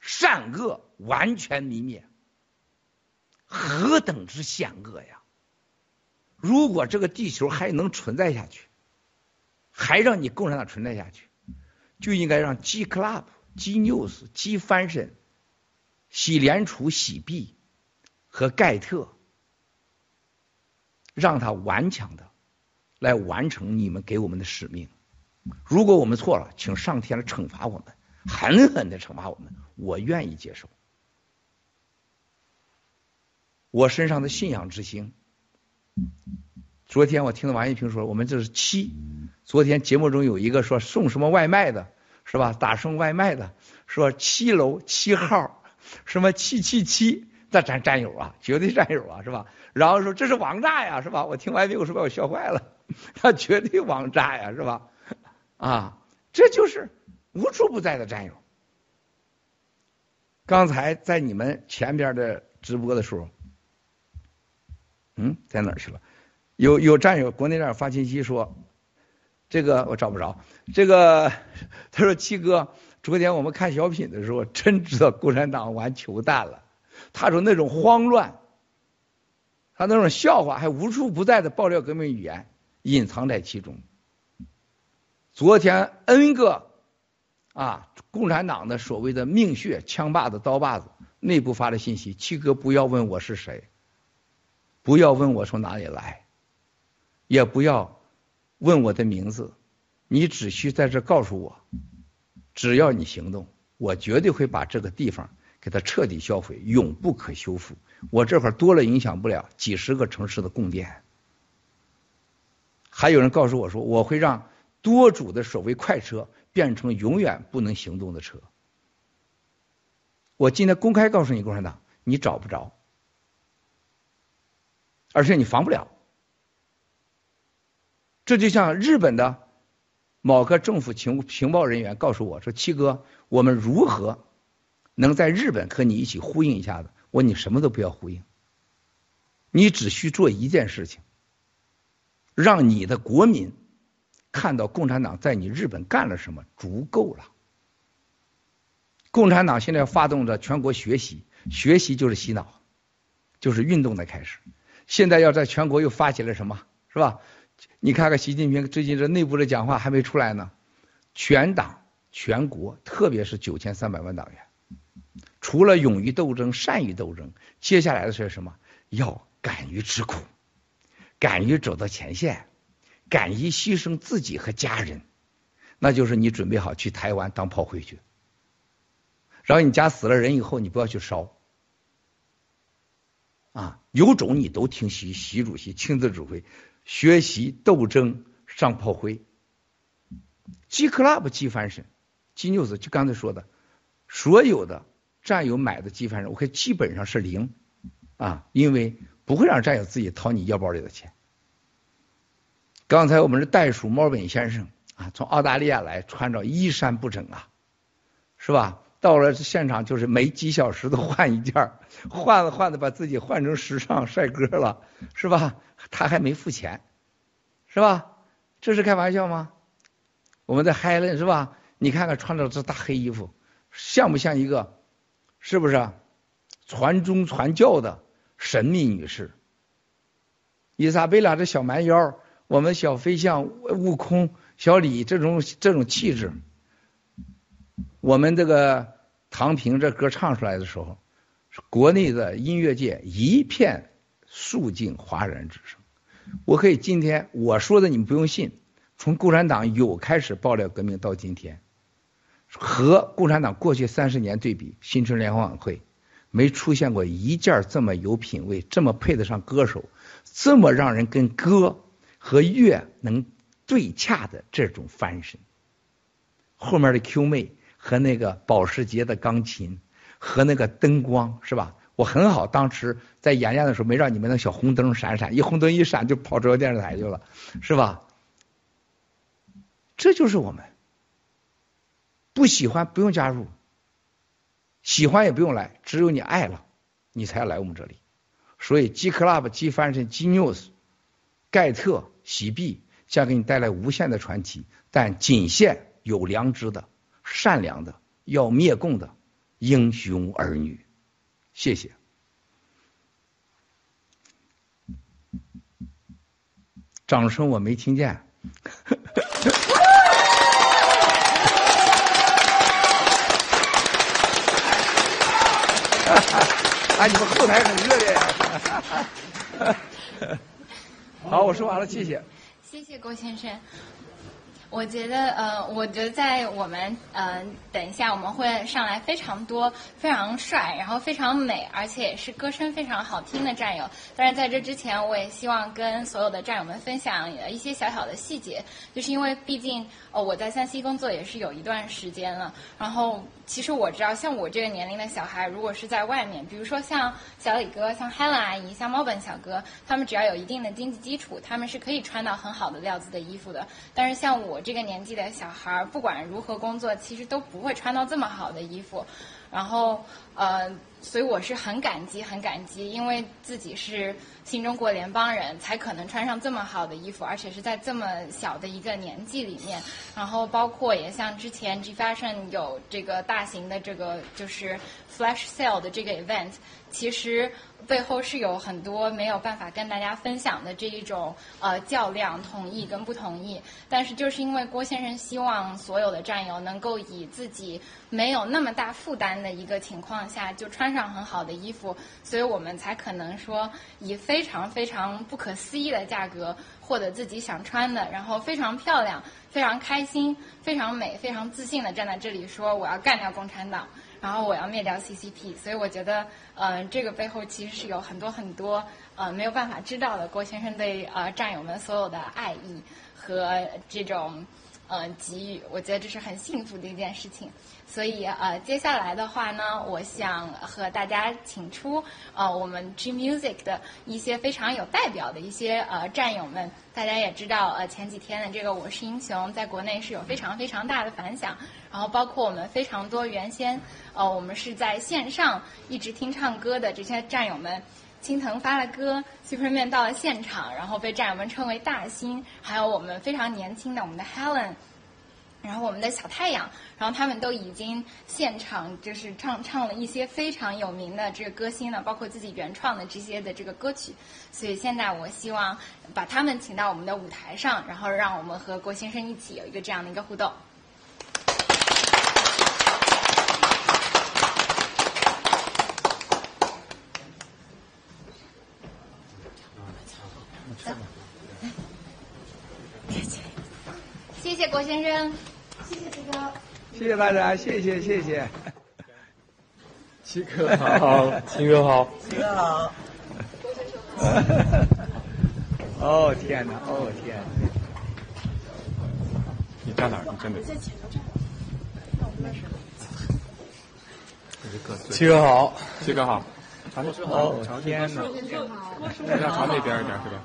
善恶完全泯灭，何等之险恶呀！如果这个地球还能存在下去，还让你共产党存在下去，就应该让 G Club、G News、G Fashion、喜联储、喜币和盖特，让他顽强的来完成你们给我们的使命。如果我们错了，请上天来惩罚我们，狠狠的惩罚我们，我愿意接受。我身上的信仰之星。昨天我听到王一平说，我们这是七。昨天节目中有一个说送什么外卖的，是吧？打送外卖的说七楼七号什么七七七，那咱战友啊，绝对战友啊，是吧？然后说这是王炸呀，是吧？我听完没有说把我笑坏了，他绝对王炸呀，是吧？啊，这就是无处不在的战友。刚才在你们前边的直播的时候。嗯，在哪儿去了？有有战友，国内战友发信息说，这个我找不着。这个他说七哥，昨天我们看小品的时候，真知道共产党玩球蛋了。他说那种慌乱，他那种笑话还无处不在的爆料革命语言，隐藏在其中。昨天 N 个啊，共产党的所谓的命血枪把子刀把子内部发的信息，七哥不要问我是谁。不要问我从哪里来，也不要问我的名字，你只需在这告诉我，只要你行动，我绝对会把这个地方给它彻底销毁，永不可修复。我这块多了影响不了几十个城市的供电。还有人告诉我说，我会让多主的所谓快车变成永远不能行动的车。我今天公开告诉你，共产党，你找不着。而且你防不了，这就像日本的某个政府情情报人员告诉我说：“七哥，我们如何能在日本和你一起呼应一下子？”我说你什么都不要呼应，你只需做一件事情，让你的国民看到共产党在你日本干了什么，足够了。共产党现在发动着全国学习，学习就是洗脑，就是运动的开始。现在要在全国又发起了什么，是吧？你看看习近平最近这内部的讲话还没出来呢。全党全国，特别是九千三百万党员，除了勇于斗争、善于斗争，接下来的是什么？要敢于吃苦，敢于走到前线，敢于牺牲自己和家人。那就是你准备好去台湾当炮灰去，然后你家死了人以后，你不要去烧。啊，有种你都听习习主席亲自指挥，学习斗争上炮灰。G Club 机翻身，G News 就刚才说的，所有的战友买的机翻身，我看基本上是零啊，因为不会让战友自己掏你腰包里的钱。刚才我们是袋鼠猫本先生啊，从澳大利亚来，穿着衣衫不整啊，是吧？到了现场就是每几小时都换一件 换着换着把自己换成时尚帅哥了，是吧？他还没付钱，是吧？这是开玩笑吗？我们在嗨了是吧？你看看穿着这大黑衣服，像不像一个？是不是？传宗传教的神秘女士。伊莎贝拉这小蛮腰，我们小飞象、悟空、小李这种这种气质，我们这个唐平这歌唱出来的时候，国内的音乐界一片肃静哗然之声。我可以今天我说的你们不用信，从共产党有开始爆料革命到今天，和共产党过去三十年对比，新春联欢晚会没出现过一件这么有品位、这么配得上歌手。这么让人跟歌和乐能对洽的这种翻身，后面的 Q 妹和那个保时捷的钢琴和那个灯光是吧？我很好，当时在演练的时候没让你们那小红灯闪闪，一红灯一闪就跑中央电视台去了，是吧？这就是我们，不喜欢不用加入，喜欢也不用来，只有你爱了，你才来我们这里。所以，G Club、G Fashion、G News、盖特、喜币将给你带来无限的传奇，但仅限有良知的、善良的、要灭共的英雄儿女。谢谢。掌声我没听见。啊，你们后台很热烈呀！好，我说完了，谢谢。谢谢郭先生。我觉得，呃，我觉得在我们，呃，等一下我们会上来非常多、非常帅，然后非常美，而且也是歌声非常好听的战友。但是在这之前，我也希望跟所有的战友们分享一些小小的细节，就是因为毕竟，呃，我在山西工作也是有一段时间了。然后，其实我知道，像我这个年龄的小孩，如果是在外面，比如说像小李哥、像 Helen 阿姨、像猫本小哥，他们只要有一定的经济基础，他们是可以穿到很好的料子的衣服的。但是像我。这个年纪的小孩，不管如何工作，其实都不会穿到这么好的衣服。然后，呃，所以我是很感激，很感激，因为自己是新中国联邦人，才可能穿上这么好的衣服，而且是在这么小的一个年纪里面。然后，包括也像之前 G Fashion 有这个大型的这个就是 Flash Sale 的这个 event，其实。背后是有很多没有办法跟大家分享的这一种呃较量，同意跟不同意。但是就是因为郭先生希望所有的战友能够以自己没有那么大负担的一个情况下，就穿上很好的衣服，所以我们才可能说以非常非常不可思议的价格获得自己想穿的，然后非常漂亮、非常开心、非常美、非常自信的站在这里说我要干掉共产党。然后我要灭掉 CCP，所以我觉得，呃，这个背后其实是有很多很多呃没有办法知道的郭先生对呃战友们所有的爱意和这种呃给予，我觉得这是很幸福的一件事情。所以呃接下来的话呢，我想和大家请出呃我们 G Music 的一些非常有代表的一些呃战友们。大家也知道呃前几天的这个我是英雄在国内是有非常非常大的反响。然后包括我们非常多原先，呃，我们是在线上一直听唱歌的这些战友们，青藤发了歌，Superman 到了现场，然后被战友们称为大星，还有我们非常年轻的我们的 Helen，然后我们的小太阳，然后他们都已经现场就是唱唱了一些非常有名的这个歌星呢，包括自己原创的这些的这个歌曲，所以现在我希望把他们请到我们的舞台上，然后让我们和郭先生一起有一个这样的一个互动。谢谢郭先生，谢谢七哥，谢谢大家，谢谢谢谢。七哥好，七哥好，七哥好。哦天哪，哦天！你站哪儿？你站哪？七哥好，七哥好。哦天哪！你要朝那边一点是吧？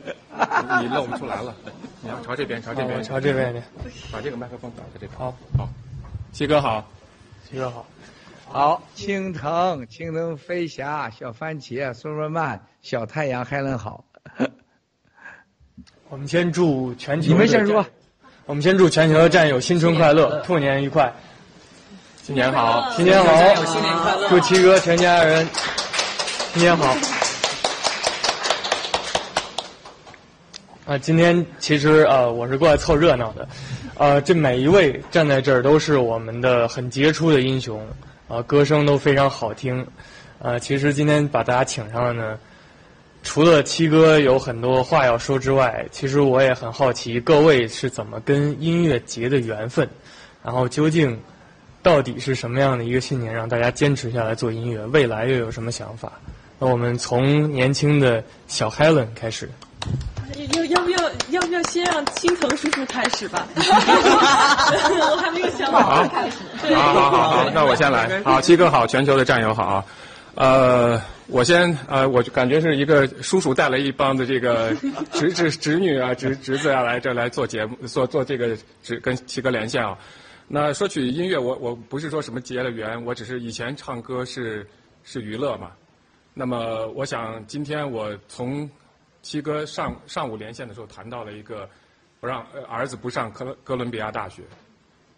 你露不出来了，你要朝这边，朝这边，朝这边的，把这个麦克风摆在这边。好，好，七哥好，七哥好，好，青藤，青藤飞侠，小番茄，苏瑞曼，小太阳还能好。我们先祝全球，你们先说，我们先祝全球的战友新春快乐，兔年愉快。新年好，新年好，新年快乐！祝七哥全家人新年好。啊，今天其实呃，我是过来凑热闹的，呃，这每一位站在这儿都是我们的很杰出的英雄，啊，歌声都非常好听，呃，其实今天把大家请上了呢，除了七哥有很多话要说之外，其实我也很好奇各位是怎么跟音乐结的缘分，然后究竟到底是什么样的一个信念让大家坚持下来做音乐，未来又有什么想法？那我们从年轻的小 Helen 开始。要要不要要不要先让青藤叔叔开始吧？我还没有想好开始。好好好好，那我先来。好，七哥好，全球的战友好啊。呃，我先呃，我感觉是一个叔叔带了一帮的这个 侄侄侄女啊侄侄子啊来这来做节目，做做这个只跟七哥连线啊。那说起音乐，我我不是说什么结了缘，我只是以前唱歌是是娱乐嘛。那么我想今天我从七哥上上午连线的时候谈到了一个不让儿子不上哥哥伦比亚大学，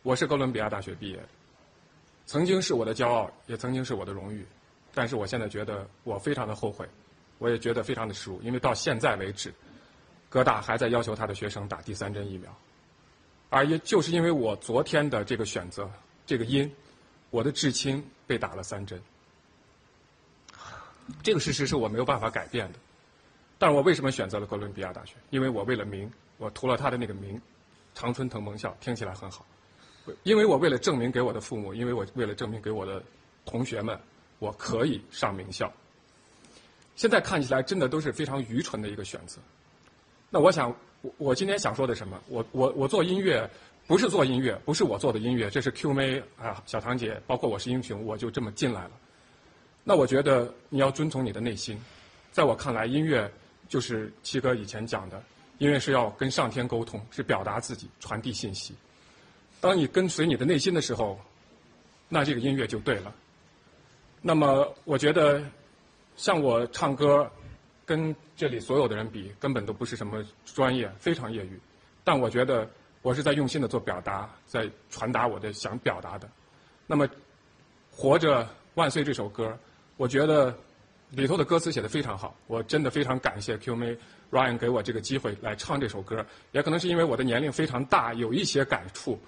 我是哥伦比亚大学毕业，曾经是我的骄傲，也曾经是我的荣誉，但是我现在觉得我非常的后悔，我也觉得非常的耻辱，因为到现在为止，哥大还在要求他的学生打第三针疫苗，而也就是因为我昨天的这个选择，这个因，我的至亲被打了三针，这个事实是我没有办法改变的。但是我为什么选择了哥伦比亚大学？因为我为了名，我图了他的那个名，常春藤盟校听起来很好。因为我为了证明给我的父母，因为我为了证明给我的同学们，我可以上名校。现在看起来真的都是非常愚蠢的一个选择。那我想，我我今天想说的什么？我我我做音乐不是做音乐，不是我做的音乐，这是 Q 妹啊，小唐姐，包括我是英雄，我就这么进来了。那我觉得你要遵从你的内心，在我看来，音乐。就是七哥以前讲的，音乐是要跟上天沟通，是表达自己，传递信息。当你跟随你的内心的时候，那这个音乐就对了。那么，我觉得像我唱歌，跟这里所有的人比，根本都不是什么专业，非常业余。但我觉得我是在用心的做表达，在传达我的想表达的。那么，《活着万岁》这首歌，我觉得。里头的歌词写的非常好，我真的非常感谢 Q 妹 Ryan 给我这个机会来唱这首歌。也可能是因为我的年龄非常大，有一些感触，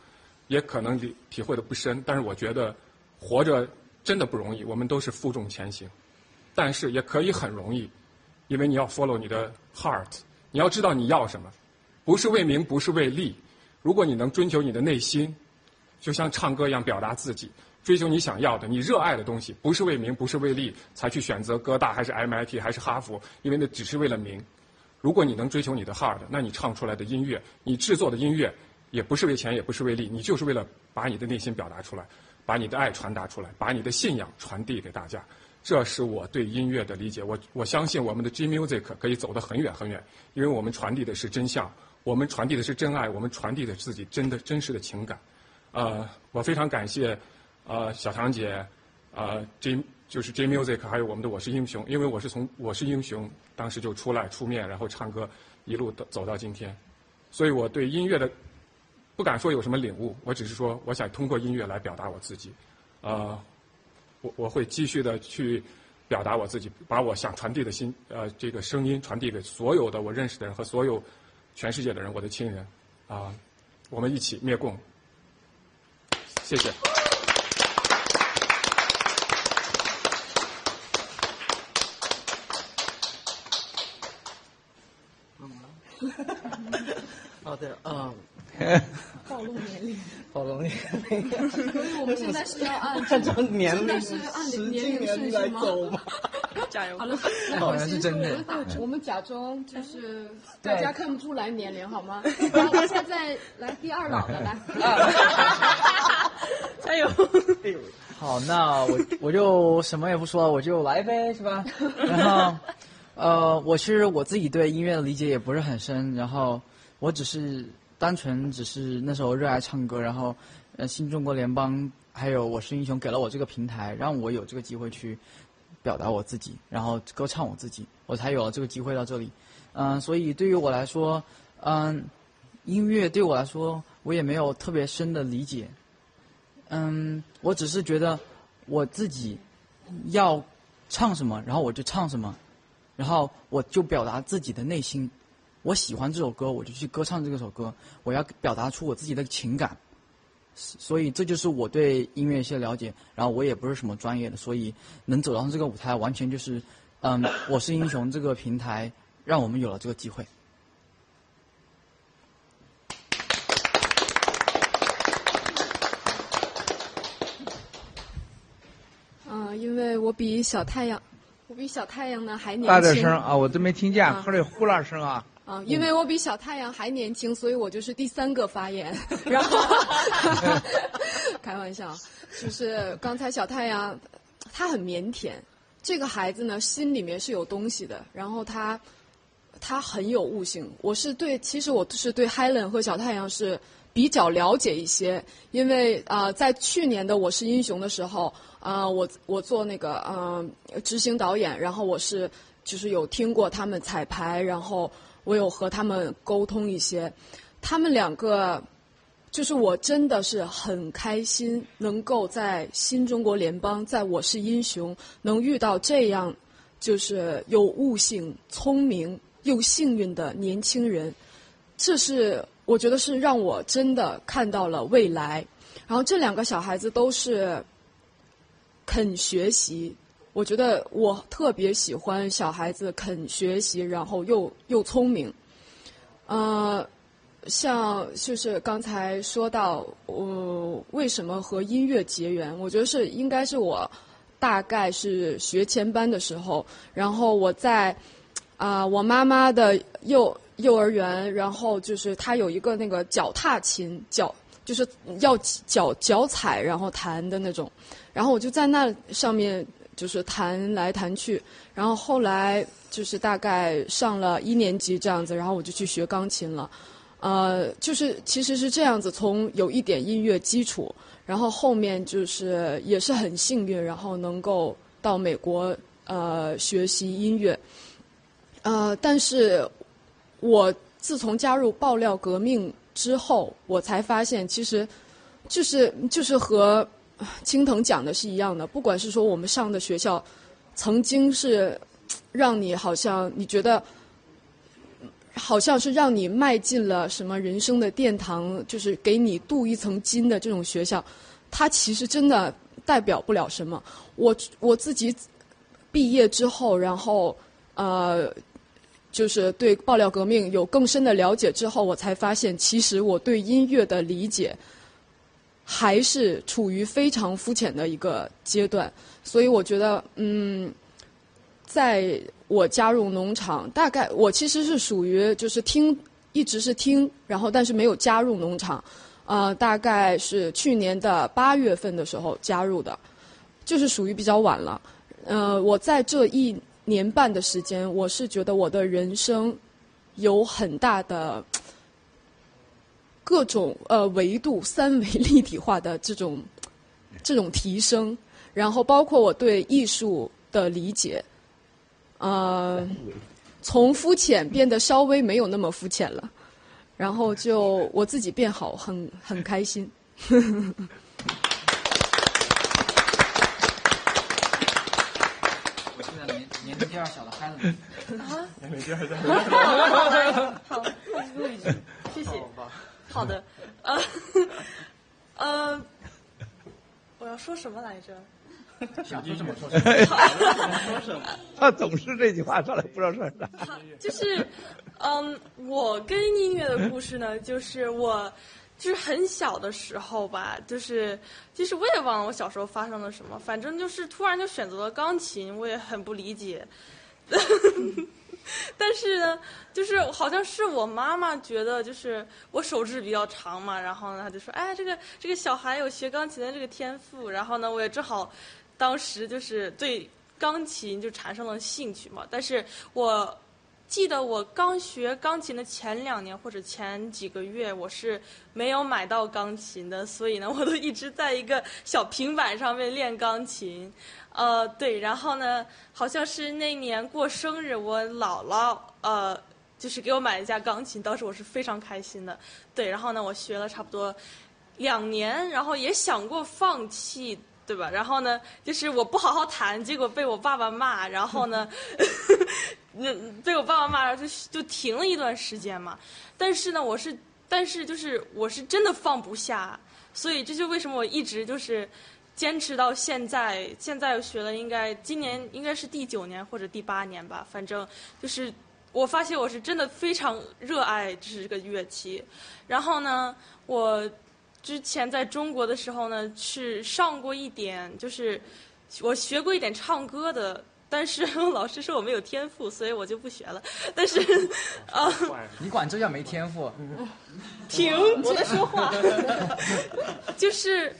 也可能体体会的不深。但是我觉得活着真的不容易，我们都是负重前行，但是也可以很容易，因为你要 follow 你的 heart，你要知道你要什么，不是为名，不是为利。如果你能追求你的内心，就像唱歌一样表达自己。追求你想要的、你热爱的东西，不是为名，不是为利，才去选择哥大还是 MIT 还是哈佛，因为那只是为了名。如果你能追求你的 heart，那你唱出来的音乐，你制作的音乐，也不是为钱，也不是为利，你就是为了把你的内心表达出来，把你的爱传达出来，把你的信仰传递给大家。这是我对音乐的理解。我我相信我们的 G Music 可以走得很远很远，因为我们传递的是真相，我们传递的是真爱，我们传递的自己真的真实的情感。呃，我非常感谢。啊，小唐姐，啊，J 就是 J Music，还有我们的我是英雄，因为我是从我是英雄当时就出来出面，然后唱歌，一路走走到今天，所以我对音乐的不敢说有什么领悟，我只是说我想通过音乐来表达我自己，啊，我我会继续的去表达我自己，把我想传递的心呃这个声音传递给所有的我认识的人和所有全世界的人，我的亲人，啊，我们一起灭共，谢谢。哦对，嗯，暴露年龄，暴露年龄。所以我们现在是要按 按照年龄，是按年龄是来走吗？加油！好了，好 像是真的。我们假装就是大家看不出来年龄好吗？然后现在来第二老的来，加油！好，那我我就什么也不说，我就来呗，是吧？然后。呃，我其实我自己对音乐的理解也不是很深，然后我只是单纯只是那时候热爱唱歌，然后呃新中国联邦还有我是英雄给了我这个平台，让我有这个机会去表达我自己，然后歌唱我自己，我才有了这个机会到这里。嗯，所以对于我来说，嗯，音乐对我来说我也没有特别深的理解，嗯，我只是觉得我自己要唱什么，然后我就唱什么，然后我就表达自己的内心。我喜欢这首歌，我就去歌唱这首歌。我要表达出我自己的情感，所以这就是我对音乐一些了解。然后我也不是什么专业的，所以能走上这个舞台，完全就是，嗯，我是英雄这个平台让我们有了这个机会。嗯，因为我比小太阳，我比小太阳呢还年轻。大点声啊！我都没听见，后来呼啦声啊。啊，因为我比小太阳还年轻，所以我就是第三个发言。然后，开玩笑，就是刚才小太阳，他很腼腆，这个孩子呢心里面是有东西的，然后他，他很有悟性。我是对，其实我是对 Helen 和小太阳是比较了解一些，因为啊，在去年的《我是英雄》的时候，啊，我我做那个嗯执行导演，然后我是就是有听过他们彩排，然后。我有和他们沟通一些，他们两个，就是我真的是很开心，能够在新中国联邦，在我是英雄，能遇到这样，就是有悟性、聪明又幸运的年轻人，这是我觉得是让我真的看到了未来。然后这两个小孩子都是肯学习。我觉得我特别喜欢小孩子肯学习，然后又又聪明。呃，像就是刚才说到我为什么和音乐结缘，我觉得是应该是我大概是学前班的时候，然后我在啊我妈妈的幼幼儿园，然后就是他有一个那个脚踏琴，脚就是要脚脚踩然后弹的那种，然后我就在那上面。就是弹来弹去，然后后来就是大概上了一年级这样子，然后我就去学钢琴了。呃，就是其实是这样子，从有一点音乐基础，然后后面就是也是很幸运，然后能够到美国呃学习音乐。呃，但是我自从加入爆料革命之后，我才发现其实就是就是和。青藤讲的是一样的，不管是说我们上的学校，曾经是让你好像你觉得，好像是让你迈进了什么人生的殿堂，就是给你镀一层金的这种学校，它其实真的代表不了什么。我我自己毕业之后，然后呃，就是对爆料革命有更深的了解之后，我才发现，其实我对音乐的理解。还是处于非常肤浅的一个阶段，所以我觉得，嗯，在我加入农场，大概我其实是属于就是听，一直是听，然后但是没有加入农场，呃，大概是去年的八月份的时候加入的，就是属于比较晚了。呃，我在这一年半的时间，我是觉得我的人生有很大的。各种呃维度三维立体化的这种这种提升，然后包括我对艺术的理解，呃，从肤浅变得稍微没有那么肤浅了，然后就我自己变好，很很开心。我现在年年龄第二小的孩子。啊？年龄第二小。好，录一句，谢谢。好的，呃，呃，我要说什么来着？想说什么说什么。他总是这句话上来不知道说啥。就是，嗯，我跟音乐的故事呢，就是我就是很小的时候吧，就是其实我也忘了我小时候发生了什么，反正就是突然就选择了钢琴，我也很不理解。但是呢，就是好像是我妈妈觉得，就是我手指比较长嘛，然后呢，她就说：“哎，这个这个小孩有学钢琴的这个天赋。”然后呢，我也正好，当时就是对钢琴就产生了兴趣嘛。但是我记得我刚学钢琴的前两年或者前几个月，我是没有买到钢琴的，所以呢，我都一直在一个小平板上面练钢琴。呃，对，然后呢，好像是那年过生日，我姥姥呃，就是给我买了一架钢琴，当时我是非常开心的。对，然后呢，我学了差不多两年，然后也想过放弃，对吧？然后呢，就是我不好好弹，结果被我爸爸骂，然后呢，那 被我爸爸骂，然后就就停了一段时间嘛。但是呢，我是，但是就是我是真的放不下，所以这就为什么我一直就是坚持到现在。现在学了，应该今年应该是第九年或者第八年吧，反正就是我发现我是真的非常热爱这个乐器。然后呢，我之前在中国的时候呢，是上过一点，就是我学过一点唱歌的。但是 老师说我没有天赋，所以我就不学了。但是，啊，你管这叫没天赋？停！我在说话。就是，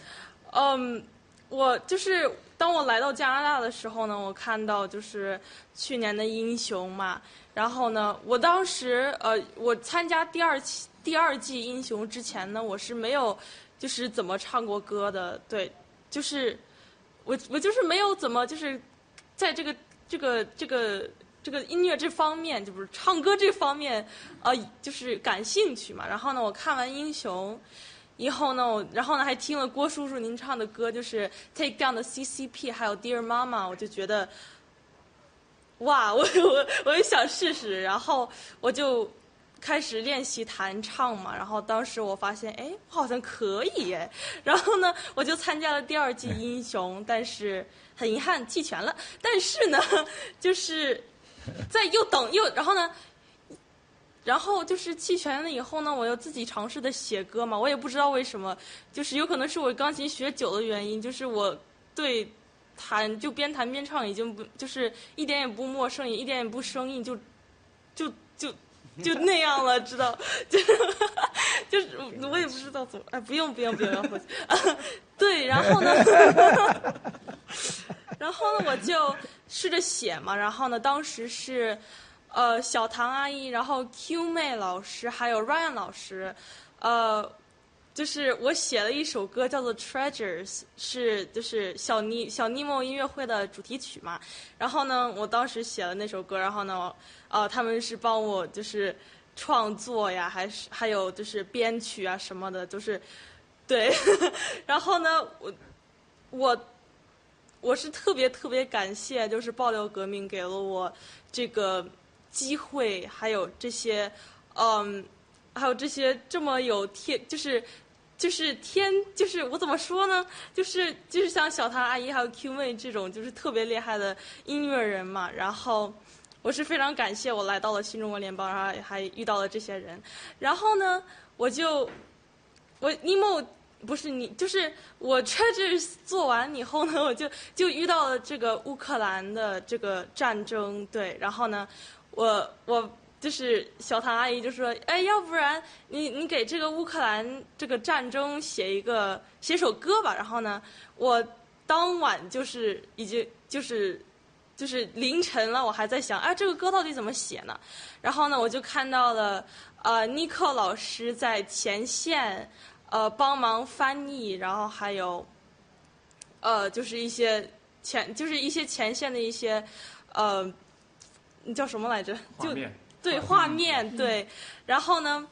嗯，我就是当我来到加拿大的时候呢，我看到就是去年的英雄嘛。然后呢，我当时呃，我参加第二期第二季英雄之前呢，我是没有就是怎么唱过歌的。对，就是我我就是没有怎么就是在这个这个这个这个音乐这方面，就不是唱歌这方面，呃，就是感兴趣嘛。然后呢，我看完英雄以后呢，我然后呢还听了郭叔叔您唱的歌，就是《Take Down 的 CCP》还有《Dear Mama》，我就觉得。哇，我 我我也想试试，然后我就开始练习弹唱嘛。然后当时我发现，哎，我好像可以耶。然后呢，我就参加了第二季英雄，但是很遗憾弃权了。但是呢，就是在又等又然后呢，然后就是弃权了以后呢，我又自己尝试的写歌嘛。我也不知道为什么，就是有可能是我钢琴学久的原因，就是我对。弹就边弹边唱，已经不就是一点也不陌生，也一点也不生硬，就就那样了，知道？就是就是我也不知道怎么，哎，不用不用不用，啊。对，然后呢，然后呢，我就试着写嘛。然后呢，当时是呃小唐阿姨，然后 Q 妹老师，还有 Ryan 老师，呃。就是我写了一首歌，叫做《Treasures》，是就是小尼小尼莫音乐会的主题曲嘛。然后呢，我当时写了那首歌，然后呢，呃，他们是帮我就是创作呀，还是还有就是编曲啊什么的，就是对。然后呢，我我我是特别特别感谢，就是爆料革命给了我这个机会，还有这些嗯，还有这些这么有天就是。就是天，就是我怎么说呢？就是就是像小唐阿姨还有 Q 妹这种，就是特别厉害的音乐人嘛。然后我是非常感谢我来到了新中国联邦，然后还遇到了这些人。然后呢，我就我 Nemo 不是你，就是我 Treasure 做完以后呢，我就就遇到了这个乌克兰的这个战争。对，然后呢，我我。就是小唐阿姨就说：“哎，要不然你你给这个乌克兰这个战争写一个写首歌吧。”然后呢，我当晚就是已经就是就是凌晨了，我还在想，哎，这个歌到底怎么写呢？然后呢，我就看到了呃，尼克老师在前线呃帮忙翻译，然后还有呃就是一些前就是一些前线的一些呃，你叫什么来着？就。对画面。对，然后呢，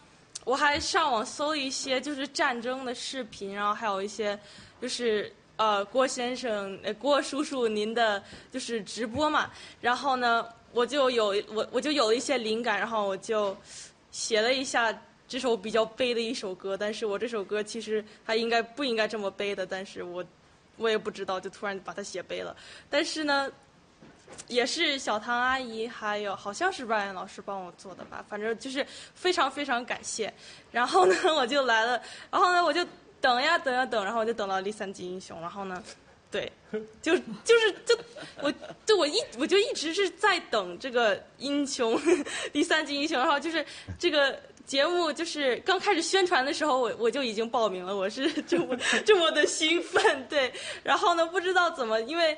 我还上网搜了一些就是战争的视频，然后还有一些就是呃郭先生、郭叔叔您的就是直播嘛，然后呢，我就有我我就有了一些灵感，然后我就写了一下这首比较悲的一首歌，但是我这首歌其实它应该不应该这么悲的，但是我我也不知道，就突然把它写悲了，但是呢。也是小唐阿姨，还有好像是 Ryan 老师帮我做的吧，反正就是非常非常感谢。然后呢，我就来了，然后呢，我就等呀等呀等，然后我就等到第三季英雄。然后呢，对，就就是就我就我一我就一直是在等这个英雄 第三季英雄。然后就是这个节目就是刚开始宣传的时候，我我就已经报名了，我是这么这么的兴奋，对。然后呢，不知道怎么因为。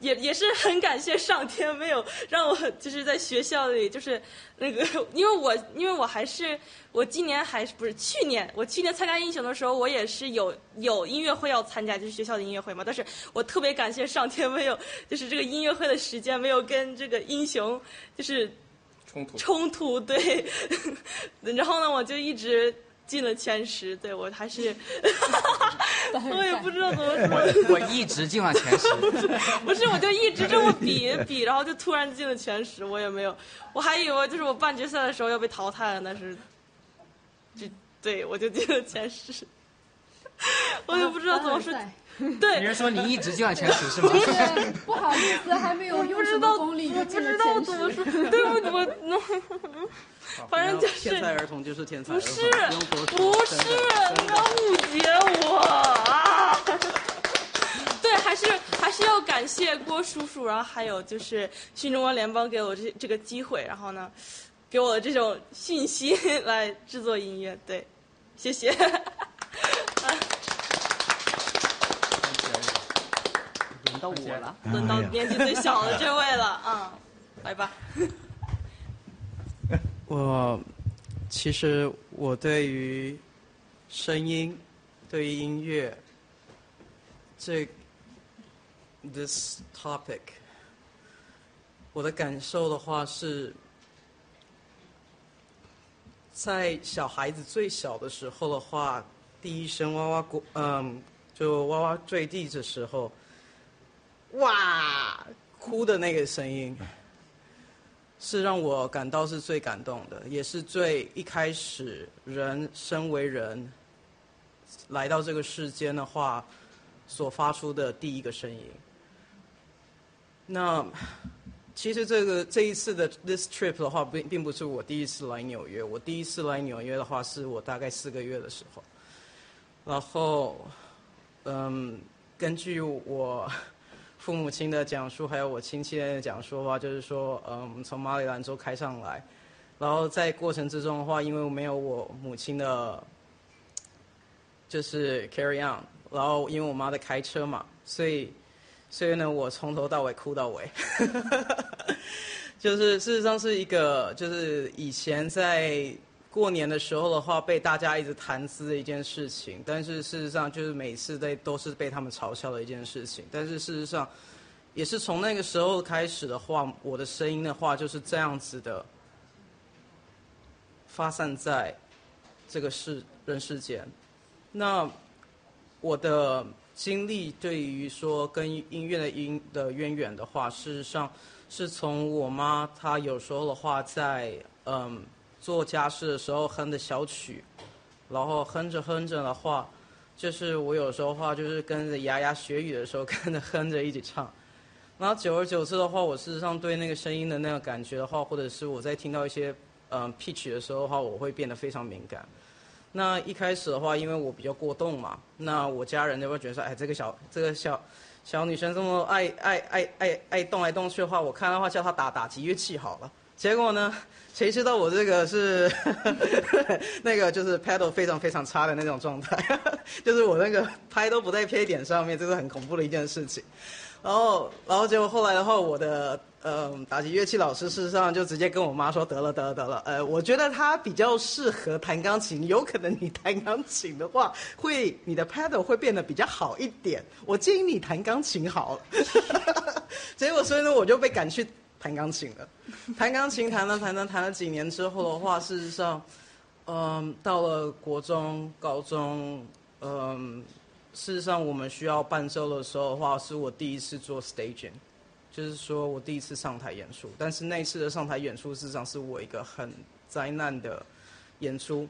也也是很感谢上天没有让我就是在学校里就是那个，因为我因为我还是我今年还是不是去年我去年参加英雄的时候我也是有有音乐会要参加就是学校的音乐会嘛，但是我特别感谢上天没有就是这个音乐会的时间没有跟这个英雄就是冲突。冲突对，然后呢我就一直进了前十，对我还是，我也不知道怎么说。我 我一直进了前十，不是，我就一直这么比比，然后就突然进了前十，我也没有，我还以为就是我半决赛的时候要被淘汰了，但是，就对我就进了前十，我也不知道怎么说。对，别人说你一直进了前十是吗？不好意思，还没有用什么功力就进了前十。我不知道怎么说，对不？我，反正就是天才儿童就是天才儿童，不是，不是，你要误解我啊！对，还是还是要感谢郭叔叔，然后还有就是新中国联邦给我这这个机会，然后呢，给我这种信息来制作音乐，对，谢谢。轮到我了，轮到年纪最小的这位了嗯，来吧。我其实我对于声音，对于音乐这 this topic，我的感受的话是，在小孩子最小的时候的话，第一声哇哇过，嗯，就哇哇坠地的时候。哇，哭的那个声音，是让我感到是最感动的，也是最一开始人身为人来到这个世间的话所发出的第一个声音。那其实这个这一次的 this trip 的话，并并不是我第一次来纽约。我第一次来纽约的话，是我大概四个月的时候。然后，嗯，根据我。父母亲的讲述，还有我亲戚的讲述的话，就是说，嗯，从马里兰州开上来，然后在过程之中的话，因为没有我母亲的，就是 carry on，然后因为我妈在开车嘛，所以，所以呢，我从头到尾哭到尾，就是事实上是一个，就是以前在。过年的时候的话，被大家一直谈资的一件事情，但是事实上就是每次在都是被他们嘲笑的一件事情。但是事实上，也是从那个时候开始的话，我的声音的话就是这样子的发散在这个世人世间。那我的经历对于说跟音乐的音的渊源的话，事实上是从我妈她有时候的话在嗯。做家事的时候哼的小曲，然后哼着哼着的话，就是我有时候话就是跟着牙牙学语的时候跟着哼着一起唱，然后久而久之的话，我事实上对那个声音的那个感觉的话，或者是我在听到一些嗯 pitch 的时候的话，我会变得非常敏感。那一开始的话，因为我比较过动嘛，那我家人就会觉得说，哎，这个小这个小小女生这么爱爱爱爱爱动来动去的话，我看的话叫她打打击乐器好了。结果呢？谁知道我这个是 那个就是 pedal 非常非常差的那种状态，就是我那个拍都不在拍点上面，这是很恐怖的一件事情。然后，然后结果后来的话，我的呃打击乐器老师事实上就直接跟我妈说：“得了，得了，得了，呃，我觉得他比较适合弹钢琴，有可能你弹钢琴的话，会你的 pedal 会变得比较好一点。我建议你弹钢琴好了。结果所以呢，我就被赶去。弹钢琴的，弹钢琴弹了弹了弹了几年之后的话，事实上，嗯，到了国中、高中，嗯，事实上我们需要伴奏的时候的话，是我第一次做 staging，就是说我第一次上台演出。但是那次的上台演出，事实上是我一个很灾难的演出，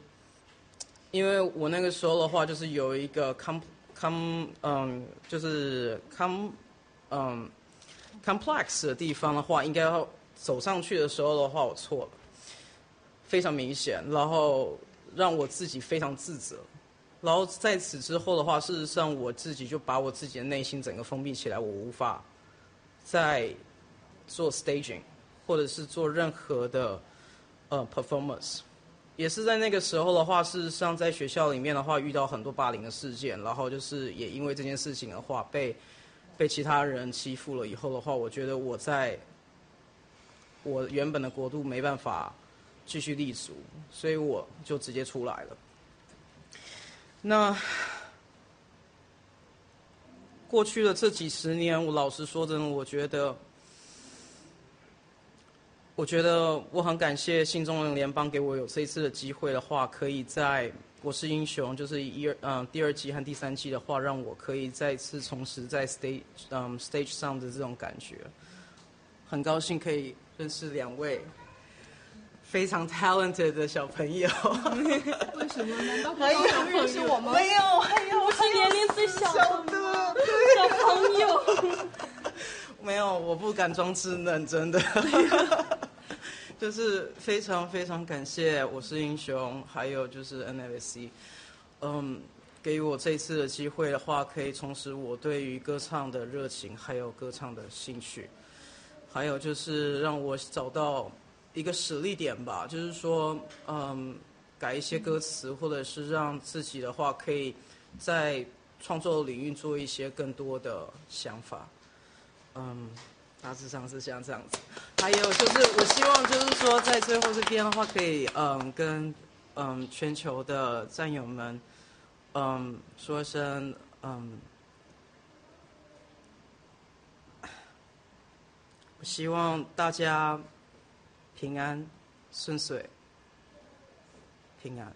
因为我那个时候的话，就是有一个 come come，嗯，就是 com 嗯。Complex 的地方的话，应该要走上去的时候的话，我错了，非常明显，然后让我自己非常自责，然后在此之后的话，事实上我自己就把我自己的内心整个封闭起来，我无法再做 staging，或者是做任何的呃 performance，也是在那个时候的话，事实上在学校里面的话，遇到很多霸凌的事件，然后就是也因为这件事情的话被。被其他人欺负了以后的话，我觉得我在我原本的国度没办法继续立足，所以我就直接出来了。那过去的这几十年，我老实说真的，我觉得，我觉得我很感谢新中人联邦给我有这一次的机会的话，可以在我是英雄，就是一二嗯第二季和第三季的话，让我可以再次重拾在 stage 嗯 stage 上的这种感觉。很高兴可以认识两位非常 talented 的小朋友。为什么？难道不还有想认识我吗？没有，还有我是年龄最小的小朋友。没有，我不敢装稚嫩，真的。就是非常非常感谢我是英雄，还有就是 NFC，嗯，给予我这次的机会的话，可以重拾我对于歌唱的热情，还有歌唱的兴趣，还有就是让我找到一个实力点吧，就是说，嗯，改一些歌词，或者是让自己的话可以在创作领域做一些更多的想法，嗯。大致上是像这样子，还有就是我希望就是说在最后这边的话，可以嗯跟嗯全球的战友们嗯说声嗯，我希望大家平安顺遂，平安。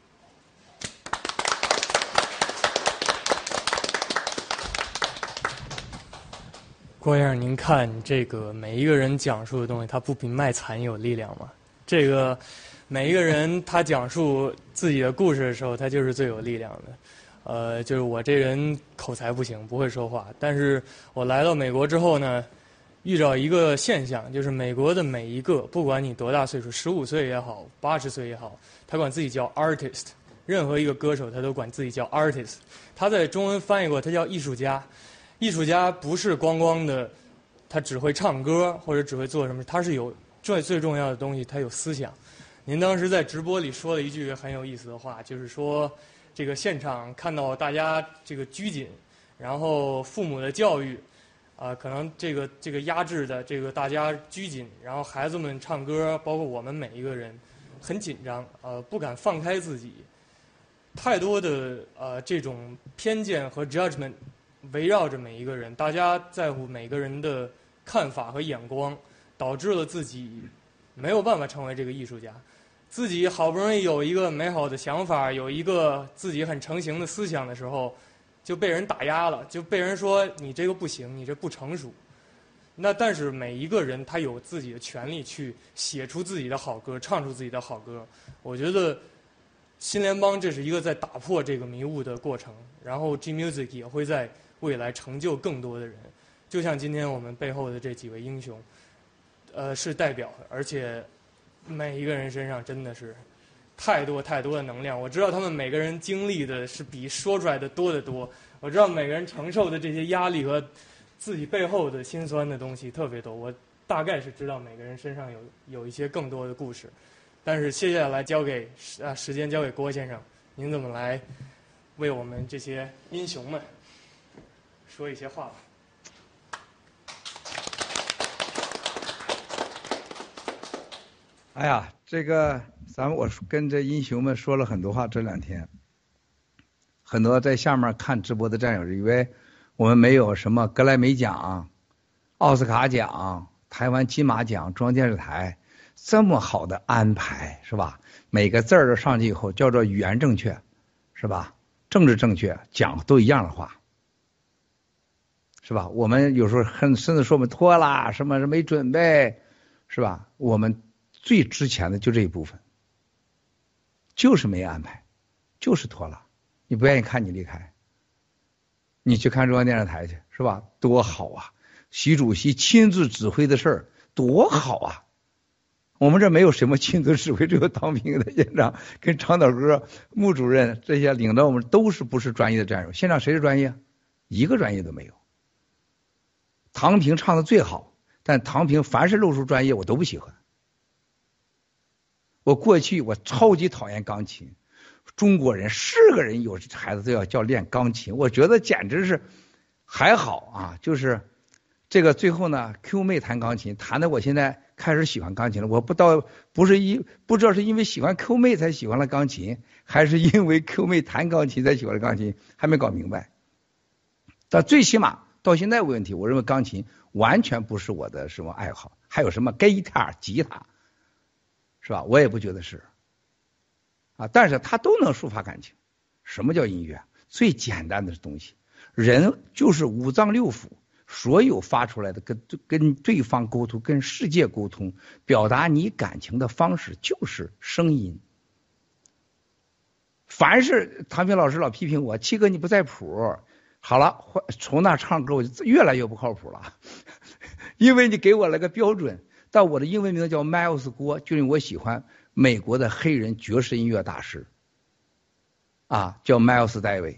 郭先生，您看这个每一个人讲述的东西，他不比卖惨有力量吗？这个每一个人他讲述自己的故事的时候，他就是最有力量的。呃，就是我这人口才不行，不会说话，但是我来到美国之后呢，遇到一个现象，就是美国的每一个，不管你多大岁数，十五岁也好，八十岁也好，他管自己叫 artist。任何一个歌手，他都管自己叫 artist。他在中文翻译过，他叫艺术家。艺术家不是光光的，他只会唱歌或者只会做什么，他是有最最重要的东西，他有思想。您当时在直播里说了一句很有意思的话，就是说这个现场看到大家这个拘谨，然后父母的教育啊，可能这个这个压制的这个大家拘谨，然后孩子们唱歌，包括我们每一个人很紧张，呃，不敢放开自己，太多的呃这种偏见和 judgment。围绕着每一个人，大家在乎每个人的看法和眼光，导致了自己没有办法成为这个艺术家。自己好不容易有一个美好的想法，有一个自己很成型的思想的时候，就被人打压了，就被人说你这个不行，你这不成熟。那但是每一个人他有自己的权利去写出自己的好歌，唱出自己的好歌。我觉得新联邦这是一个在打破这个迷雾的过程，然后 G Music 也会在。未来成就更多的人，就像今天我们背后的这几位英雄，呃，是代表，而且每一个人身上真的是太多太多的能量。我知道他们每个人经历的是比说出来的多得多。我知道每个人承受的这些压力和自己背后的辛酸的东西特别多。我大概是知道每个人身上有有一些更多的故事，但是接下来交给时啊时间交给郭先生，您怎么来为我们这些英雄们？说一些话吧。哎呀，这个咱们我跟这英雄们说了很多话，这两天，很多在下面看直播的战友以为我们没有什么格莱美奖、奥斯卡奖、台湾金马奖、中央电视台这么好的安排，是吧？每个字儿都上去以后叫做语言正确，是吧？政治正确，讲都一样的话。是吧？我们有时候很甚至说我们拖拉，什么没准备，是吧？我们最值钱的就这一部分，就是没安排，就是拖了。你不愿意看，你离开，你去看中央电视台去，是吧？多好啊！习主席亲自指挥的事儿多好啊！我们这没有什么亲自指挥，只有唐平在现场跟长岛哥、穆主任这些领导，我们都是不是专业的战友。现场谁是专业？一个专业都没有。唐平唱的最好，但唐平凡是露出专业我都不喜欢。我过去我超级讨厌钢琴，中国人是个人有孩子都要教练钢琴，我觉得简直是还好啊，就是这个最后呢，Q 妹弹钢琴弹的我现在开始喜欢钢琴了。我不到不是因不知道是因为喜欢 Q 妹才喜欢了钢琴，还是因为 Q 妹弹钢琴才喜欢了钢琴，还没搞明白。但最起码。到现在问题，我认为钢琴完全不是我的什么爱好，还有什么 guitar 吉他，是吧？我也不觉得是，啊，但是他都能抒发感情，什么叫音乐？最简单的东西，人就是五脏六腑，所有发出来的跟跟对方沟通、跟世界沟通、表达你感情的方式就是声音。凡是唐平老师老批评我，七哥你不在谱，好了，从那唱歌我就越来越不靠谱了，因为你给我了个标准。但我的英文名字叫 Miles 郭，就是我喜欢美国的黑人爵士音乐大师，啊，叫 Miles Davis。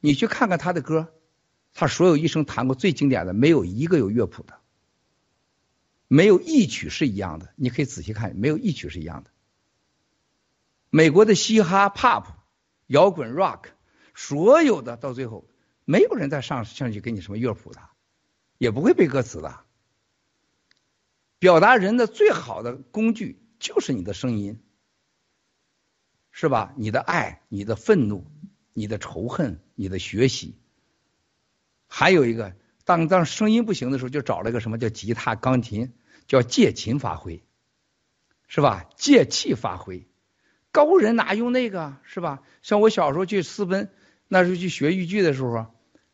你去看看他的歌，他所有一生弹过最经典的，没有一个有乐谱的，没有一曲是一样的。你可以仔细看，没有一曲是一样的。美国的嘻哈、pop、摇滚、rock，所有的到最后，没有人再上上去给你什么乐谱的，也不会背歌词的。表达人的最好的工具就是你的声音，是吧？你的爱、你的愤怒、你的仇恨、你的学习，还有一个，当当声音不行的时候，就找了一个什么叫吉他、钢琴，叫借琴发挥，是吧？借气发挥，高人哪用那个，是吧？像我小时候去私奔，那时候去学豫剧的时候，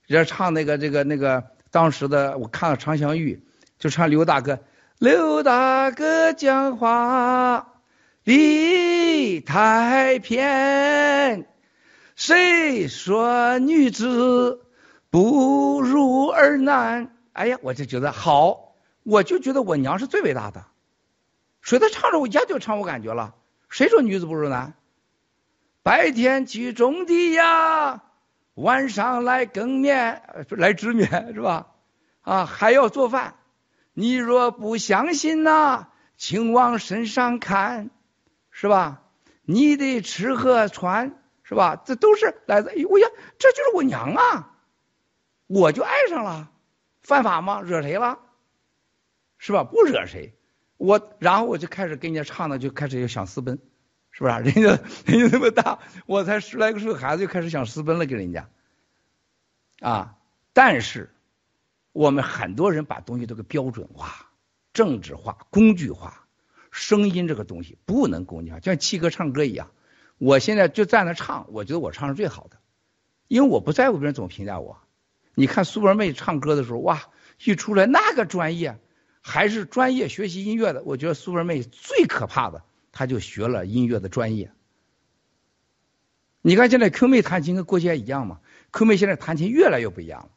人家唱那个这个那个，当时的我看了常香玉，就唱刘大哥。刘大哥讲话理太偏，谁说女子不如儿男？哎呀，我就觉得好，我就觉得我娘是最伟大的。所以她唱着我一下就唱我感觉了。谁说女子不如男？白天去种地呀，晚上来更棉，来织棉是吧？啊，还要做饭。你若不相信呐，请往身上看，是吧？你的吃喝穿，是吧？这都是来自，我呀，这就是我娘啊，我就爱上了，犯法吗？惹谁了？是吧？不惹谁，我然后我就开始跟人家唱的，就开始就想私奔，是不是？人家人家那么大，我才十来个岁孩子就开始想私奔了，给人家，啊，但是。我们很多人把东西都给标准化、政治化、工具化。声音这个东西不能工具化，像七哥唱歌一样。我现在就在那唱，我觉得我唱是最好的，因为我不在乎别人怎么评价我。你看苏文妹唱歌的时候，哇，一出来那个专业，还是专业学习音乐的。我觉得苏文妹最可怕的，他就学了音乐的专业。你看现在 Q 妹弹琴跟过去一样嘛？Q 妹现在弹琴越来越不一样了。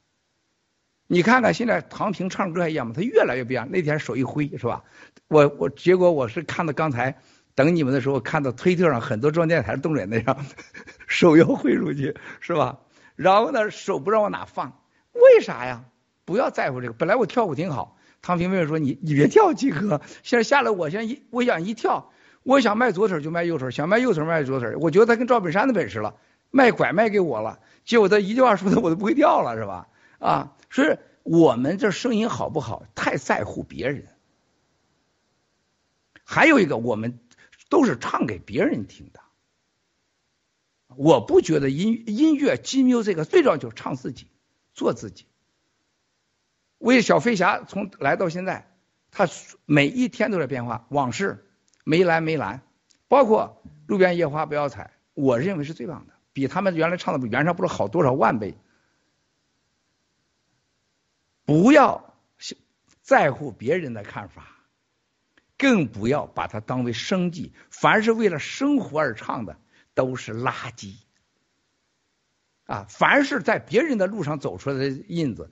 你看看现在唐平唱歌还一样吗？他越来越不一样。那天手一挥是吧？我我结果我是看到刚才等你们的时候，看到推特上很多中央电视台动脸那样，手要挥出去是吧？然后呢，手不知道往哪放，为啥呀？不要在乎这个。本来我跳舞挺好，唐平妹妹说你你别跳，鸡哥。现在下来我现在一我想一跳，我想迈左腿就迈右腿，想迈右腿迈左腿。我觉得他跟赵本山的本事了，卖拐卖给我了。结果他一句话说的我都不会跳了是吧？啊。是我们这声音好不好？太在乎别人。还有一个，我们都是唱给别人听的。我不觉得音音乐金 u 这个最重要就是唱自己，做自己。为小飞侠从来到现在，他每一天都在变化。往事梅兰梅兰，包括路边野花不要采，我认为是最棒的，比他们原来唱的原唱不知道好多少万倍。不要在乎别人的看法，更不要把它当为生计。凡是为了生活而唱的，都是垃圾。啊，凡是在别人的路上走出来的印子，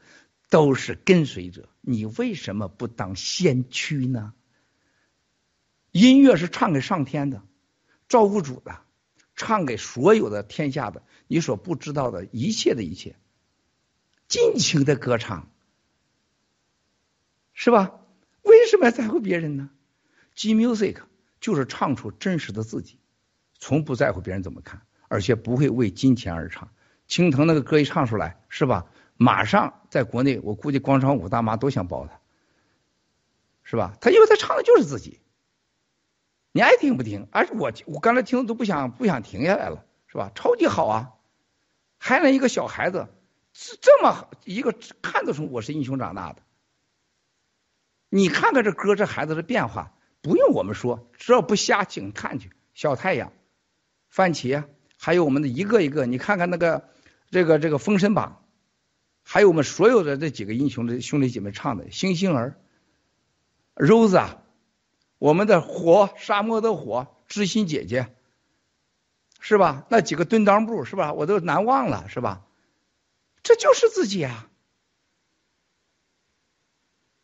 都是跟随者。你为什么不当先驱呢？音乐是唱给上天的，造物主的，唱给所有的天下的你所不知道的一切的一切，尽情的歌唱。是吧？为什么要在乎别人呢？G music 就是唱出真实的自己，从不在乎别人怎么看，而且不会为金钱而唱。青藤那个歌一唱出来，是吧？马上在国内，我估计广场舞大妈都想抱他，是吧？他因为他唱的就是自己，你爱听不听？而且我我刚才听都不想不想停下来了，是吧？超级好啊！还能一个小孩子这这么好一个看得出我是英雄长大的。你看看这歌，这孩子的变化，不用我们说，只要不瞎，请看去。小太阳、番茄、还有我们的一个一个，你看看那个这个这个《封神榜》，还有我们所有的这几个英雄的兄弟姐妹唱的《星星儿》，Rose 啊，我们的火沙漠的火，知心姐姐，是吧？那几个蹲裆步是吧？我都难忘了是吧？这就是自己啊！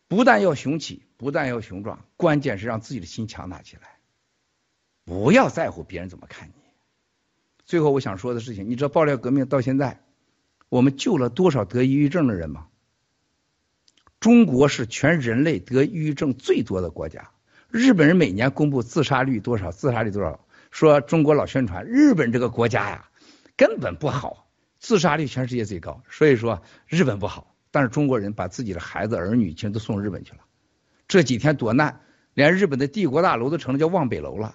不但要雄起，不但要雄壮，关键是让自己的心强大起来，不要在乎别人怎么看你。最后我想说的事情，你知道爆料革命到现在，我们救了多少得抑郁症的人吗？中国是全人类得抑郁症最多的国家。日本人每年公布自杀率多少，自杀率多少，说中国老宣传日本这个国家呀根本不好，自杀率全世界最高，所以说日本不好。但是中国人把自己的孩子儿女全都送日本去了，这几天躲难，连日本的帝国大楼都成了叫望北楼了。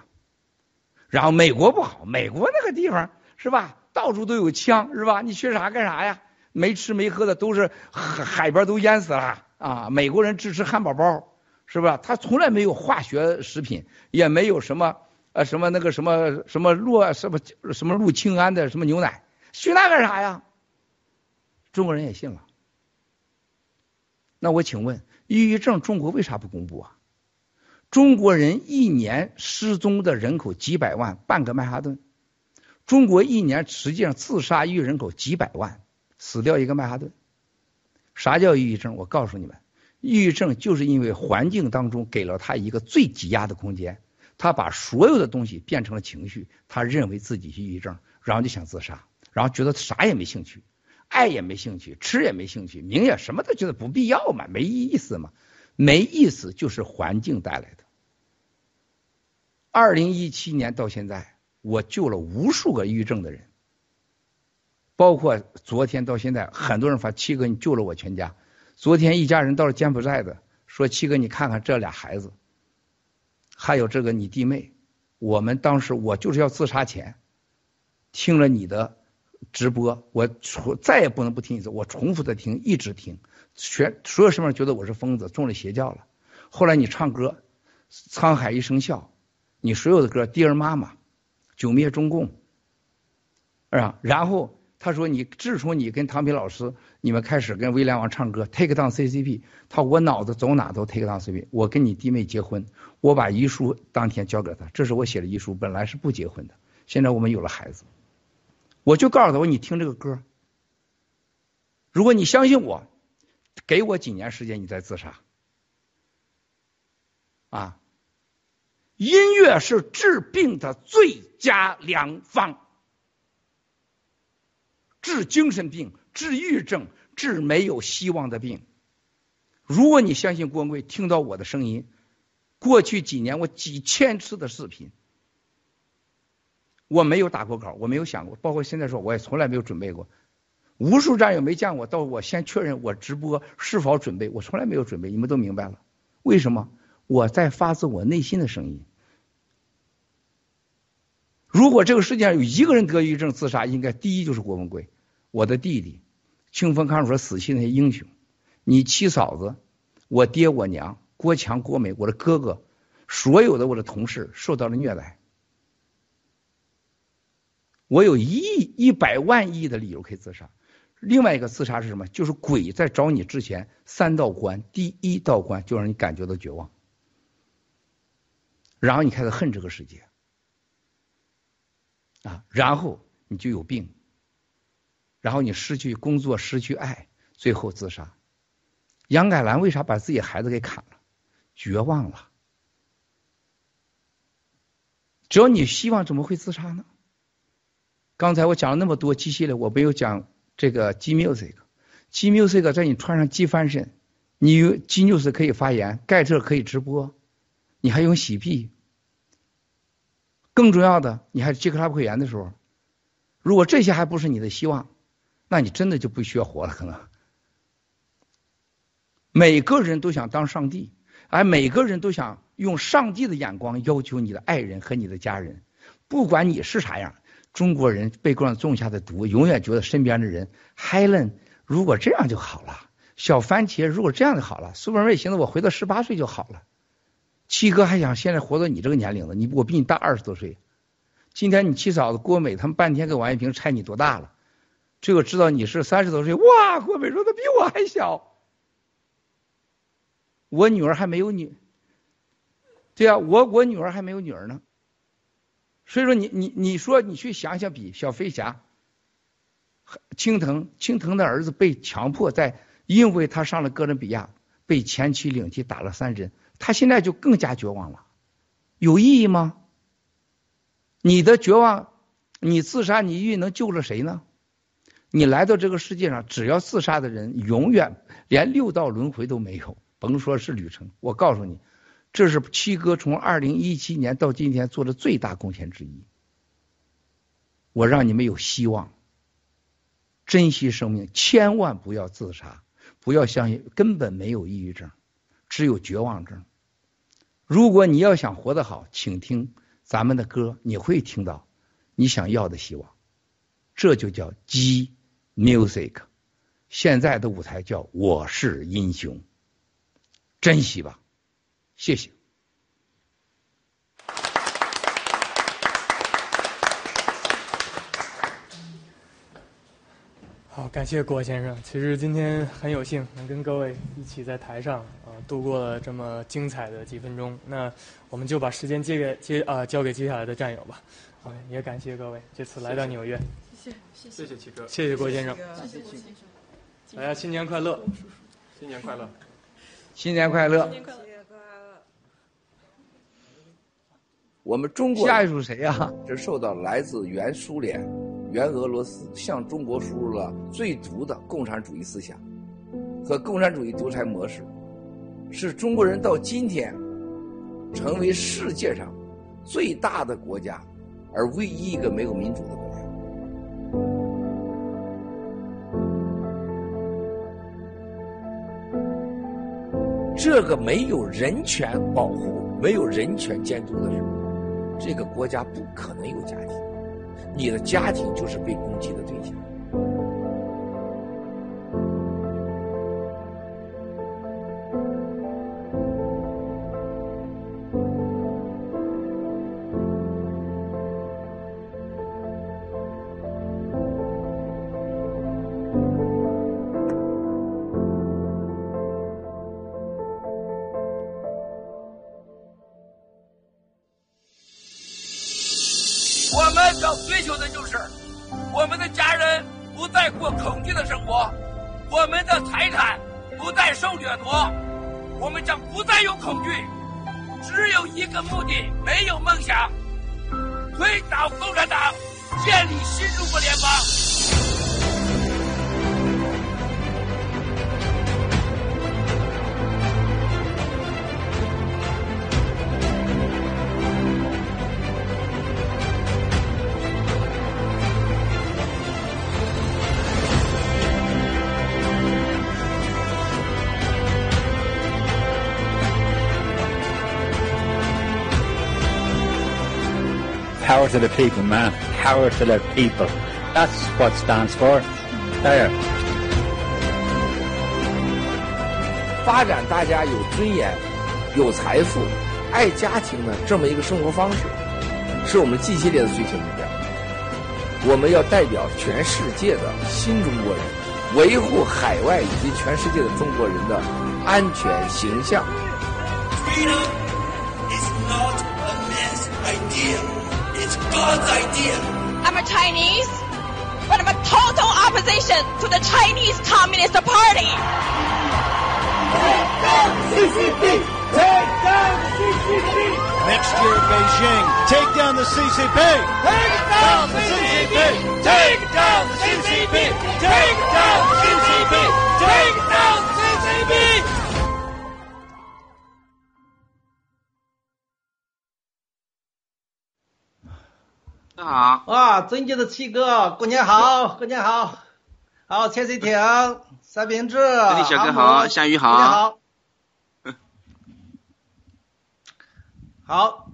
然后美国不好，美国那个地方是吧，到处都有枪是吧？你学啥干啥呀？没吃没喝的都是海海边都淹死了啊！美国人只吃汉堡包是吧？他从来没有化学食品，也没有什么呃什么那个什么什么洛什么什么氯氰胺的什么牛奶，学那干啥呀？中国人也信了。那我请问，抑郁症中国为啥不公布啊？中国人一年失踪的人口几百万，半个曼哈顿。中国一年实际上自杀抑郁人口几百万，死掉一个曼哈顿。啥叫抑郁症？我告诉你们，抑郁症就是因为环境当中给了他一个最挤压的空间，他把所有的东西变成了情绪，他认为自己是抑郁症，然后就想自杀，然后觉得啥也没兴趣。爱也没兴趣，吃也没兴趣，名也什么都觉得不必要嘛，没意思嘛，没意思就是环境带来的。二零一七年到现在，我救了无数个抑郁症的人，包括昨天到现在，很多人发七哥你救了我全家。昨天一家人到了柬埔寨的，说七哥你看看这俩孩子，还有这个你弟妹，我们当时我就是要自杀前，听了你的。直播，我重再也不能不听一次，我重复的听，一直听，全所有身边觉得我是疯子，中了邪教了。后来你唱歌，《沧海一声笑》，你所有的歌，《爹儿妈妈》，《九灭中共》，啊，然后他说你自从你跟唐平老师，你们开始跟威廉王唱歌，Take down CCP，他我脑子走哪都 Take down CCP。我跟你弟妹结婚，我把遗书当天交给他，这是我写的遗书，本来是不结婚的，现在我们有了孩子。我就告诉他我你听这个歌，如果你相信我，给我几年时间，你再自杀。啊，音乐是治病的最佳良方，治精神病、治抑郁症、治没有希望的病。如果你相信郭文贵，听到我的声音，过去几年我几千次的视频。我没有打过稿，我没有想过，包括现在说，我也从来没有准备过。无数战友没见过，到我先确认我直播是否准备，我从来没有准备。你们都明白了，为什么？我在发自我内心的声音。如果这个世界上有一个人得抑郁症自杀，应该第一就是郭文贵，我的弟弟，清风看守所死去那些英雄，你七嫂子，我爹我娘，郭强郭美，我的哥哥，所有的我的同事受到了虐待。我有一亿一百万亿的理由可以自杀。另外一个自杀是什么？就是鬼在找你之前三道关，第一道关就让你感觉到绝望，然后你开始恨这个世界，啊，然后你就有病，然后你失去工作，失去爱，最后自杀。杨改兰为啥把自己孩子给砍了？绝望了。只要你希望，怎么会自杀呢？刚才我讲了那么多机系列，我没有讲这个 G Music。G Music 在你穿上 G 翻身，你有 G News 可以发言，盖特可以直播，你还用洗币。更重要的，你还是 G Club 会员的时候，如果这些还不是你的希望，那你真的就不需要活了。可能每个人都想当上帝，而每个人都想用上帝的眼光要求你的爱人和你的家人，不管你是啥样。中国人被各种种下的毒，永远觉得身边的人，Helen，如果这样就好了。小番茄，如果这样就好了。苏文瑞，寻思我回到十八岁就好了。七哥还想现在活到你这个年龄了，你我比你大二十多岁。今天你七嫂子郭美他们半天跟王艳萍猜你多大了，这个知道你是三十多岁，哇，郭美说她比我还小，我女儿还没有女，对呀、我我女儿还没有女儿呢，所以说你你你说你去想想比小飞侠，青藤青藤的儿子被强迫在，因为他上了哥伦比亚被前妻领去打了三针，他现在就更加绝望了，有意义吗？你的绝望，你自杀，你抑郁能救了谁呢？你来到这个世界上，只要自杀的人，永远连六道轮回都没有，甭说是旅程。我告诉你，这是七哥从二零一七年到今天做的最大贡献之一。我让你们有希望，珍惜生命，千万不要自杀，不要相信根本没有抑郁症，只有绝望症。如果你要想活得好，请听咱们的歌，你会听到你想要的希望。这就叫 G Music。现在的舞台叫我是英雄，珍惜吧，谢谢。好，感谢郭先生。其实今天很有幸能跟各位一起在台上啊、呃度过了这么精彩的几分钟。那我们就把时间接给接啊、交给接下来的战友吧。啊，也感谢各位这次来到纽约，谢谢谢谢谢谢七哥，谢谢郭先生，谢谢郭先生。大家新年快乐，新年快乐，新年快乐！新年快乐！我们中国下一组谁呀、这受到来自原苏联、原俄罗斯向中国输入了最毒的共产主义思想和共产主义独裁模式，是中国人到今天成为世界上最大的国家，而唯一一个没有民主的国家。这个没有人权保护、没有人权监督的时候，这个国家不可能有家庭，你的家庭就是被攻击的对象。Power to the people. That's what stands for. There. 发展大家有尊严、有财富、爱家庭的这么一个生活方式，是我们近系列的追求目标。我们要代表全世界的新中国人，维护海外以及全世界的中国人的安全形象。七哥，过年好，过年好，好，潜水艇，三明治，李小哥好阿姆夏雨好过年好，好，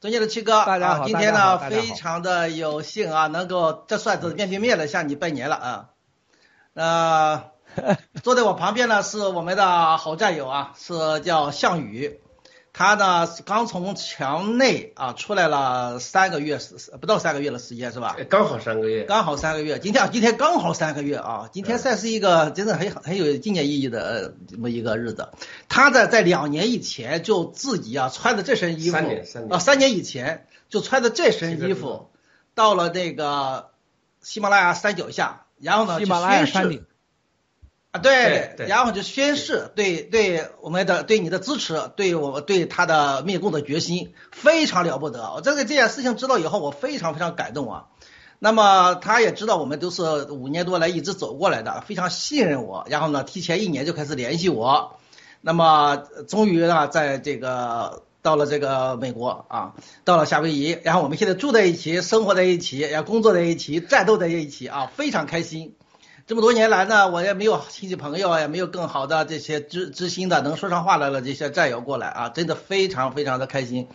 尊敬的七哥，大家好今天呢非常的有幸啊，能够这算是面对面的向你拜年了啊，呃，坐在我旁边呢是我们的好战友啊，是叫项羽。他呢刚从墙内啊出来了三个月，不到三个月的时间是吧？刚好三个月，刚好三个月。今天啊，今天刚好三个月啊！今天算是一个真的很很有纪念意义的这么一个日子。他在在两年以前就自己啊穿的这身衣服，三年三年啊三年以前就穿的这身衣服，到了那个喜马拉雅山脚下，然后呢喜马拉雅去宣誓山顶啊，对对对然后就宣誓对对我们的对你的支持，对我对他的灭共的决心非常了不得。我这个这件事情知道以后，我非常非常感动啊。那么他也知道我们都是五年多来一直走过来的，非常信任我，然后呢，提前一年就开始联系我。那么呃终于呢，在这个到了这个美国啊，到了夏威夷，然后我们现在住在一起，生活在一起，然后工作在一起，战斗在一起啊，非常开心。这么多年来呢，我也没有亲戚朋友，也没有更好的这些知知心的能说上话来了这些战友过来啊，真的非常非常的开心。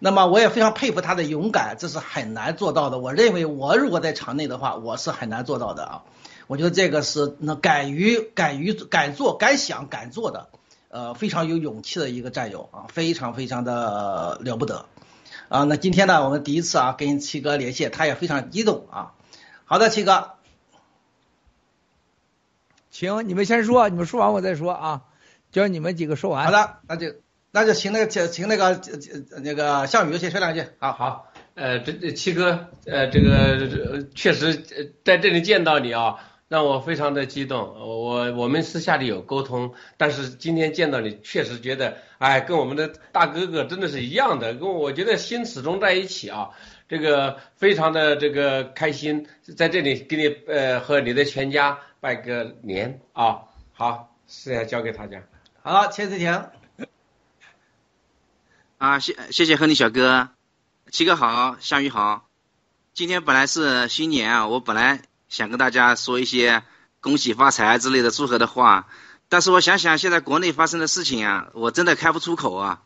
那么我也非常佩服他的勇敢，这是很难做到的。我认为我如果在场内的话，我是很难做到的啊。我觉得这个是那敢于敢于敢做敢想敢做的，呃，非常有勇气的一个战友啊，非常非常的了不得啊。那今天呢，我们第一次啊跟七哥连线，他也非常激动啊。好的，七哥，行，你们先说，你们说完我再说啊，叫你们几个说完。好的，那就那就请那个请请那个呃那个项羽先说两句。好，好，呃，这这七哥，呃，这个呃确实呃在这里见到你啊，让我非常的激动。我我们私下里有沟通，但是今天见到你，确实觉得，哎，跟我们的大哥哥真的是一样的，跟我我觉得心始终在一起啊。这个非常的这个开心，在这里给你呃和你的全家拜个年啊。好，现在交给大家。好，钱水婷。啊，谢谢谢亨利小哥，七哥好，项羽好。今天本来是新年啊，我本来想跟大家说一些恭喜发财之类的祝贺的话，但是我想想现在国内发生的事情啊，我真的开不出口啊。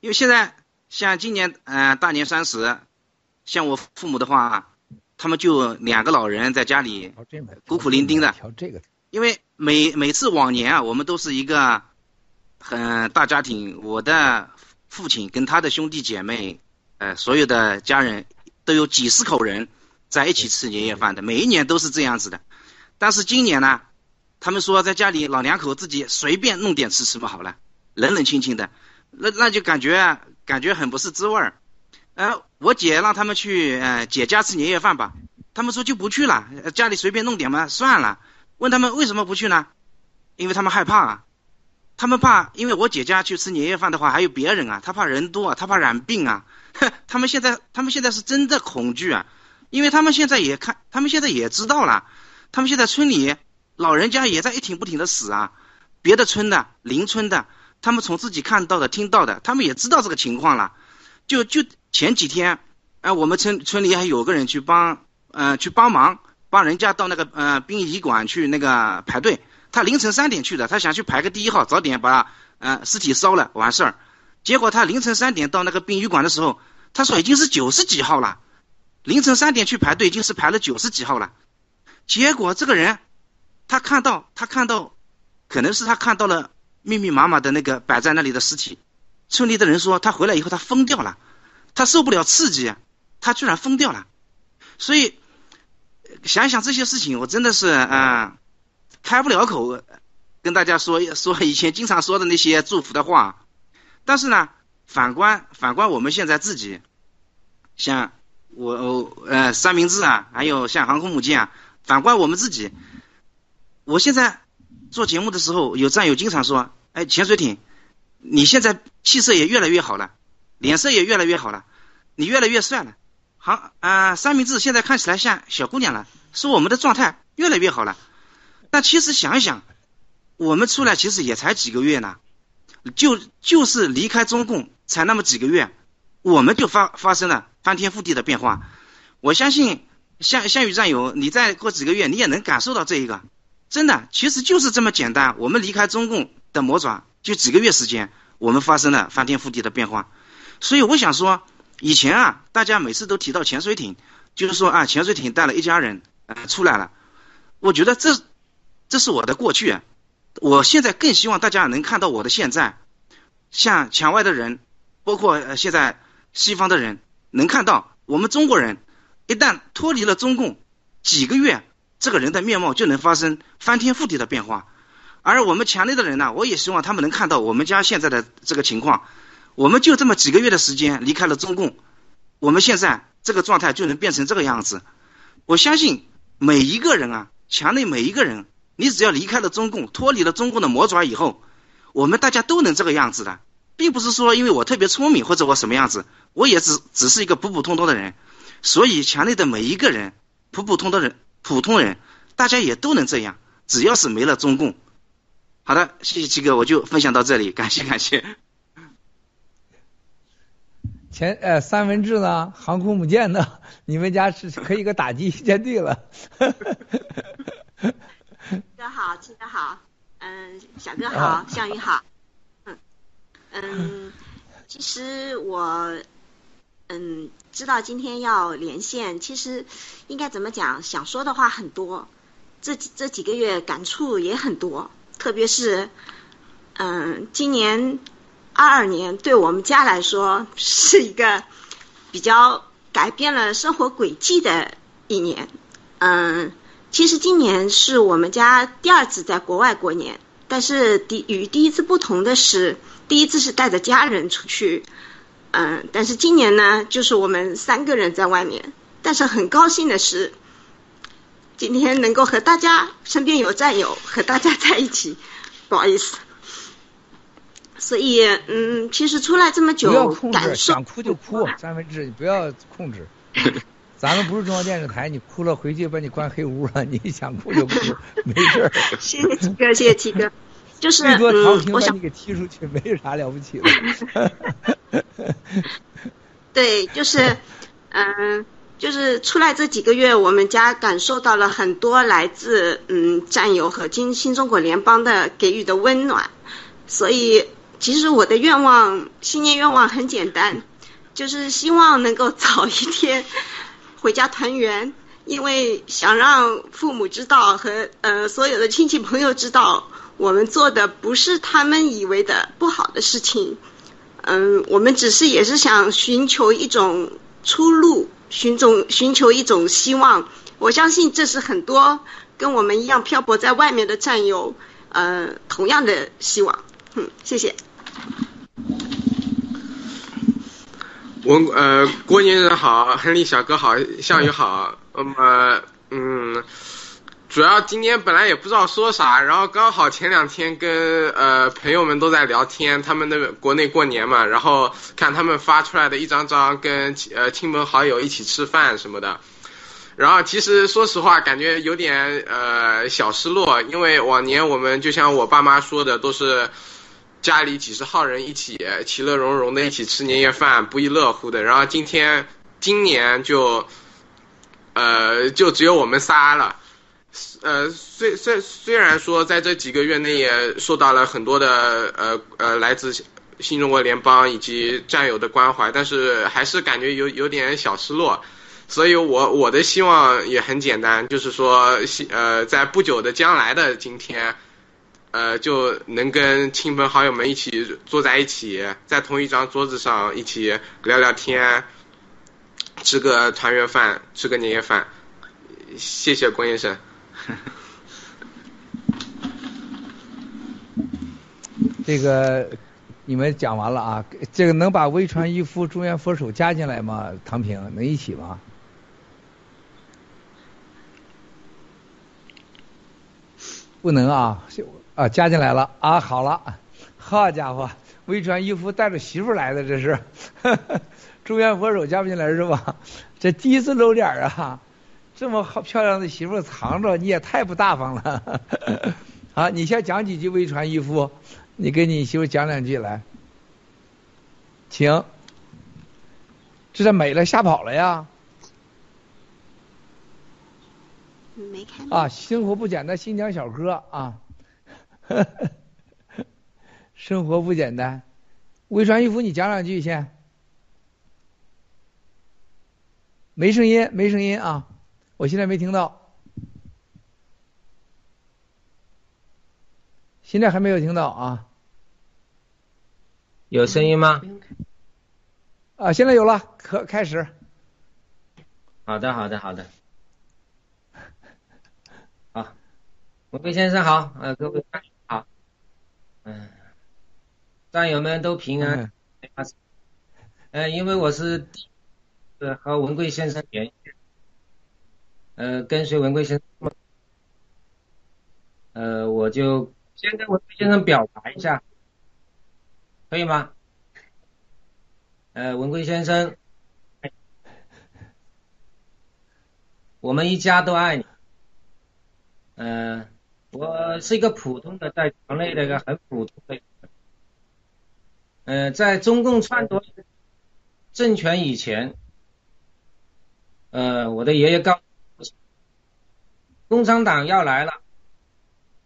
因为现在像今年嗯、呃大年三十，像我父母的话，他们就两个老人在家里孤苦伶仃的。调这个，因为每每次往年啊，我们都是一个很大家庭，我的父亲跟他的兄弟姐妹，呃，所有的家人都有几十口人在一起吃年夜饭的，每一年都是这样子的。但是今年呢，他们说在家里老两口自己随便弄点吃吃不好了，冷冷清清的，那那就感觉感觉很不是滋味儿。呃，我姐让他们去呃姐家吃年夜饭吧，他们说就不去了，家里随便弄点嘛，算了。问他们为什么不去呢？因为他们害怕啊，他们怕，因为我姐家去吃年夜饭的话，还有别人啊，他怕人多啊，他怕染病啊。他们现在，他们现在是真的恐惧啊，因为他们现在也看，他们现在也知道了，他们现在村里老人家也在一挺不停的死啊，别的村的、邻村的，他们从自己看到的、听到的，他们也知道这个情况了。就就前几天，哎、我们村村里还有个人去帮，呃，去帮忙，帮人家到那个呃殡仪馆去那个排队。他凌晨三点去的，他想去排个第一号，早点把呃尸体烧了完事儿。结果他凌晨三点到那个殡仪馆的时候，他说已经是九十几号了。凌晨三点去排队，已经是排了九十几号了。结果这个人，他看到他看到，可能是他看到了密密麻麻的那个摆在那里的尸体。村里的人说他回来以后他疯掉了，他受不了刺激，他居然疯掉了。所以想想这些事情，我真的是啊、呃开不了口跟大家说说以前经常说的那些祝福的话。但是呢，反观反观我们现在自己，像我呃三明治啊，还有像航空母舰啊，反观我们自己，我现在做节目的时候，有战友经常说，哎，潜水艇，你现在气色也越来越好了，脸色也越来越好了，你越来越帅了。好啊、三明治现在看起来像小姑娘了，说我们的状态越来越好了。但其实想一想，我们出来其实也才几个月呢，就就是离开中共才那么几个月，我们就发发生了翻天覆地的变化。我相信项项羽战友，你再过几个月，你也能感受到这一个。真的，其实就是这么简单。我们离开中共的魔爪，就几个月时间，我们发生了翻天覆地的变化。所以我想说，以前啊，大家每次都提到潜水艇，就是说啊，潜水艇带了一家人呃出来了。我觉得这这是我的过去，我现在更希望大家能看到我的现在。像墙外的人，包括呃现在西方的人能看到，我们中国人一旦脱离了中共，几个月这个人的面貌就能发生翻天覆地的变化。而我们墙内的人呢，我也希望他们能看到我们家现在的这个情况，我们就这么几个月的时间离开了中共，我们现在这个状态就能变成这个样子。我相信每一个人啊，墙内每一个人，你只要离开了中共，脱离了中共的魔爪以后，我们大家都能这个样子的，并不是说因为我特别聪明或者我什么样子，我也只只是一个普普通通的人，所以墙内的每一个人，普普通的人，普通人，大家也都能这样，只要是没了中共。好的，谢谢七哥，我就分享到这里，感谢感谢。前呃三文治呢，航空母舰呢，你们家是可以个打击舰队了。哥好，亲哥好，嗯，小哥好，项羽好，嗯嗯，其实我嗯知道今天要连线，其实应该怎么讲，想说的话很多，这这几个月感触也很多。特别是，嗯，今年二二年对我们家来说是一个比较改变了生活轨迹的一年。嗯，其实今年是我们家第二次在国外过年，但是第与第一次不同的是，第一次是带着家人出去，嗯，但是今年呢，就是我们三个人在外面。但是很高兴的是。今天能够和大家身边有战友和大家在一起，不好意思。所以，嗯，其实出来这么久，感受想哭就哭，三分之，你不要控制。咱们不是中央电视台，你哭了回去把你关黑屋了，你想哭就哭，没事儿。谢谢七哥，谢谢七哥。就是最多唐平嗯，我想把你给踢出去，没啥了不起的。对，就是，嗯，就是出来这几个月，我们家感受到了很多来自嗯战友和新新中国联邦的给予的温暖，所以其实我的愿望，新年愿望很简单，就是希望能够早一天回家团圆，因为想让父母知道和呃所有的亲戚朋友知道，我们做的不是他们以为的不好的事情。嗯，我们只是也是想寻求一种出路，寻种寻求一种希望。我相信这是很多跟我们一样漂泊在外面的战友，呃，同样的希望。嗯，谢谢。我呃，郭先生好，亨利小哥好，项羽好。那么，嗯，主要今天本来也不知道说啥，然后刚好前两天跟呃朋友们都在聊天，他们的国内过年嘛，然后看他们发出来的一张张跟呃亲朋好友一起吃饭什么的。然后其实说实话，感觉有点呃小失落，因为往年我们就像我爸妈说的，都是家里几十号人一起其乐融融的一起吃年夜饭，不亦乐乎的。然后今天今年就呃就只有我们仨了。呃，虽虽虽然说在这几个月内也受到了很多的呃呃来自新中国联邦以及战友的关怀，但是还是感觉有有点小失落。所以我我的希望也很简单，就是说呃在不久的将来的今天，呃就能跟亲朋好友们一起坐在一起，在同一张桌子上一起聊聊天，吃个团圆饭，吃个年夜饭。谢谢郭先生。这个你们讲完了啊，这个能把微传一夫、中原佛手加进来吗？唐平能一起吗？不能啊，啊加进来了啊，好了，好家伙，微传一夫带着媳妇来的这是，中原佛手加不进来是吧？这第一次露脸啊，这么好漂亮的媳妇藏着，你也太不大方了。啊，你先讲几句微传一夫，你给你媳妇讲两句来，请。这是美了吓跑了呀？没看啊，生活不简单，新疆小哥啊，生活不简单。微传一夫，你讲两句先。没声音，没声音啊！我现在没听到，现在还没有听到啊。有声音吗？啊，现在有了，可开始。好的，好的，好的。好，文贵先生好，呃，各位好，嗯，战友们都平安。呃，因为我是呃和文贵先生联系，呃，跟随文贵先生，呃，我就先跟文贵先生表达一下，可以吗？呃，文贵先生，我们一家都爱你。嗯，我是一个普通的在国内的一个很普通的，呃，在中共篡夺政权以前，呃，我的爷爷告诉共产党要来了，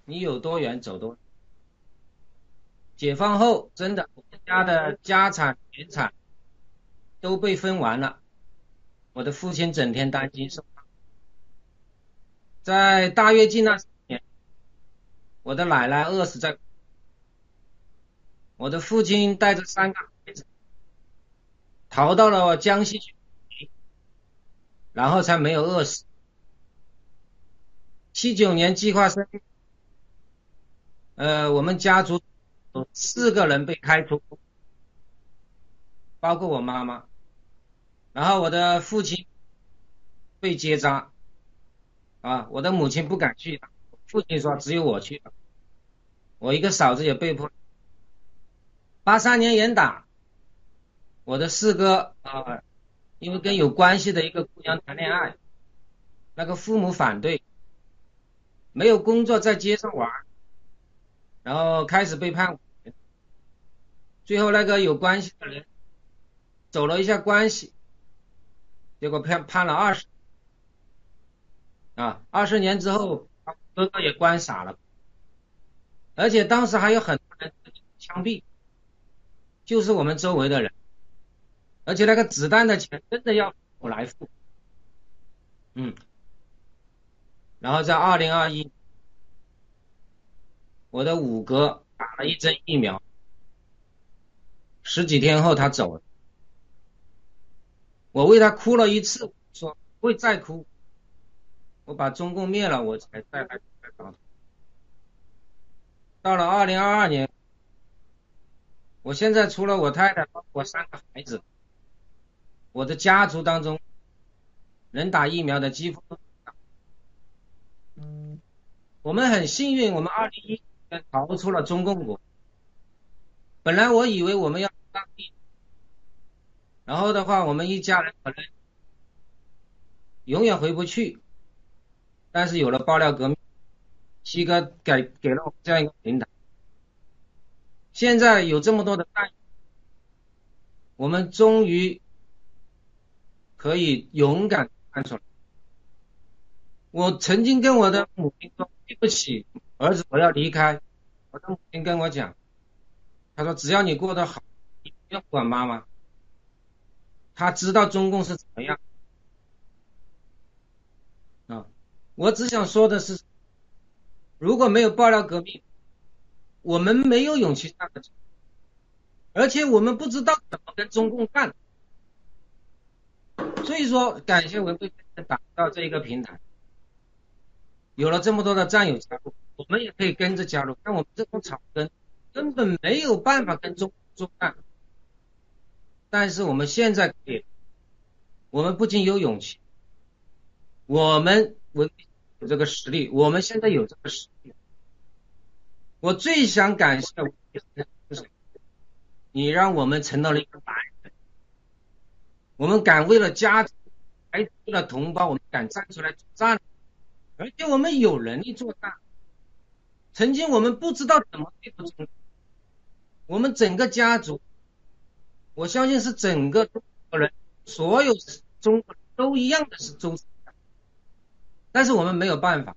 你有多远走多远。解放后，真的，我们家的家产田产。都被分完了，我的父亲整天担惊受怕。在大跃进那年，我的奶奶饿死在，我的父亲带着三个孩子逃到了江西，然后才没有饿死。七九年计划生育，呃，我们家族四个人被开除，包括我妈妈。然后我的父亲被结扎，啊，我的母亲不敢去，父亲说只有我去，我一个嫂子也被迫。八三年严打，我的四哥啊，因为跟有关系的一个姑娘谈恋爱，那个父母反对，没有工作在街上玩，然后开始被判，最后那个有关系的人。走了一下关系。结果判判了二十。啊，二十年之后，哥哥也关傻了，而且当时还有很多人枪毙，就是我们周围的人，而且那个子弹的钱真的要我来付，嗯，然后在二零二一，我的五哥打了一针疫苗，十几天后他走了。我为他哭了一次，说不会再哭。我把中共灭了，我才再来找。到了二零二二年，我现在除了我太太，包括三个孩子，我的家族当中，能打疫苗的几乎都打。我们很幸运，我们二零一年逃出了中共国。本来我以为我们要当地。然后的话，我们一家人可能永远回不去。但是有了爆料革命，七哥给给了我们这样一个平台。现在有这么多的弹，我们终于可以勇敢站出来。我曾经跟我的母亲说：“对不起，儿子，我要离开。”我的母亲跟我讲：“他说只要你过得好，你不用管妈妈。”他知道中共是怎么样啊！我只想说的是，如果没有爆料革命，我们没有勇气上的，而且我们不知道怎么跟中共干。所以说，感谢文贵先生打造这一个平台，有了这么多的战友加入，我们也可以跟着加入。但我们这种草根根本没有办法跟中共干。但是我们现在可以，我们不仅有勇气，我们我有这个实力，我们现在有这个实力。我最想感谢就是你让我们成了一个大人，我们敢为了家族，还为了同胞，我们敢站出来作战，而且我们有能力做大。曾经我们不知道怎么对付中，我们整个家族。我相信是整个中国人，所有中国人都一样的是中，但是我们没有办法，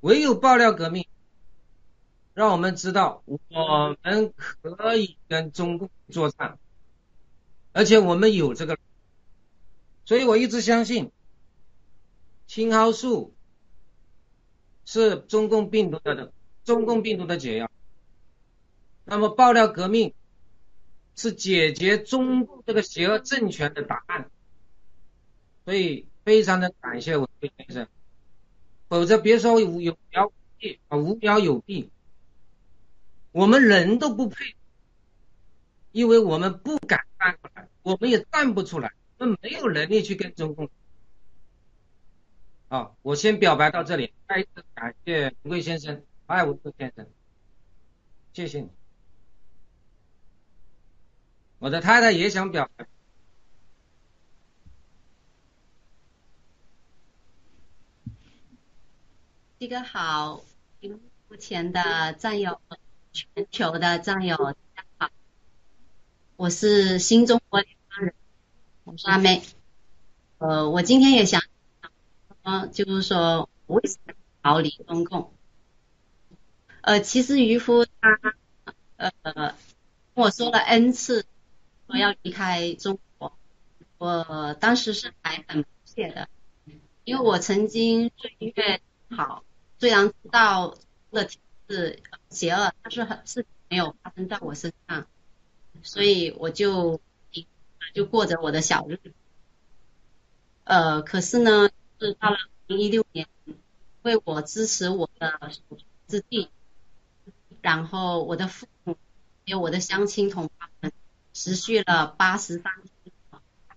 唯有爆料革命，让我们知道我们可以跟中共作战，而且我们有这个，所以我一直相信青蒿素是中共病毒的中共病毒的解药，那么爆料革命。是解决中共这个邪恶政权的答案。所以非常的感谢文贵先生，否则别说有有苗无弊啊，无苗有弊，我们人都不配，因为我们不敢站出来，我们也站不出来，我们没有能力去跟中共。啊，我先表白到这里，再一次感谢文贵先生，爱文贵先生，谢谢你。我的太太也想表白。这个好，目前的战友，全球的战友，大家好，我是新中国联邦人，我是阿妹。呃，我今天也想，嗯，就是说为什么逃离中共？呃，其实渔夫他，呃，跟我说了 n 次，说要离开中国，我当时是还很不屑的，因为我曾经岁月好。虽然知道的是邪恶，但是很是没有发生在我身上，所以我就就过着我的小日子。呃，可是呢，是到了二零一六年，为我支持我的之地，然后我的父母还有我的乡亲同胞们，持续了八十三天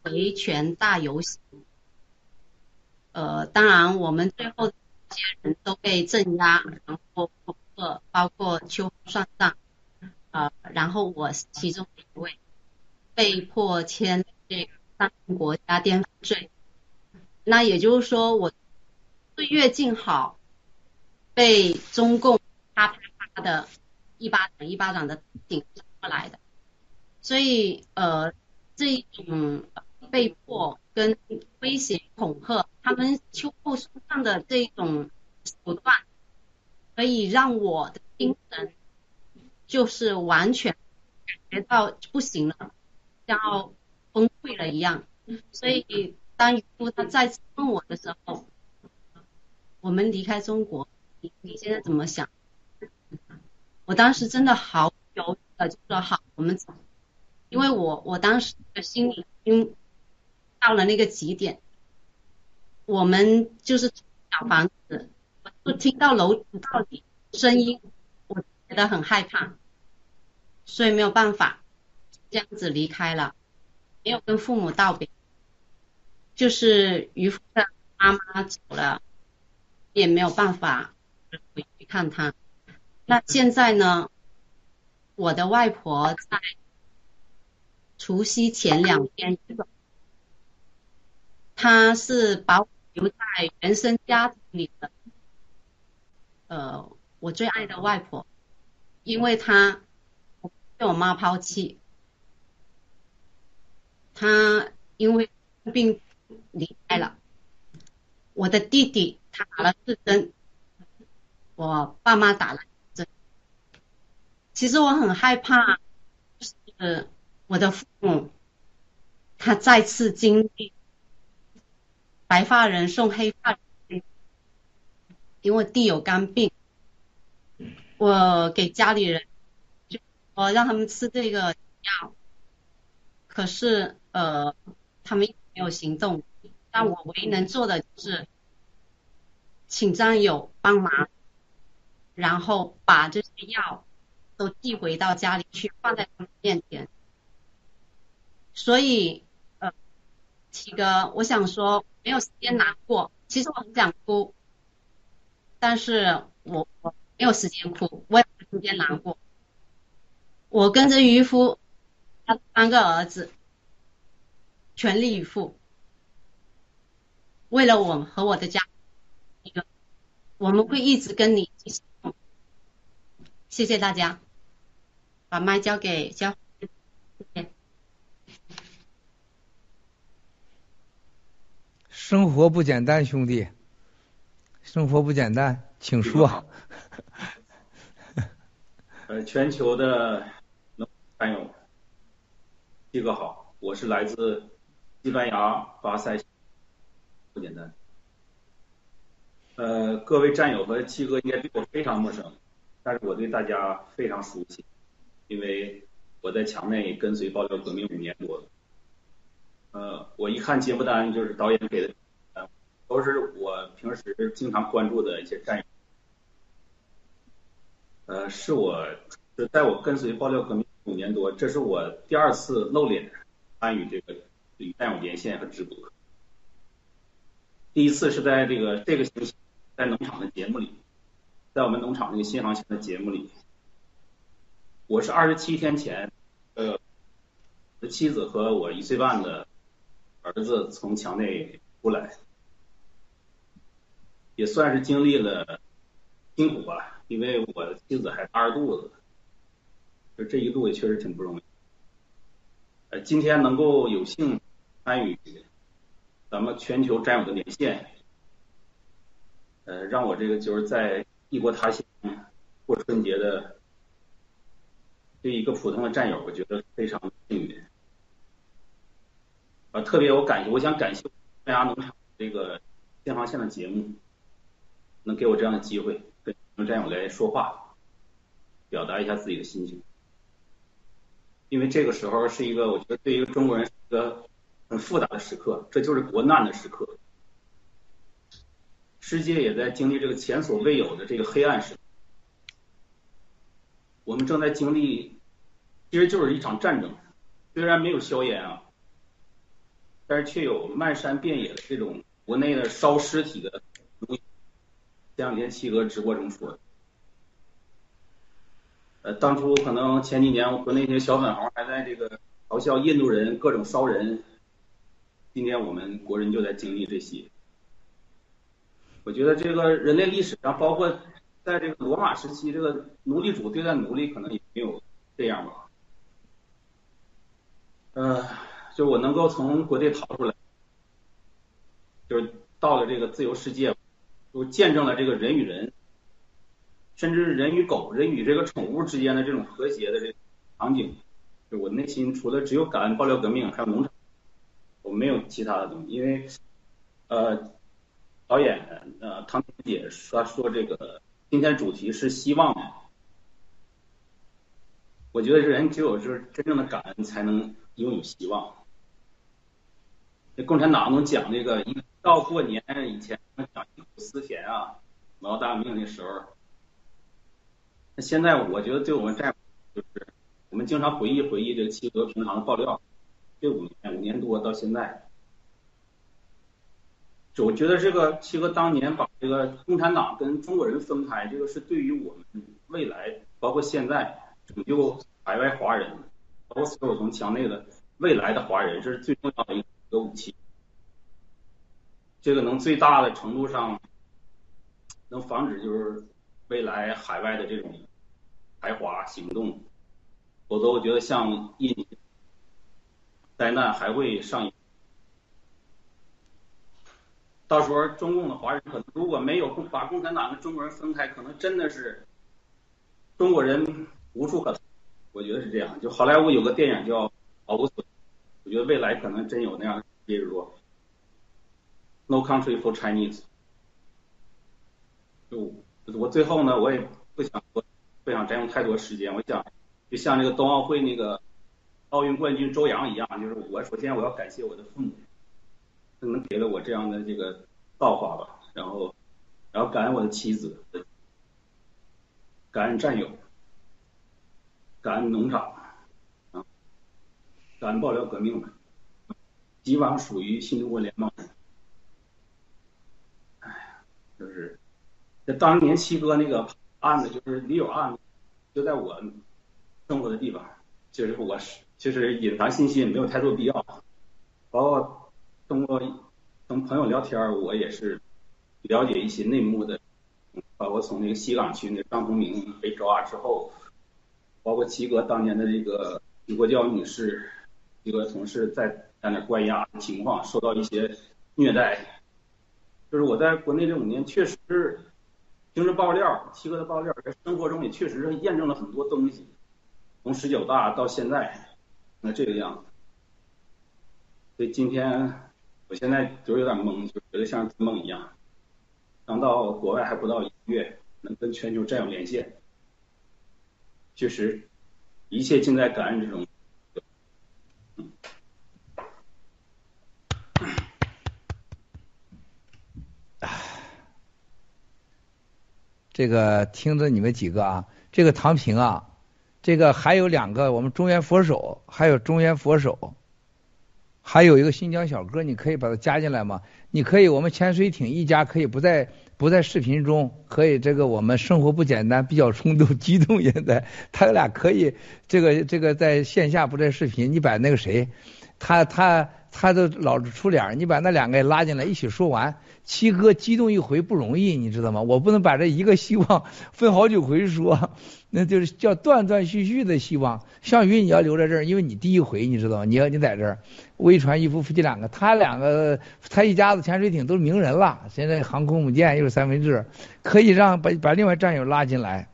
维权大游行。呃，当然我们最后。些人都被镇压，然后恐吓，包括秋算账，呃，然后我其中一位，被迫签这个上国家颠覆罪。那也就是说，我岁月静好，被中共啪啪啪的一巴掌一巴掌的顶过来的。所以，呃，这一种被迫跟威胁恐吓。他们秋后算账的这种手段，可以让我的精神就是完全感觉到不行了，像要崩溃了一样。所以当渔夫他再次问我的时候，我们离开中国，你你现在怎么想？我当时真的好犹豫的，就说好，我们走，因为我我当时的心里已经到了那个极点。我们就是小房子，我听到楼到底声音，我觉得很害怕，所以没有办法这样子离开了，没有跟父母道别，就是渔夫的妈妈走了，也没有办法回去看他。那现在呢，我的外婆在除夕前两天，他是把我。留在原生家庭里的，呃，我最爱的外婆，因为她被我妈抛弃，她因为病离开了。我的弟弟他打了四针，我爸妈打了针。其实我很害怕，就是我的父母他再次经历。白发人送黑发人，因为弟有肝病，我给家里人就我让他们吃这个药，可是呃他们没有行动，但我唯一能做的就是请战友帮忙，然后把这些药都寄回到家里去，放在他们面前，所以。七哥，我想说没有时间难过，其实我很想哭，但是我我没有时间哭，我也没有时间难过。我跟着渔夫，他三个儿子，全力以赴，为了我和我的家，一个我们会一直跟你一起。谢谢大家，把麦交给交，谢谢。生活不简单，兄弟，生活不简单，请说。呃，全球的农战友，七哥好，我是来自西班牙巴塞，不简单。呃，各位战友和七哥应该对我非常陌生，但是我对大家非常熟悉，因为我在墙内跟随爆料革命五年多了，呃，我一看节目单就是导演给的，呃，都是我平时经常关注的一些战友，呃，是我是在我跟随爆料革命五年多，这是我第二次露脸参与这个与战友连线和直播，第一次是在这个这个星期在农场的节目里，在我们农场那个新航线的节目里。我是二十七天前，呃，妻子和我一岁半的儿子从墙内出来，也算是经历了辛苦吧，因为我的妻子还大着肚子，就这一路也确实挺不容易。呃，今天能够有幸参与咱们全球战友的连线，呃，让我这个就是在异国他乡过春节的。对一个普通的战友，我觉得非常幸运。啊，特别我感谢，我想感谢麦芽农场这个新航线的节目，能给我这样的机会跟战友来说话，表达一下自己的心情。因为这个时候是一个，我觉得对一个中国人是一个很复杂的时刻，这就是国难的时刻。世界也在经历这个前所未有的这个黑暗时，我们正在经历。其实就是一场战争，虽然没有硝烟啊，但是却有漫山遍野的这种国内的烧尸体的。前两天七哥直播中说的，呃，当初可能前几年国内那些小粉红还在这个嘲笑印度人各种烧人，今天我们国人就在经历这些。我觉得这个人类历史上，包括在这个罗马时期，这个奴隶主对待奴隶可能也没有这样吧。呃，就我能够从国内逃出来，就是到了这个自由世界，就见证了这个人与人，甚至人与狗、人与这个宠物之间的这种和谐的这场景。就我内心除了只有感恩爆料革命，还有农场，我没有其他的东西。因为呃，导演呃唐姐说说这个今天主题是希望。我觉得人只有就是真正的感恩，才能拥有希望。这共产党能讲那个一到过年以前讲忆苦思甜啊，毛大命那时候。那现在我觉得对我们战就是，我们经常回忆回忆这个七哥平常的爆料，这五年五年多到现在，就我觉得这个七哥当年把这个共产党跟中国人分开，这个是对于我们未来包括现在。拯救海外华人，包括所有从墙内的未来的华人，这是最重要的一个武器。这个能最大的程度上能防止就是未来海外的这种排华行动，否则我觉得像印灾难还会上演。到时候中共的华人可能如果没有把共产党跟中国人分开，可能真的是中国人。无处可逃，我觉得是这样。就好莱坞有个电影叫《毫无所》，我觉得未来可能真有那样，比如说《No Country for Chinese》。就我最后呢，我也不想不不想占用太多时间。我想就像那个冬奥会那个奥运冠军周洋一样，就是我首先我要感谢我的父母，他们给了我这样的这个造化吧。然后，然后感恩我的妻子，感恩战友。感恩农场，咱爆料革命，的，以往属于新中国联盟。哎呀，就是，这当年七哥那个案子，就是李友案子，就在我生活的地方，就是我是，就是隐藏信息也没有太多必要。包括通过跟朋友聊天，我也是了解一些内幕的，包括从那个西岗区那张同明被抓之后。包括七哥当年的这个李国娇女士，一个同事在在那关押情况，受到一些虐待。就是我在国内这五年，确实听着爆料，七哥的爆料，在生活中也确实是验证了很多东西。从十九大到现在，那这个样子。所以今天，我现在就是有点懵，就觉得像做梦一样。刚到国外还不到一个月，能跟全球战友连线。确实，一切尽在感恩之中。这个听着你们几个啊，这个唐平啊，这个还有两个我们中原佛手，还有中原佛手，还有一个新疆小哥，你可以把他加进来吗？你可以，我们潜水艇一家可以不在不在视频中，可以这个我们生活不简单，比较冲动 激动现在，他俩可以这个这个在线下不在视频，你把那个谁，他他他都老是出脸，你把那两个也拉进来一起说完。七哥激动一回不容易，你知道吗？我不能把这一个希望 分好几回说，那就是叫断断续续的希望。项羽你要留在这儿，因为你第一回你知道吗？你要你在这儿，微传一夫夫妻两个，他两个他一家子潜水艇都是名人了，现在航空母舰又是三分制，可以让把把另外战友拉进来。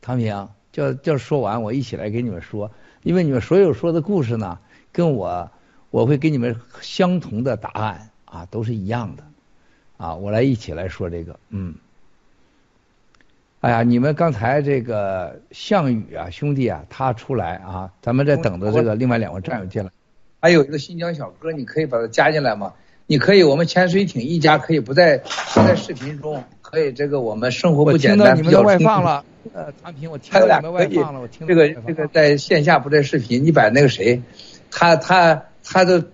唐平，叫叫说完我一起来给你们说，因为你们所有说的故事呢，跟我我会给你们相同的答案。啊，都是一样的，啊，我来一起来说这个，嗯，哎呀，你们刚才这个项羽啊，兄弟啊，他出来啊，咱们在等着这个另外两位战友进来，还有一个新疆小哥，你可以把他加进来吗？你可以，我们潜水艇一家可以不在不在视频中，可以这个我们生活不简单，你们的外放了，呃，产品，我听到你们外放了，我听这个这个在线下不在视频，你把那个谁，他他他的。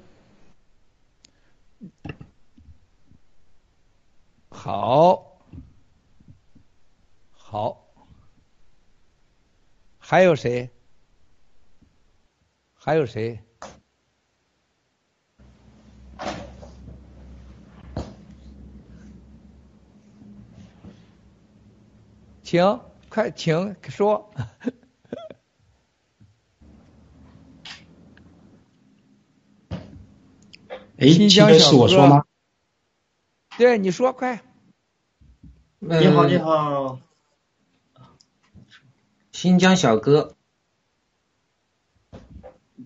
好，好，还有谁？还有谁？请，快请说。哎，现在是我说吗？对，你说快。你好，你好。新疆小哥，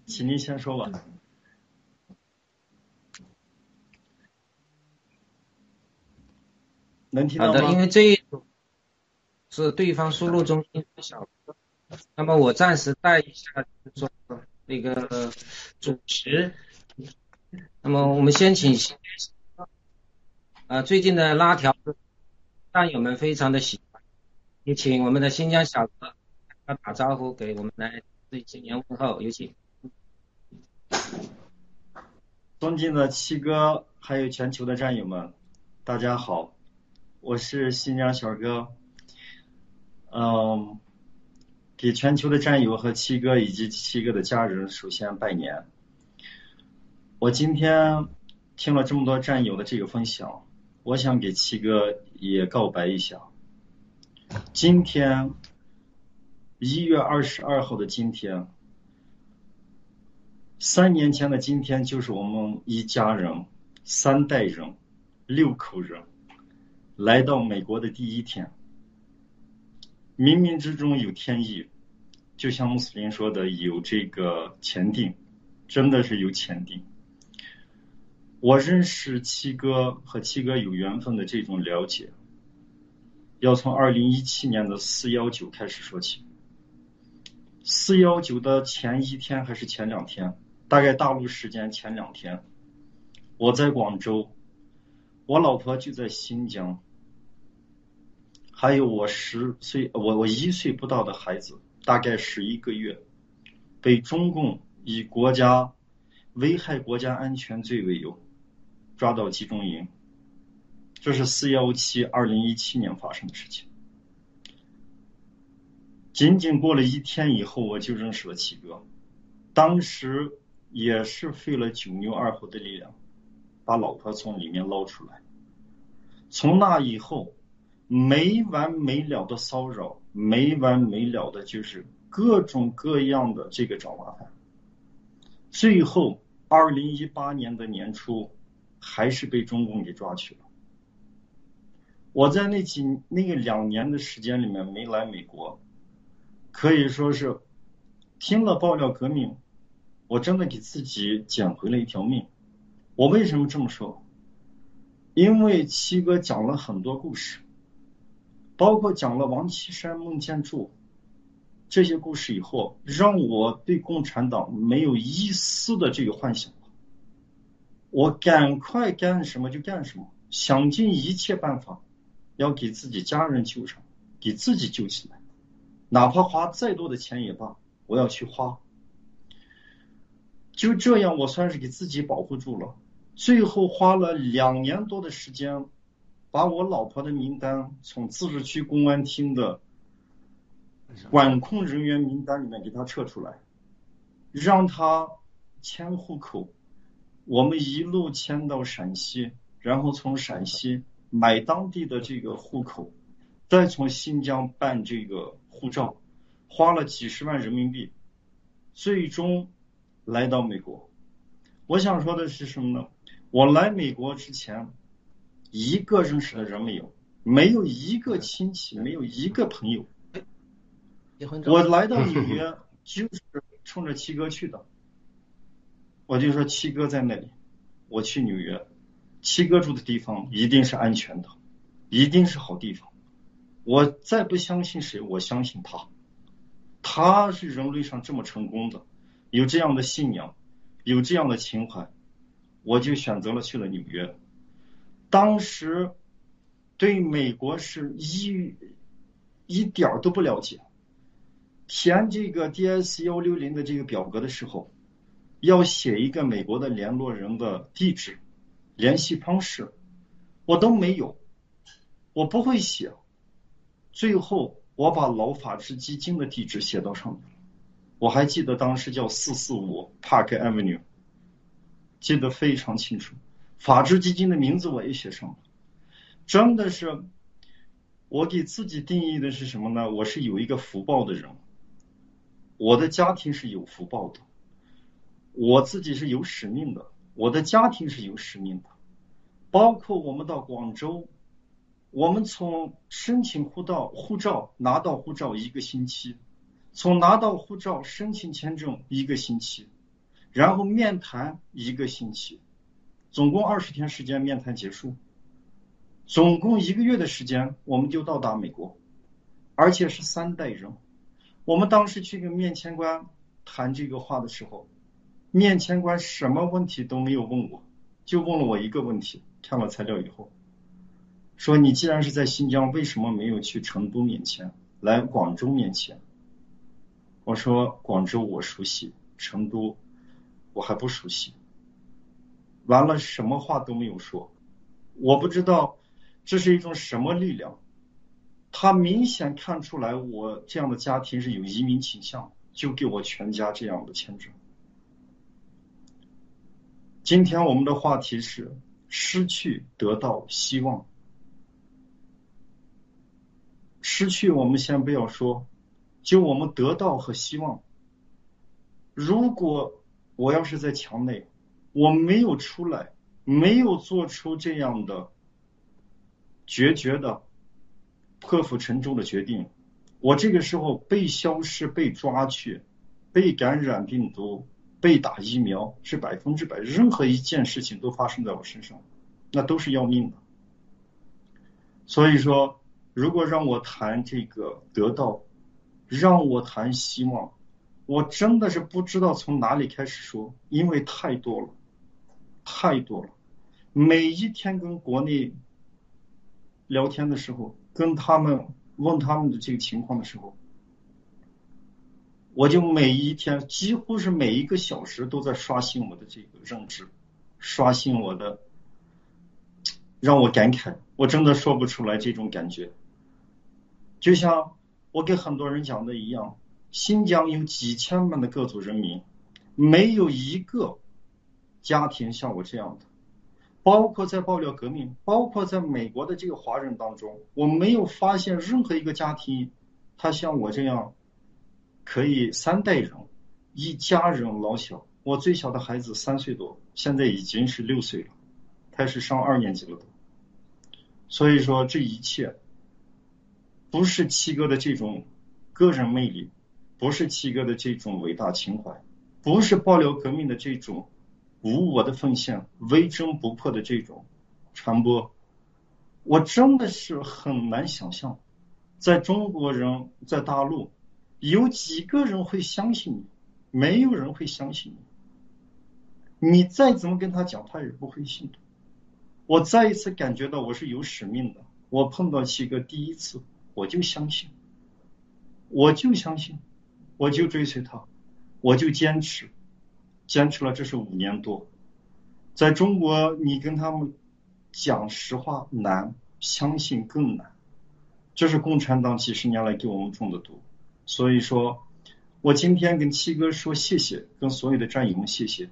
请您先说吧。能听到吗？好的，因为这一组是对方输入中心的小哥，那么我暂时带一下说那个主持。那么我们先请新呃，最近的拉条战友们非常的喜欢，也请我们的新疆小哥他打招呼，给我们来对新年问候，有请。尊敬的七哥，还有全球的战友们，大家好，我是新疆小哥，嗯，给全球的战友和七哥以及七哥的家人首先拜年。我今天听了这么多战友的这个分享。我想给七哥也告白一下。今天一月二十二号的今天，三年前的今天，就是我们一家人三代人六口人来到美国的第一天。冥冥之中有天意，就像穆斯林说的，有这个前定，真的是有前定。我认识七哥和七哥有缘分的这种了解，要从二零一七年的四幺九开始说起。四幺九的前一天还是前两天，大概大陆时间前两天，我在广州，我老婆就在新疆，还有我十岁，我我一岁不到的孩子，大概十一个月，被中共以国家危害国家安全罪为由。抓到集中营，这是四幺七二零一七年发生的事情。仅仅过了一天以后，我就认识了七哥，当时也是费了九牛二虎的力量，把老婆从里面捞出来。从那以后，没完没了的骚扰，没完没了的就是各种各样的这个找麻烦。最后，二零一八年的年初。还是被中共给抓去了。我在那几那个两年的时间里面没来美国，可以说是听了爆料革命，我真的给自己捡回了一条命。我为什么这么说？因为七哥讲了很多故事，包括讲了王岐山、孟建柱，这些故事以后，让我对共产党没有一丝的这个幻想。我赶快干什么就干什么，想尽一切办法要给自己家人救上，给自己救起来，哪怕花再多的钱也罢，我要去花。就这样，我算是给自己保护住了。最后花了两年多的时间，把我老婆的名单从自治区公安厅的管控人员名单里面给她撤出来，让她迁户口。我们一路迁到陕西，然后从陕西买当地的这个户口，再从新疆办这个护照，花了几十万人民币，最终来到美国。我想说的是什么呢？我来美国之前，一个认识的人没有，没有一个亲戚，没有一个朋友。我来到纽约就是冲着七哥去的。我就说七哥在那里，我去纽约，七哥住的地方一定是安全的，一定是好地方。我再不相信谁，我相信他，他是人类上这么成功的，有这样的信仰，有这样的情怀，我就选择了去了纽约。当时对美国是一一点都不了解，填这个 DS 幺六零的这个表格的时候。要写一个美国的联络人的地址、联系方式，我都没有，我不会写。最后我把老法治基金的地址写到上面，我还记得当时叫四四五 Park Avenue，记得非常清楚。法治基金的名字我也写上了，真的是，我给自己定义的是什么呢？我是有一个福报的人，我的家庭是有福报的。我自己是有使命的，我的家庭是有使命的，包括我们到广州，我们从申请护照、护照拿到护照一个星期，从拿到护照申请签证一个星期，然后面谈一个星期，总共二十天时间面谈结束，总共一个月的时间我们就到达美国，而且是三代人。我们当时去跟面签官谈这个话的时候。面签官什么问题都没有问我，就问了我一个问题。看了材料以后，说你既然是在新疆，为什么没有去成都面签，来广州面签？我说广州我熟悉，成都我还不熟悉。完了，什么话都没有说。我不知道这是一种什么力量，他明显看出来我这样的家庭是有移民倾向，就给我全家这样的签证。今天我们的话题是失去得到希望，失去我们先不要说，就我们得到和希望。如果我要是在墙内，我没有出来，没有做出这样的决绝的破釜沉舟的决定，我这个时候被消失、被抓去、被感染病毒。被打疫苗是百分之百，任何一件事情都发生在我身上，那都是要命的。所以说，如果让我谈这个得到，让我谈希望，我真的是不知道从哪里开始说，因为太多了，太多了。每一天跟国内聊天的时候，跟他们问他们的这个情况的时候。我就每一天，几乎是每一个小时都在刷新我的这个认知，刷新我的，让我感慨，我真的说不出来这种感觉。就像我给很多人讲的一样，新疆有几千万的各族人民，没有一个家庭像我这样的，包括在爆料革命，包括在美国的这个华人当中，我没有发现任何一个家庭，他像我这样。可以三代人，一家人老小，我最小的孩子三岁多，现在已经是六岁了，开始上二年级了都。所以说这一切，不是七哥的这种个人魅力，不是七哥的这种伟大情怀，不是爆料革命的这种无我的奉献、微争不破的这种传播，我真的是很难想象，在中国人在大陆。有几个人会相信你？没有人会相信你。你再怎么跟他讲，他也不会信的。我再一次感觉到我是有使命的。我碰到七哥第一次，我就相信，我就相信，我就追随他，我就坚持，坚持了这是五年多。在中国，你跟他们讲实话难，相信更难。这是共产党几十年来给我们种的毒。所以说，我今天跟七哥说谢谢，跟所有的战友们谢谢，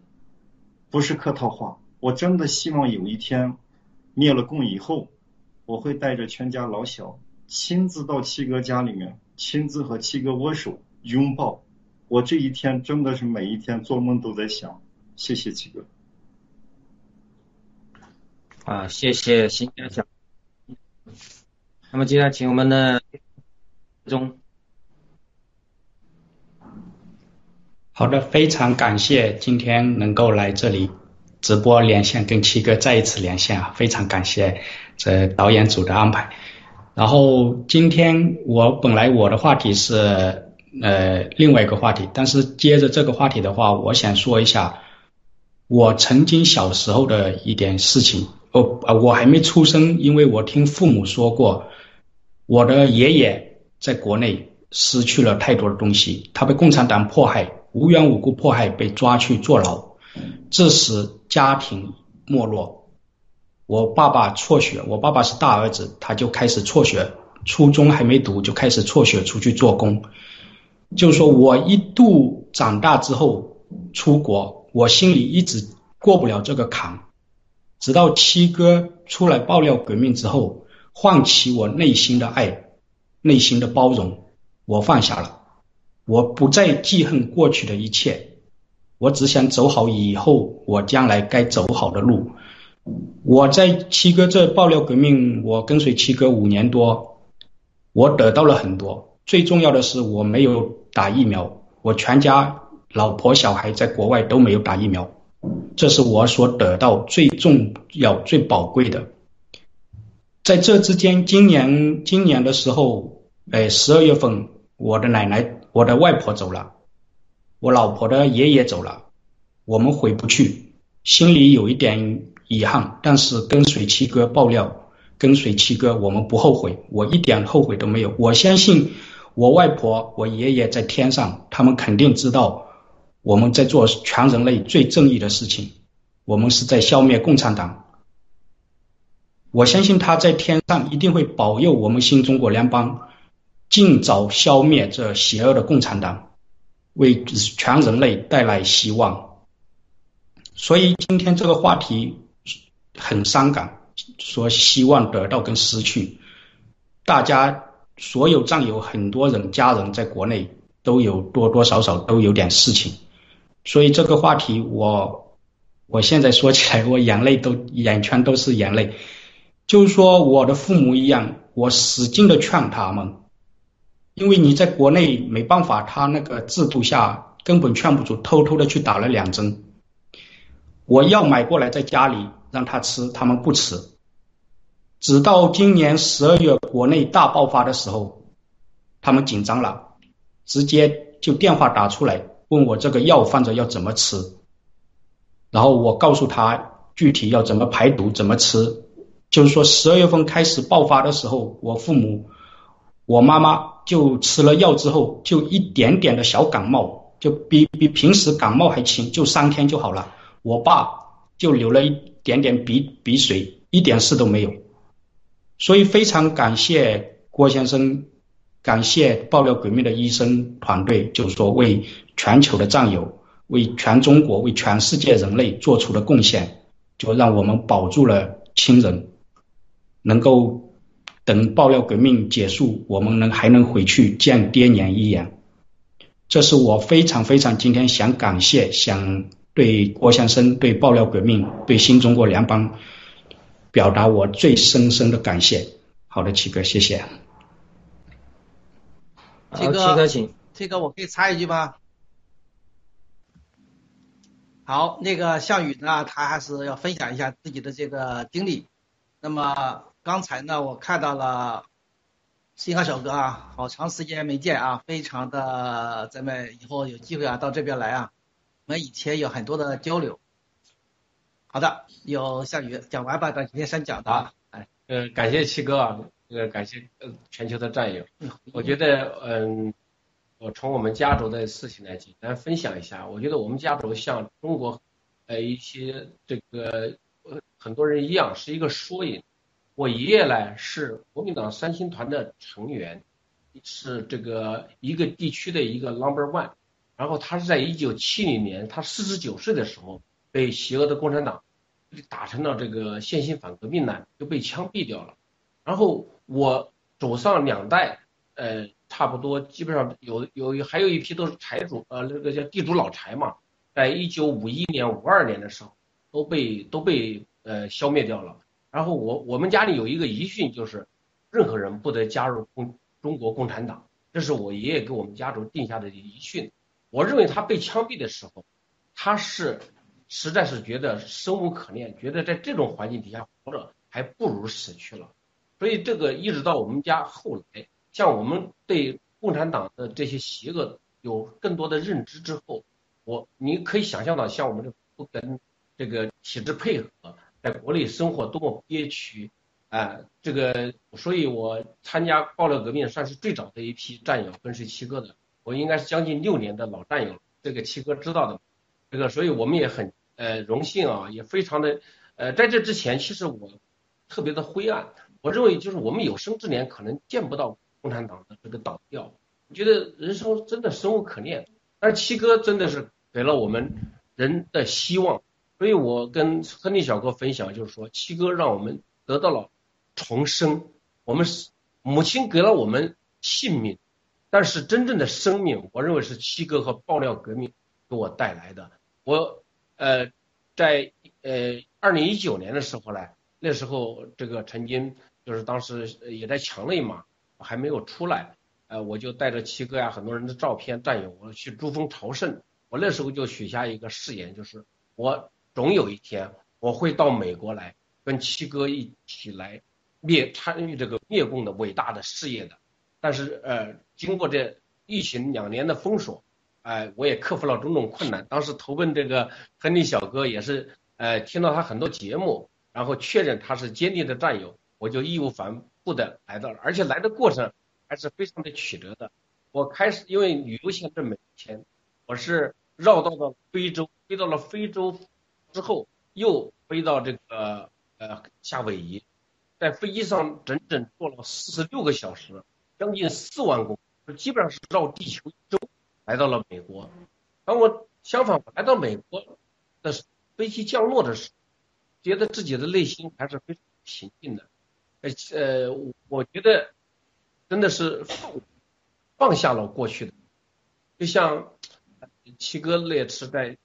不是客套话。我真的希望有一天灭了共以后。我会带着全家老小亲自到七哥家里面，亲自和七哥握手拥抱。我这一天真的是每一天做梦都在想，谢谢七哥。啊，谢谢新家小。那么接下来请我们的钟。好的，非常感谢今天能够来这里。直播连线跟七哥再一次连线啊，非常感谢这导演组的安排。然后今天我本来我的话题是呃另外一个话题，但是接着这个话题的话，我想说一下我曾经小时候的一点事情。哦啊，我还没出生，因为我听父母说过，我的爷爷在国内失去了太多的东西，他被共产党迫害，无缘无故迫害，被抓去坐牢。致使家庭没落。我爸爸辍学，我爸爸是大儿子，他就开始辍学，初中还没读就开始辍学出去做工。就是说我一度长大之后出国，我心里一直过不了这个坎，直到七哥出来爆料革命之后，唤起我内心的爱，内心的包容，我放下了，我不再记恨过去的一切。我只想走好以后我将来该走好的路。我在七哥这爆料革命，我跟随七哥五年多，我得到了很多。最重要的是我没有打疫苗，我全家老婆小孩在国外都没有打疫苗，这是我所得到最重要、最宝贵的。在这之间，今年今年的时候，哎，十二月份，我的奶奶、我的外婆走了。我老婆的爷爷走了，我们回不去，心里有一点遗憾。但是跟随七哥爆料，跟随七哥，我们不后悔，我一点后悔都没有。我相信我外婆、我爷爷在天上，他们肯定知道我们在做全人类最正义的事情，我们是在消灭共产党。我相信他在天上一定会保佑我们新中国联邦尽早消灭这邪恶的共产党。为全人类带来希望，所以今天这个话题很伤感，说希望得到跟失去，大家所有战友很多人家人在国内都有多多少少都有点事情，所以这个话题我我现在说起来 我眼泪都眼圈都是眼泪，就是说我的父母一样，我使劲的劝他们。因为你在国内没办法，他那个制度下根本劝不住，偷偷的去打了两针。我要买过来在家里让他吃，他们不吃。直到今年十二月国内大爆发的时候，他们紧张了，直接就电话打出来问我这个药放着要怎么吃。然后我告诉他具体要怎么排毒，怎么吃。就是说十二月份开始爆发的时候，我父母。我妈妈就吃了药之后，就一点点的小感冒，就比比平时感冒还轻，就三天就好了。我爸就留了一点点鼻鼻水，一点事都没有。所以非常感谢郭先生，感谢爆料革命的医生团队，就是说为全球的战友、为全中国、为全世界人类做出的贡献，就让我们保住了亲人，能够。等爆料革命结束，我们能还能回去见爹娘一眼，这是我非常非常今天想感谢，想对郭先生、对爆料革命、对新中国联邦表达我最深深的感谢。好的，七哥，谢谢。七哥，请。七哥，我可以插一句吗？好，那个项羽呢，他还是要分享一下自己的这个经历。那么。刚才呢，我看到了新和小哥啊，好长时间没见啊，非常的，咱们以后有机会啊到这边来啊，我们以前有很多的交流。好的，有项羽讲完吧，咱今天先讲的。哎，呃，感谢七哥啊，呃，感谢呃全球的战友。我觉得，嗯，我从我们家族的事情来简单分享一下。我觉得我们家族像中国，呃，一些这个呃很多人一样，是一个缩影。我爷爷呢是国民党三星团的成员，是这个一个地区的一个 number one。然后他是在一九七零年，他四十九岁的时候被邪恶的共产党。打成了这个现行反革命呢，就被枪毙掉了。然后我祖上两代，呃，差不多基本上有有还有一批都是财主，呃，那个叫地主老财嘛，在一九五一年、五二年的时候都被都被呃消灭掉了。然后我我们家里有一个遗训，就是任何人不得加入共中国共产党，这是我爷爷给我们家族定下的遗训。我认为他被枪毙的时候，他是。实在是觉得生无可恋，觉得在这种环境底下活着还不如死去了。所以这个一直到我们家后来，像我们对共产党的这些邪恶有更多的认知之后，我你可以想象到，像我们这不跟这个体制配合，在国内生活多么憋屈啊！这个，所以我参加爆料革命算是最早的一批战友，跟随七哥的，我应该是将近六年的老战友，这个七哥知道的。这个，所以我们也很呃荣幸啊，也非常的呃，在这之前，其实我特别的灰暗。我认为就是我们有生之年可能见不到共产党的这个倒掉，我觉得人生真的生无可恋。但是七哥真的是给了我们人的希望，所以我跟亨利小哥分享，就是说七哥让我们得到了重生。我们是母亲给了我们性命，但是真正的生命，我认为是七哥和爆料革命给我带来的。我呃，在呃二零一九年的时候呢，那时候这个曾经就是当时也在墙内嘛，还没有出来，呃，我就带着七哥呀，很多人的照片、战友，我去珠峰朝圣。我那时候就许下一个誓言，就是我总有一天我会到美国来，跟七哥一起来灭参与这个灭共的伟大的事业的。但是呃，经过这疫情两年的封锁。哎，我也克服了种种困难。当时投奔这个亨利小哥也是，呃，听到他很多节目，然后确认他是坚定的战友，我就义无反顾的来到了，而且来的过程还是非常的曲折的。我开始因为旅游签证没钱，我是绕道到非洲，飞到了非洲之后，又飞到这个呃夏威夷，在飞机上整整坐了四十六个小时，将近四万公里，基本上是绕地球一周。来到了美国，当我相反我来到美国的飞机降落的时候，觉得自己的内心还是非常平静的，呃呃，我觉得真的是放放下了过去的，就像七哥那次在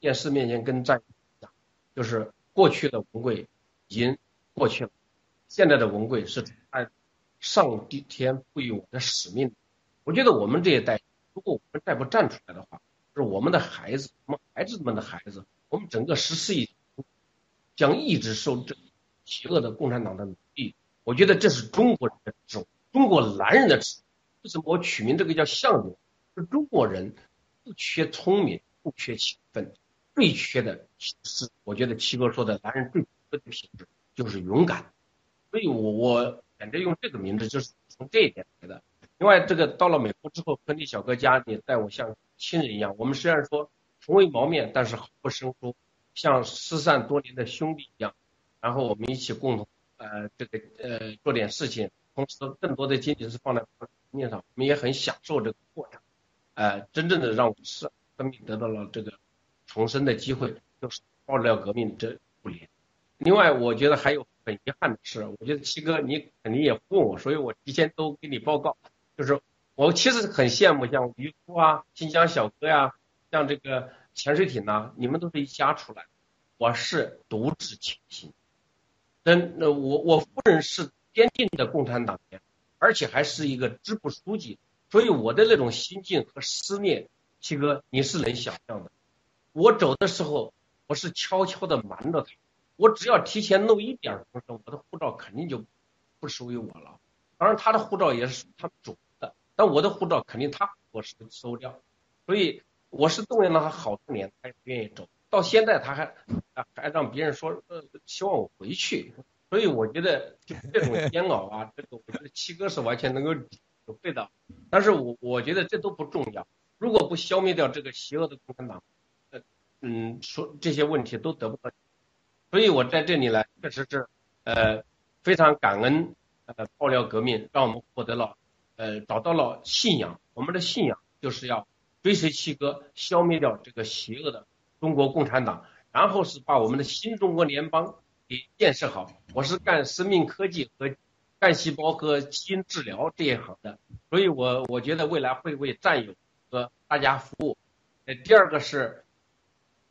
电视面前跟战友讲，就是过去的文贵已经过去了，现在的文贵是爱上帝天赋予我的使命，我觉得我们这一代。如果我们再不站出来的话，就是我们的孩子，我们孩子们的孩子，我们整个十四亿将一直受这邪恶的共产党的奴役。我觉得这是中国人的耻辱，中国男人的耻辱。为什么我取名这个叫项羽？是中国人不缺聪明，不缺勤奋，最缺的是我觉得七哥说的男人最缺的品质就是勇敢。所以我我选择用这个名字，就是从这一点来的。另外，这个到了美国之后，亨利小哥家也待我像亲人一样。我们虽然说从未谋面，但是毫不生疏，像失散多年的兄弟一样。然后我们一起共同呃这个呃做点事情，同时更多的精力是放在面上。我们也很享受这个过程，呃，真正的让我生生命得到了这个重生的机会，就是爆料革命这五年。另外，我觉得还有很遗憾的是，我觉得七哥你肯定也问我，所以我提前都给你报告。就是我其实很羡慕像渔夫啊、新疆小哥呀，像这个潜水艇呐，你们都是一家出来，我是独自前行。真，那我我夫人是坚定的共产党员，而且还是一个支部书记，所以我的那种心境和思念，七哥你是能想象的。我走的时候，我是悄悄的瞒着他，我只要提前弄一点风声，我的护照肯定就不属于我了。当然他的护照也是他们主的，但我的护照肯定他我是收掉，所以我是动员了他好多年，他也不愿意走，到现在他还还让别人说呃希望我回去，所以我觉得就这种煎熬啊，这个我觉得七哥是完全能够体会到，但是我我觉得这都不重要，如果不消灭掉这个邪恶的共产党，呃嗯说这些问题都得不到，所以我在这里呢确实是呃非常感恩呃爆料革命，让我们获得了呃找到了信仰，我们的信仰就是要追随七哥，消灭掉这个邪恶的中国共产党，然后是把我们的新中国联邦给建设好。我是干生命科技和干细胞和基因治疗这一行的，所以我我觉得未来会为战友和大家服务。呃，第二个是，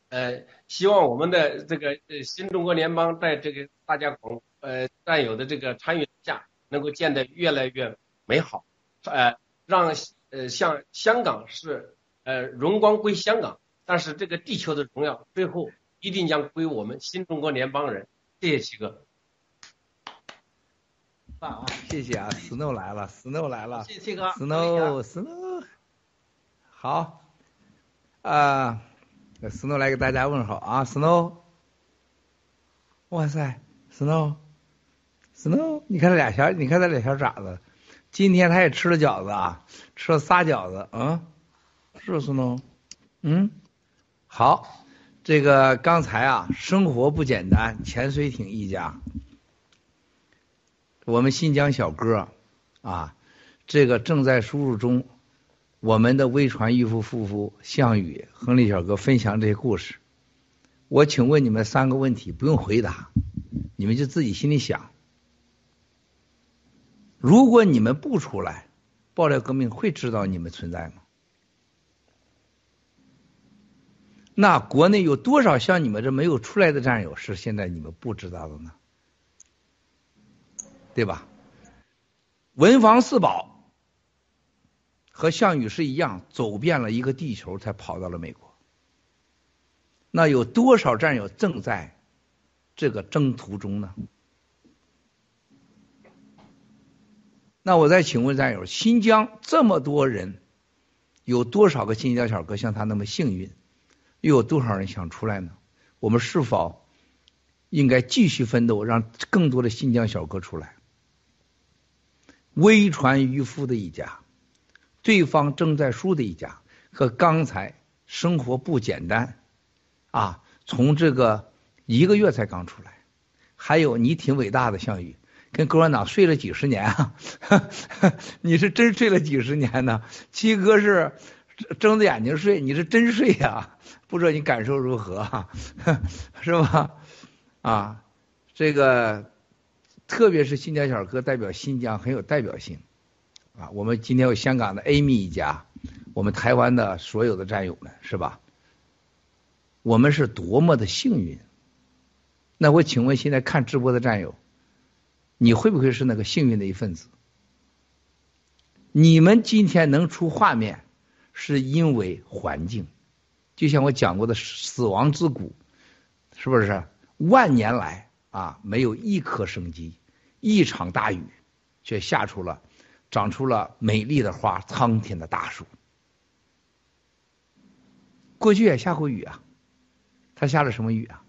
呃，希望我们的这个呃新中国联邦在这个大家广呃战友的这个参与下，能够建得越来越美好，呃，让呃像香港是呃荣光归香港，但是这个地球的荣耀最后一定将归我们新中国联邦人。谢谢七哥。棒啊！谢谢啊，Snow 来了，Snow 来了，谢谢七哥，Snow，Snow，好，啊，Snow 来给大家问好啊，Snow，哇塞，Snow，Snow，你看这俩小，你看这俩小爪子，今天他也吃了饺子啊，吃了仨饺子，嗯，是不是 Snow？嗯，好，这个刚才啊，生活不简单，潜水艇一家。我们新疆小哥啊，这个正在输入中。我们的微传玉夫夫妇项羽、亨利小哥分享这些故事。我请问你们三个问题，不用回答，你们就自己心里想。如果你们不出来，爆料革命会知道你们存在吗？那国内有多少像你们这没有出来的战友是现在你们不知道的呢？对吧？文房四宝和项羽是一样，走遍了一个地球才跑到了美国。那有多少战友正在这个征途中呢？那我再请问战友，新疆这么多人，有多少个新疆小哥像他那么幸运？又有多少人想出来呢？我们是否应该继续奋斗，让更多的新疆小哥出来？微传渔夫的一家，对方正在输的一家，和刚才生活不简单啊！从这个一个月才刚出来，还有你挺伟大的项羽，跟共产党睡了几十年啊！你是真睡了几十年呢？七哥是睁着眼睛睡，你是真睡呀？不知道你感受如何啊？是吧？啊，这个。特别是新疆小哥代表新疆很有代表性啊！我们今天有香港的 Amy 一家，我们台湾的所有的战友们，是吧？我们是多么的幸运！那我请问现在看直播的战友，你会不会是那个幸运的一份子？你们今天能出画面，是因为环境，就像我讲过的死亡之谷，是不是？万年来。啊，没有一颗生机，一场大雨却下出了，长出了美丽的花，苍天的大树。过去也下过雨啊，它下了什么雨啊？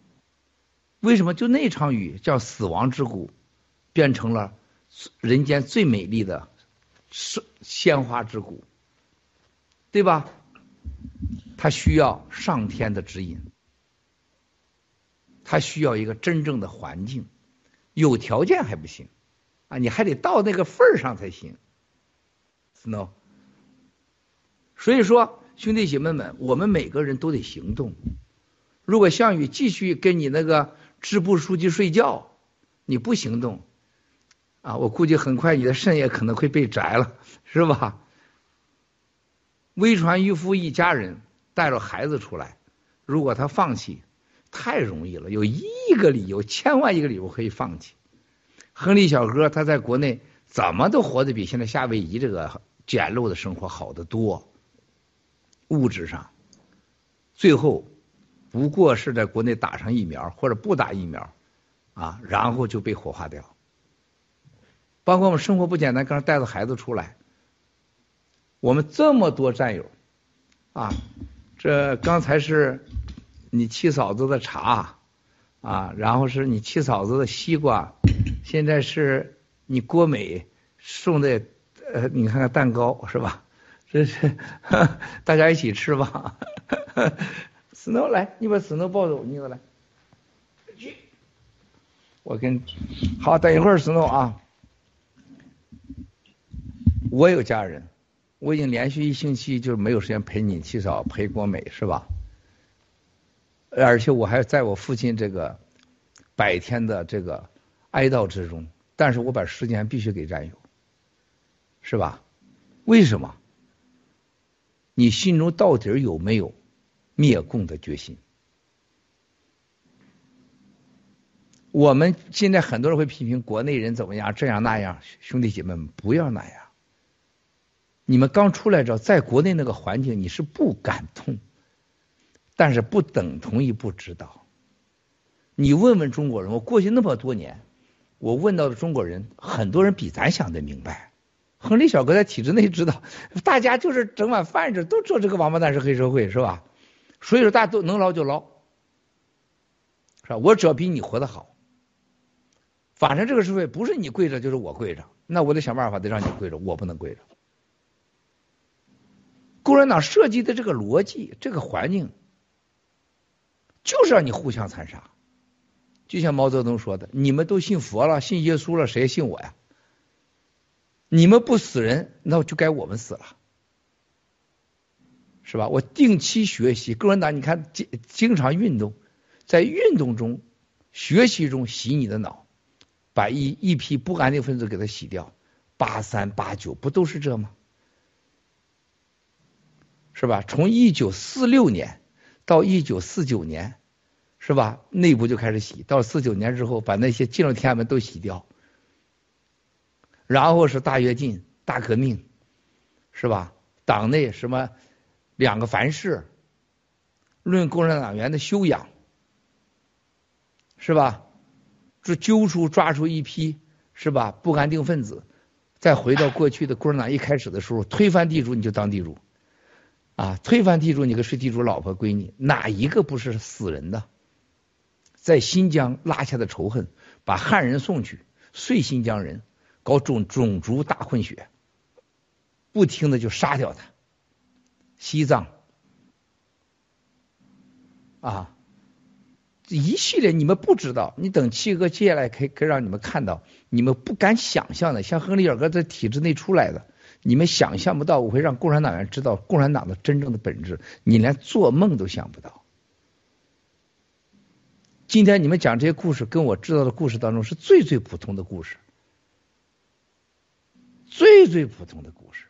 为什么就那场雨叫死亡之谷，变成了人间最美丽的鲜鲜花之谷，对吧？他需要上天的指引。他需要一个真正的环境，有条件还不行啊，你还得到那个份儿上才行。no，所以说兄弟姐妹们，我们每个人都得行动。如果项羽继续跟你那个支部书记睡觉，你不行动啊，我估计很快你的肾也可能会被摘了，是吧？微传渔夫一家人带着孩子出来，如果他放弃。太容易了，有一亿个理由，千万一个理由可以放弃。亨利小哥他在国内怎么都活得比现在夏威夷这个简陋的生活好得多。物质上，最后不过是在国内打上疫苗或者不打疫苗，啊，然后就被火化掉。包括我们生活不简单，刚带着孩子出来，我们这么多战友啊，这刚才是你七嫂子的茶啊，然后是你七嫂子的西瓜，现在是你郭美送的呃，你看看蛋糕是吧？这是 大家一起吃吧。Snow 来，你把 Snow 抱走，你过来。我跟好，等一会儿 Snow 啊。我有家人，我已经连续一星期就是没有时间陪你七嫂陪郭美是吧？而且我还在我父亲这个百天的这个哀悼之中，但是我把时间必须给战友，是吧？为什么？你心中到底有没有灭共的决心？我们现在很多人会批评国内人怎么样，这样那样，兄弟姐妹们不要那样。你们刚出来之后，在国内那个环境，你是不感动，但是不等同于不知道。你问问中国人，我过去那么多年，我问到的中国人，很多人比咱想的明白。亨利小哥在体制内知道，大家就是整碗饭吃，都知道这个王八蛋是黑社会，是吧？所以说大家都能捞就捞，是吧？我只要比你活得好，反正这个社会不是你跪着就是我跪着，那我得想办法得让你跪着，我不能跪着。共产党设计的这个逻辑，这个环境，就是让你互相残杀。就像毛泽东说的：“你们都信佛了，信耶稣了，谁信我呀？你们不死人，那就该我们死了，是吧？”我定期学习共产党，你看经经常运动，在运动中、学习中洗你的脑，把一一批不安定分子给他洗掉。八三八九不都是这吗？是吧？从一九四六年到一九四九年，是吧？内部就开始洗，到四九年之后，把那些进入天安门都洗掉，然后是大跃进、大革命，是吧？党内什么两个凡是，论共产党员的修养，是吧？就揪出抓出一批，是吧？不安定分子，再回到过去的共产党一开始的时候，推翻地主你就当地主。啊！推翻地主，你个睡地主老婆闺女，哪一个不是死人的？在新疆拉下的仇恨，把汉人送去，碎新疆人，搞种种族大混血，不停的就杀掉他。西藏，啊，这一系列你们不知道，你等七哥接下来可以可以让你们看到，你们不敢想象的，像亨利尔哥在体制内出来的。你们想象不到，我会让共产党员知道共产党的真正的本质，你连做梦都想不到。今天你们讲这些故事，跟我知道的故事当中是最最普通的故事，最最普通的故事。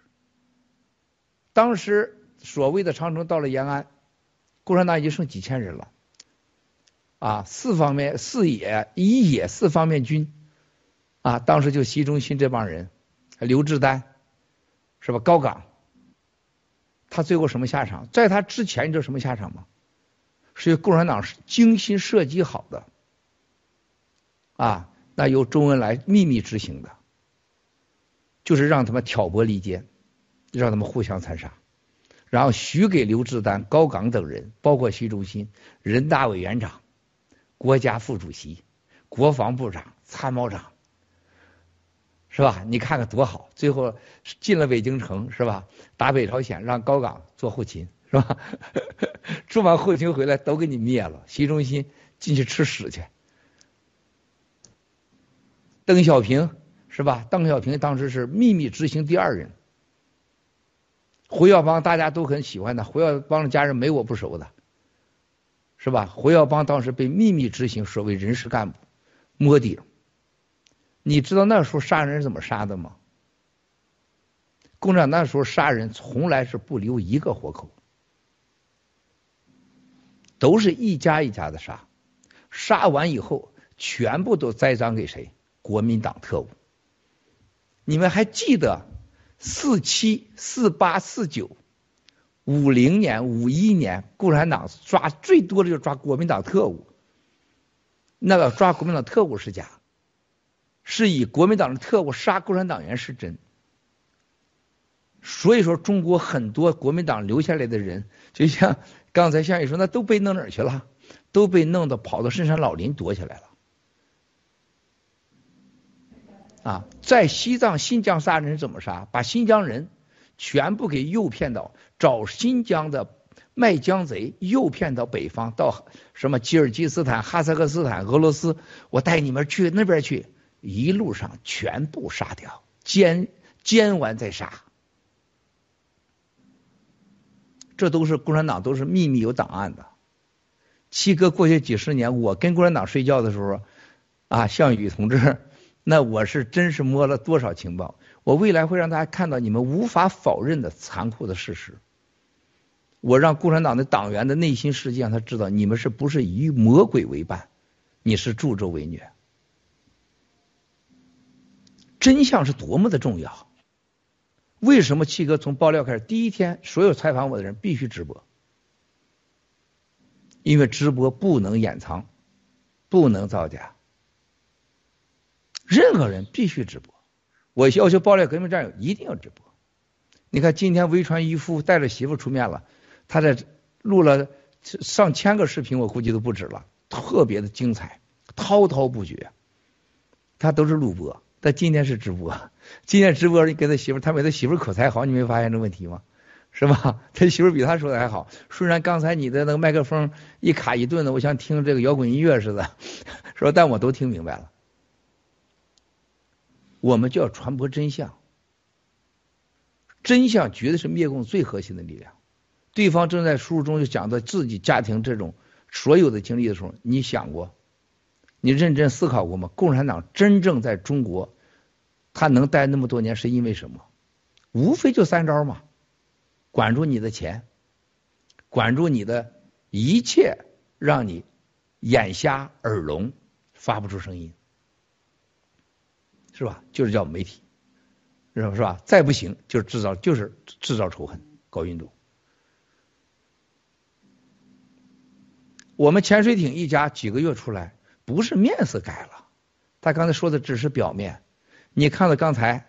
当时所谓的长城到了延安，共产党已经剩几千人了，啊，四方面四野一野四方面军，啊，当时就习仲勋这帮人，刘志丹。是吧？高岗，他最后什么下场？在他之前，你知道什么下场吗？是共产党是精心设计好的，啊，那由周恩来秘密执行的，就是让他们挑拨离间，让他们互相残杀，然后许给刘志丹、高岗等人，包括习仲勋、人大委员长、国家副主席、国防部长、参谋长。是吧？你看看多好！最后进了北京城，是吧？打北朝鲜，让高岗做后勤，是吧？做完后勤回来，都给你灭了。习仲勋进去吃屎去。邓小平是吧？邓小平当时是秘密执行第二人。胡耀邦大家都很喜欢的，胡耀邦的家人没我不熟的，是吧？胡耀邦当时被秘密执行所谓人事干部，摸底。你知道那时候杀人是怎么杀的吗？共产党那时候杀人从来是不留一个活口，都是一家一家的杀，杀完以后全部都栽赃给谁？国民党特务。你们还记得四七、四八、四九、五零年、五一年，共产党抓最多的就是抓国民党特务，那个抓国民党特务是假。是以国民党的特务杀共产党员是真。所以说，中国很多国民党留下来的人，就像刚才项羽说，那都被弄哪儿去了？都被弄到跑到深山老林躲起来了。啊，在西藏、新疆杀人怎么杀？把新疆人全部给诱骗到找新疆的卖疆贼，诱骗到北方，到什么吉尔吉斯坦、哈萨克斯坦、俄罗斯，我带你们去那边去，一路上全部杀掉，奸奸完再杀。这都是共产党，都是秘密有档案的。七哥过去几十年，我跟共产党睡觉的时候，啊，项羽同志。那我是真是摸了多少情报？我未来会让大家看到你们无法否认的残酷的事实。我让共产党的党员的内心世界让他知道，你们是不是与魔鬼为伴？你是助纣为虐。真相是多么的重要？为什么七哥从爆料开始第一天，所有采访我的人必须直播？因为直播不能掩藏，不能造假。任何人必须直播，我要求爆料革命战友一定要直播。你看今天微传渔夫带着媳妇出面了，他在录了上千个视频，我估计都不止了，特别的精彩，滔滔不绝。他都是录播，但今天是直播。今天直播你跟他媳妇，他比他媳妇口才好，你没发现这问题吗？是吧？他媳妇比他说的还好。虽然刚才你的那个麦克风一卡一顿的，我像听这个摇滚音乐似的，说但我都听明白了。我们就要传播真相，真相绝对是灭共最核心的力量。对方正在书中就讲到自己家庭这种所有的经历的时候，你想过，你认真思考过吗？共产党真正在中国，他能待那么多年是因为什么？无非就三招嘛：管住你的钱，管住你的一切，让你眼瞎耳聋，发不出声音。是吧？就是叫媒体，是吧？是吧？再不行，就制造，就是制造仇恨，搞运动。我们潜水艇一家几个月出来，不是面色改了，他刚才说的只是表面。你看到刚才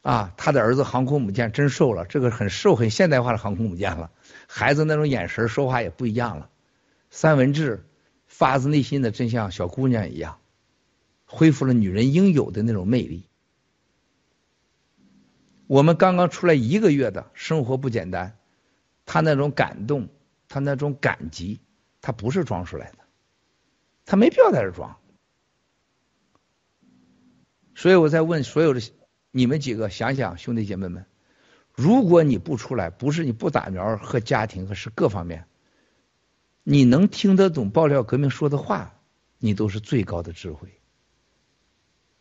啊，他的儿子航空母舰真瘦了，这个很瘦、很现代化的航空母舰了。孩子那种眼神说话也不一样了。三文治发自内心的，真像小姑娘一样。恢复了女人应有的那种魅力。我们刚刚出来一个月的生活不简单，他那种感动，他那种感激，他不是装出来的，他没必要在这装。所以我在问所有的你们几个，想想兄弟姐妹们，如果你不出来，不是你不打苗和家庭和是各方面，你能听得懂爆料革命说的话，你都是最高的智慧。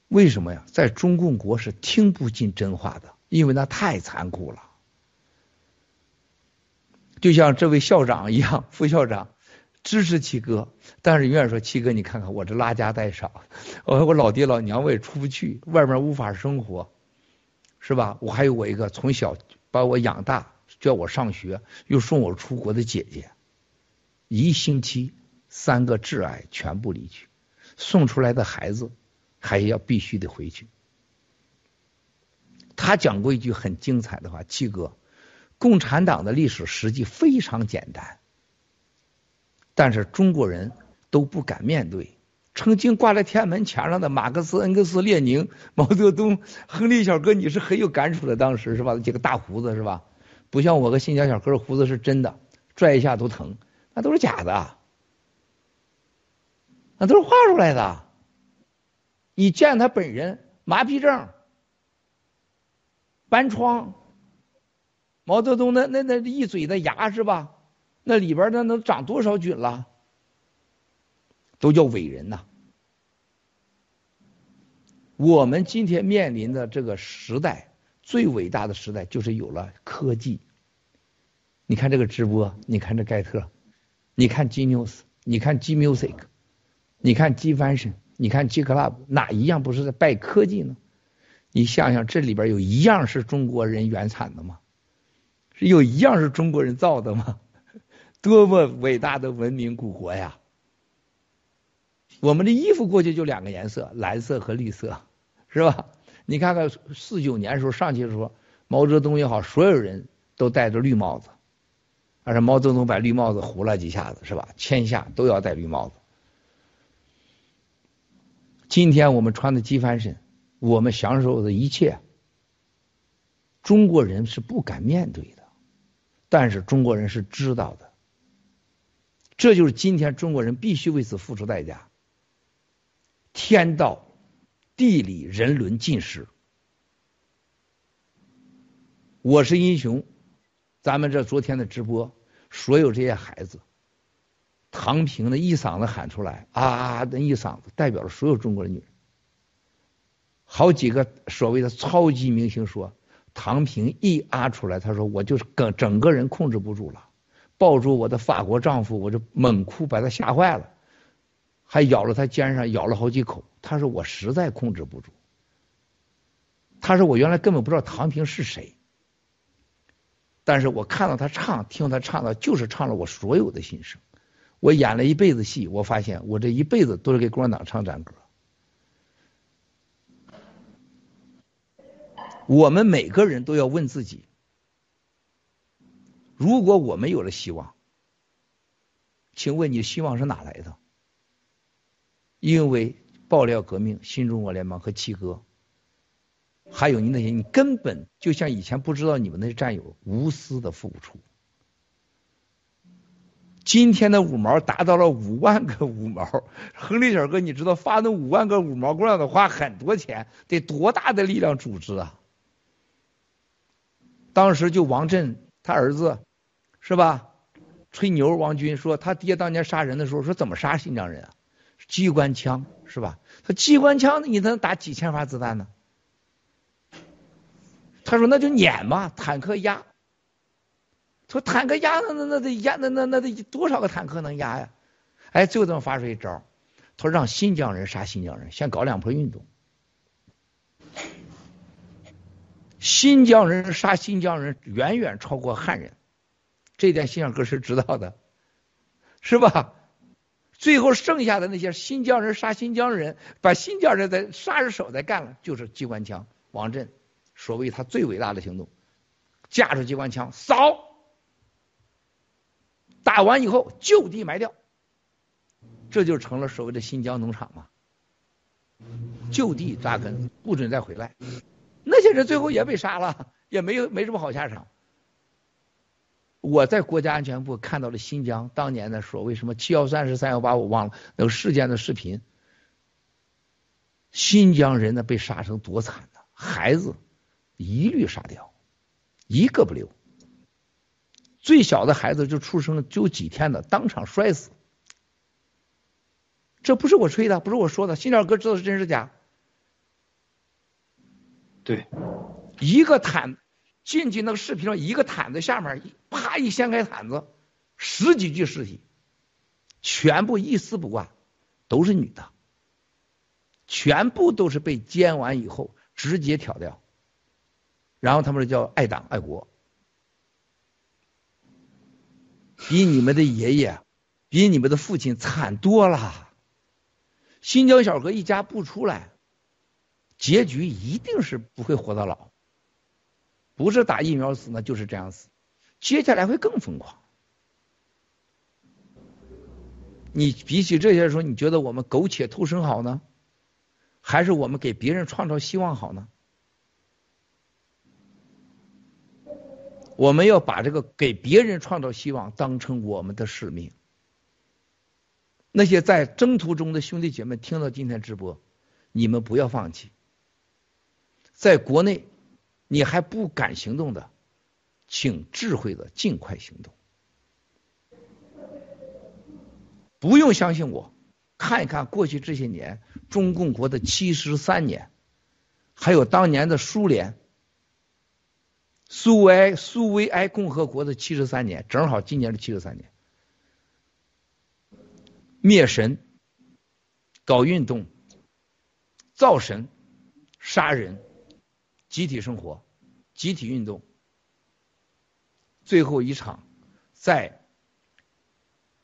为什么呀？在中共国是听不进真话的，因为那太残酷了。就像这位校长一样，副校长支持七哥，但是永远说七哥，你看看我这拉家带少，我我老爹老娘我也出不去，外面无法生活，是吧？我还有我一个从小把我养大，叫我上学，又送我出国的姐姐，一星期三个挚爱全部离去，送出来的孩子。还要必须得回去。他讲过一句很精彩的话：“七哥，共产党的历史实际非常简单，但是中国人都不敢面对。曾经挂在天安门墙上的马克思、恩格斯、列宁、毛泽东、亨利小哥，你是很有感触的。当时是吧？几个大胡子是吧？不像我和新疆小哥胡子是真的，拽一下都疼，那都是假的，那都是画出来的。”你见他本人，麻痹症、斑疮，毛泽东那那那一嘴的牙是吧？那里边那能长多少菌了？都叫伟人呐！我们今天面临的这个时代，最伟大的时代就是有了科技。你看这个直播，你看这盖特，你看 G News，你看 G Music，你看 G Fashion。你看 G Club 哪一样不是在拜科技呢？你想想，这里边有一样是中国人原产的吗？是有一样是中国人造的吗？多么伟大的文明古国呀！我们的衣服过去就两个颜色，蓝色和绿色，是吧？你看看四九年时候上去的时候，毛泽东也好，所有人都戴着绿帽子，而且毛泽东把绿帽子糊了几下子，是吧？天下都要戴绿帽子。今天我们穿的机翻身，我们享受的一切，中国人是不敢面对的，但是中国人是知道的。这就是今天中国人必须为此付出代价。天道、地理、人伦尽失。我是英雄，咱们这昨天的直播，所有这些孩子，唐平的一嗓子喊出来啊，那一嗓子代表了所有中国的女人。好几个所谓的超级明星说，唐平一啊出来，他说我就是整整个人控制不住了。抱住我的法国丈夫，我就猛哭，把他吓坏了，还咬了他肩上，咬了好几口。他说我实在控制不住。他说我原来根本不知道唐平是谁，但是我看到他唱，听他唱的，就是唱了我所有的心声。我演了一辈子戏，我发现我这一辈子都是给共产党唱战歌。我们每个人都要问自己。如果我们有了希望，请问你希望是哪来的？因为爆料革命、新中国联邦和七哥，还有你那些，你根本就像以前不知道你们那些战友无私的付出。今天的五毛达到了五万个五毛，亨利小哥，你知道发那五万个五毛过来的花很多钱，得多大的力量组织啊？当时就王震他儿子。是吧？吹牛，王军说他爹当年杀人的时候说怎么杀新疆人啊？机关枪是吧？他机关枪你能打几千发子弹呢？他说那就撵嘛，坦克压。说坦克压那那那得压那那那得多少个坦克能压呀？哎，最后他们发出一招，他说让新疆人杀新疆人，先搞两波运动。新疆人杀新疆人远远超过汉人。这点新疆哥是知道的，是吧？最后剩下的那些新疆人杀新疆人，把新疆人的杀人手再干了，就是机关枪。王震所谓他最伟大的行动，架着机关枪扫，打完以后就地埋掉，这就成了所谓的新疆农场嘛，就地扎根，不准再回来。那些人最后也被杀了，也没有没什么好下场。我在国家安全部看到了新疆当年的所谓什么七幺三是三幺八，我忘了那个事件的视频。新疆人呢被杀成多惨呐，孩子一律杀掉，一个不留。最小的孩子就出生就几天的，当场摔死。这不是我吹的，不是我说的，新疆哥知道是真是假？对，一个坦。进去那个视频上，一个毯子下面，啪一掀开毯子，十几具尸体，全部一丝不挂，都是女的，全部都是被煎完以后直接挑掉，然后他们叫爱党爱国，比你们的爷爷，比你们的父亲惨多了。新疆小哥一家不出来，结局一定是不会活到老。不是打疫苗死呢，就是这样死。接下来会更疯狂。你比起这些说，你觉得我们苟且偷生好呢，还是我们给别人创造希望好呢？我们要把这个给别人创造希望当成我们的使命。那些在征途中的兄弟姐妹听到今天直播，你们不要放弃。在国内。你还不敢行动的，请智慧的尽快行动。不用相信我，看一看过去这些年中共国的七十三年，还有当年的苏联、苏维埃、苏维埃共和国的七十三年，正好今年的七十三年，灭神、搞运动、造神、杀人。集体生活，集体运动，最后一场在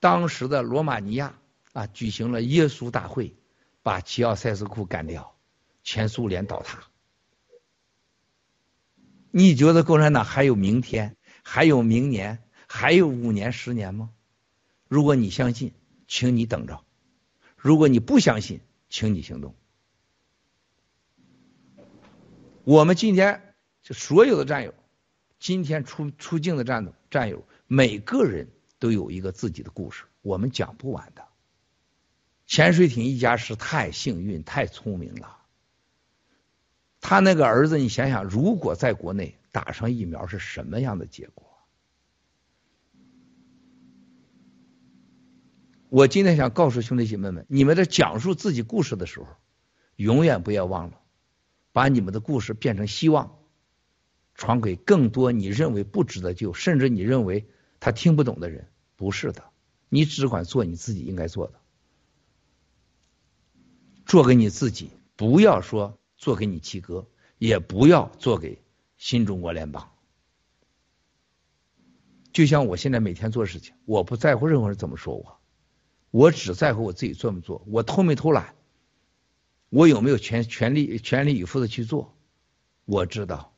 当时的罗马尼亚啊举行了耶稣大会，把齐奥塞斯库干掉，前苏联倒塌。你觉得共产党还有明天，还有明年，还有五年、十年吗？如果你相信，请你等着；如果你不相信，请你行动。我们今天就所有的战友，今天出出境的战斗，战友每个人都有一个自己的故事，我们讲不完的。潜水艇一家是太幸运、太聪明了。他那个儿子，你想想，如果在国内打上疫苗，是什么样的结果？我今天想告诉兄弟姐妹们，你们在讲述自己故事的时候，永远不要忘了，把你们的故事变成希望，传给更多你认为不值得救，甚至你认为他听不懂的人。不是的，你只管做你自己应该做的，做给你自己，不要说做给你七哥，也不要做给新中国联邦。就像我现在每天做事情，我不在乎任何人怎么说我。我只在乎我自己做没做，我偷没偷懒，我有没有全全力全力以赴的去做。我知道，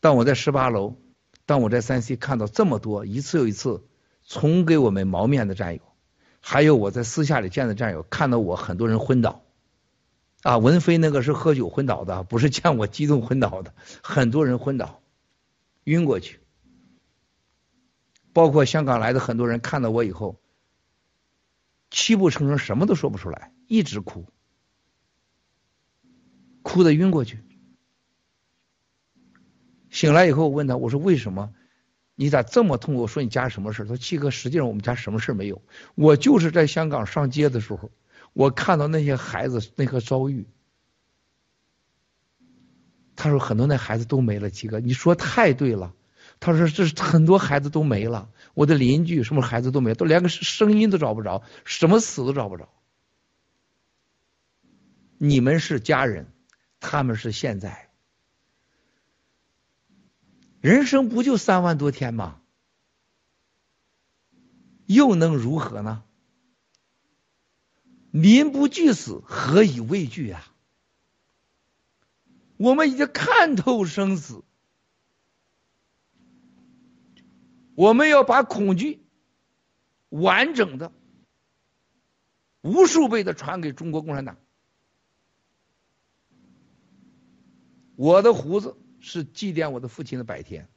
当我在十八楼，当我在三 C 看到这么多一次又一次从给我们毛面的战友，还有我在私下里见的战友，看到我很多人昏倒，啊，文飞那个是喝酒昏倒的，不是见我激动昏倒的，很多人昏倒，晕过去，包括香港来的很多人看到我以后。泣不成声，什么都说不出来，一直哭，哭的晕过去。醒来以后，我问他，我说为什么？你咋这么痛苦？我说你家什么事？他说七哥，实际上我们家什么事没有，我就是在香港上街的时候，我看到那些孩子那个遭遇。他说很多那孩子都没了，七哥，你说太对了。他说这是很多孩子都没了。我的邻居什么孩子都没，都连个声音都找不着，什么死都找不着。你们是家人，他们是现在。人生不就三万多天吗？又能如何呢？民不惧死，何以畏惧啊？我们已经看透生死。我们要把恐惧完整的、无数倍的传给中国共产党。我的胡子是祭奠我的父亲的百天。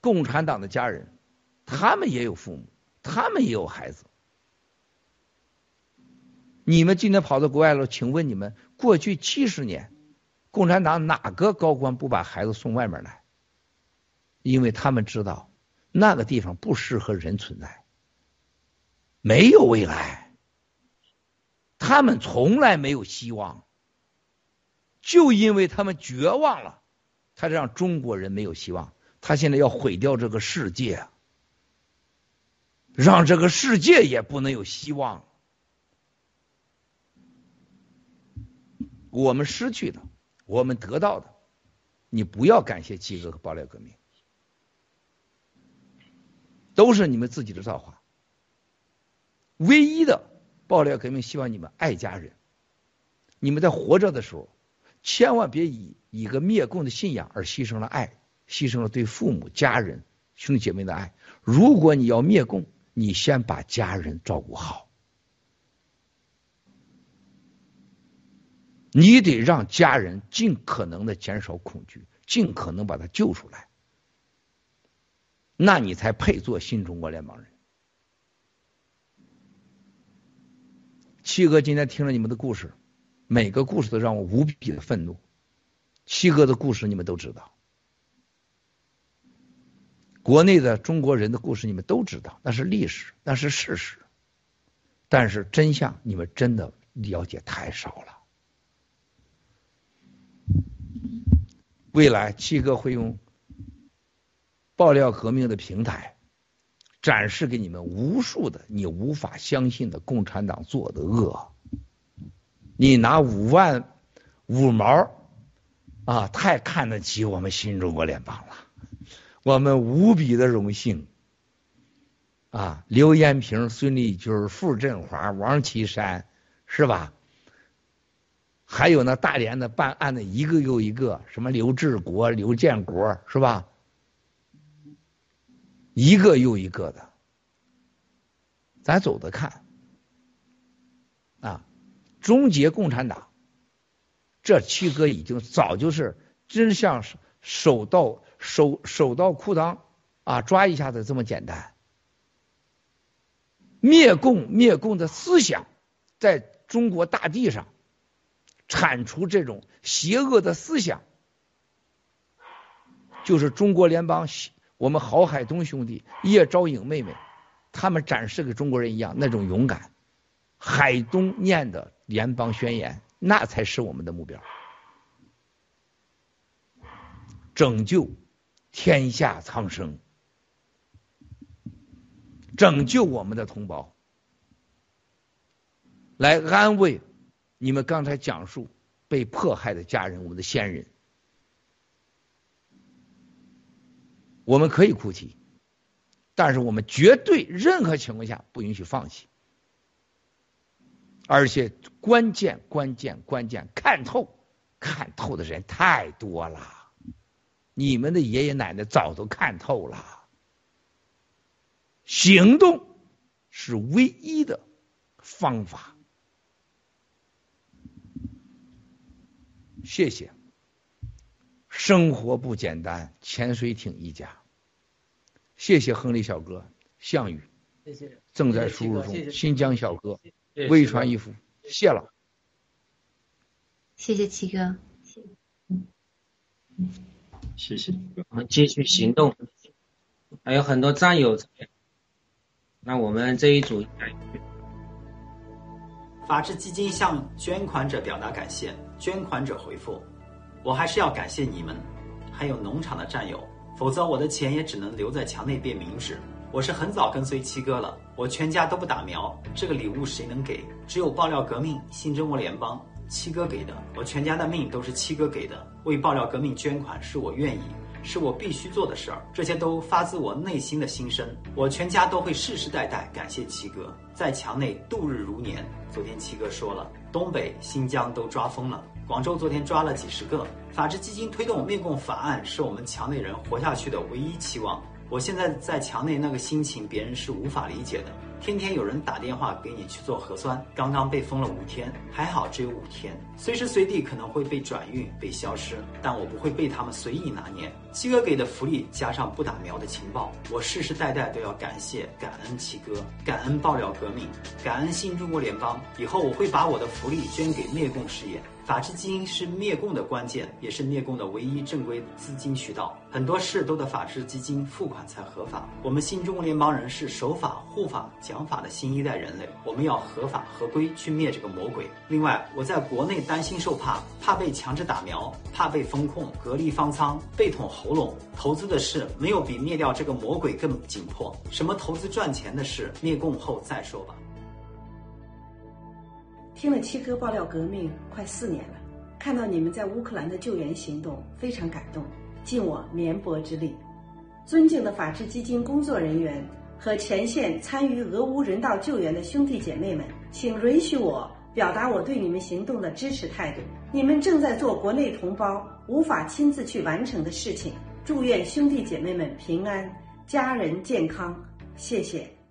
共产党的家人，他们也有父母，他们也有孩子。你们今天跑到国外了，请问你们过去七十年，共产党哪个高官不把孩子送外面来？因为他们知道那个地方不适合人存在，没有未来，他们从来没有希望，就因为他们绝望了，才让中国人没有希望。他现在要毁掉这个世界，让这个世界也不能有希望。我们失去的，我们得到的，你不要感谢七哥和爆料革命。都是你们自己的造化。唯一的爆料革命，希望你们爱家人。你们在活着的时候，千万别以一个灭共的信仰而牺牲了爱，牺牲了对父母、家人、兄弟姐妹的爱。如果你要灭共，你先把家人照顾好，你得让家人尽可能的减少恐惧，尽可能把他救出来。那你才配做新中国联邦人。七哥今天听了你们的故事，每个故事都让我无比的愤怒。七哥的故事你们都知道，国内的中国人的故事你们都知道，那是历史，那是事实。但是真相你们真的了解太少了。未来七哥会用。爆料革命的平台，展示给你们无数的你无法相信的共产党做的恶。你拿五万五毛啊，太看得起我们新中国联邦了，我们无比的荣幸啊！刘延平、孙立军、傅振华、王岐山，是吧？还有那大连的办案的一个又一个，什么刘志国、刘建国，是吧？一个又一个的，咱走着看！终结共产党，这七哥已经早就是真像手到手手到裤裆啊，抓一下子这么简单。灭共灭共的思想，在中国大地上铲除这种邪恶的思想，就是中国联邦。我们郝海东兄弟、叶昭颖妹妹，他们展示给中国人一样那种勇敢。海东念的联邦宣言，那才是我们的目标。拯救天下苍生，拯救我们的同胞，来安慰你们刚才讲述被迫害的家人，我们的先人。我们可以哭泣，但是我们绝对任何情况下不允许放弃，而且关键关键关键看透，看透的人太多了，你们的爷爷奶奶早都看透了，行动是唯一的方法。谢谢。生活不简单，潜水艇一家。谢谢亨利小哥，项羽，谢谢，正在输入中。新疆小哥，微传一幅，谢了。谢谢七哥，谢谢。我们继续行动，还有很多战友。那我们这一组，法治基金向捐款者表达感谢，捐款者回复。我还是要感谢你们，还有农场的战友，否则我的钱也只能留在墙内变冥纸。我是很早跟随七哥了，我全家都不打苗，这个礼物谁能给？只有爆料革命、新中国联邦，七哥给的。我全家的命都是七哥给的，为爆料革命捐款是我愿意，是我必须做的事儿，这些都发自我内心的心声。我全家都会世世代代感谢七哥，在墙内度日如年。昨天七哥说了，东北、新疆都抓疯了。广州昨天抓了几十个。法治基金推动灭共法案是我们墙内人活下去的唯一期望。我现在在墙内那个心情，别人是无法理解的。天天有人打电话给你去做核酸，刚刚被封了五天，还好只有五天，随时随地可能会被转运、被消失，但我不会被他们随意拿捏。七哥给的福利加上不打苗的情报，我世世代代都要感谢、感恩七哥，感恩爆料革命，感恩新中国联邦。以后我会把我的福利捐给灭共事业。法治基金是灭共的关键，也是灭共的唯一正规资金渠道。很多事都得法治基金付款才合法。我们新中国联邦人是守法、护法、讲法的新一代人类，我们要合法合规去灭这个魔鬼。另外，我在国内担心受怕，怕被强制打苗，怕被封控、隔离方舱、被捅喉咙。投资的事没有比灭掉这个魔鬼更紧迫。什么投资赚钱的事，灭共后再说吧。听了七哥爆料革命快四年了，看到你们在乌克兰的救援行动，非常感动，尽我绵薄之力。尊敬的法治基金工作人员和前线参与俄乌人道救援的兄弟姐妹们，请允许我表达我对你们行动的支持态度。你们正在做国内同胞无法亲自去完成的事情。祝愿兄弟姐妹们平安，家人健康。谢谢。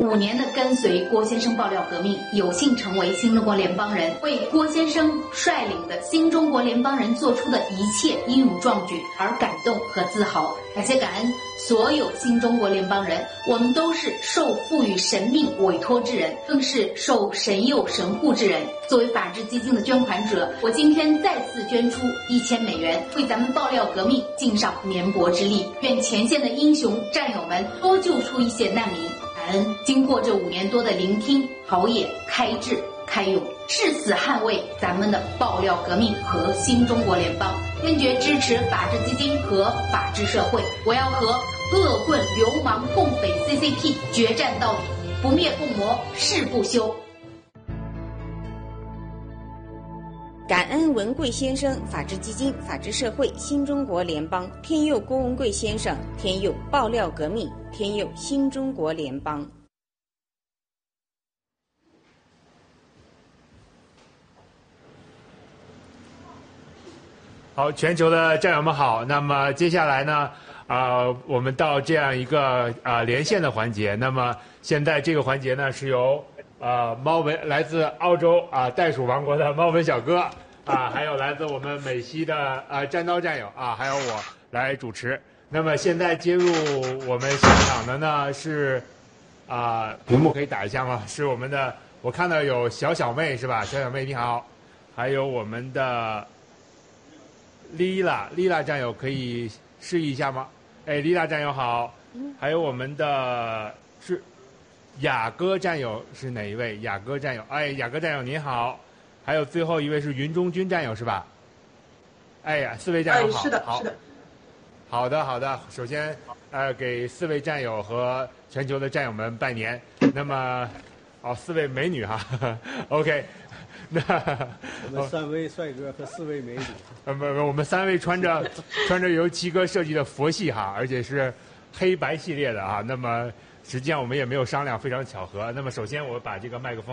五年的跟随郭先生爆料革命，有幸成为新中国联邦人，为郭先生率领的新中国联邦人做出的一切英勇壮举而感动和自豪。感谢感恩所有新中国联邦人，我们都是受赋予神命委托之人，更是受神佑神护之人。作为法治基金的捐款者，我今天再次捐出一千美元，为咱们爆料革命尽上绵薄之力。愿前线的英雄战友们多救出一些难民。经过这五年多的聆听，陶冶、开智、开勇，誓死捍卫咱们的爆料革命和新中国联邦，坚决支持法治基金和法治社会。我要和恶棍、流氓、共匪 CCP 决战到底，不灭不魔誓不休。感恩文贵先生、法治基金、法治社会、新中国联邦天佑郭文贵先生、天佑爆料革命、天佑新中国联邦。好，全球的战友们好。那么接下来呢，啊、我们到这样一个啊、连线的环节。那么现在这个环节呢，是由啊猫文来自澳洲啊、袋鼠王国的猫文小哥啊，还有来自我们美西的啊战刀战友啊，还有我来主持。那么现在接入我们现场的呢是啊、屏幕可以打一下吗？是我们的，我看到有小小妹是吧？小小妹你好，还有我们的。丽拉，丽拉战友可以示意一下吗？哎，丽拉战友好，还有我们的是雅哥战友是哪一位？雅哥战友，哎，雅哥战友您好，还有最后一位是云中君战友是吧？哎呀，四位战友好，哎是的好是的好的，好的。首先，呃，给四位战友和全球的战友们拜年。那么，哦，四位美女哈，OK，那我们三位帅哥和四位美女。呃，不不，我们三位穿着 穿着由七哥设计的佛系哈，而且是黑白系列的啊。那么实际上我们也没有商量，非常巧合。那么首先我把这个麦克风。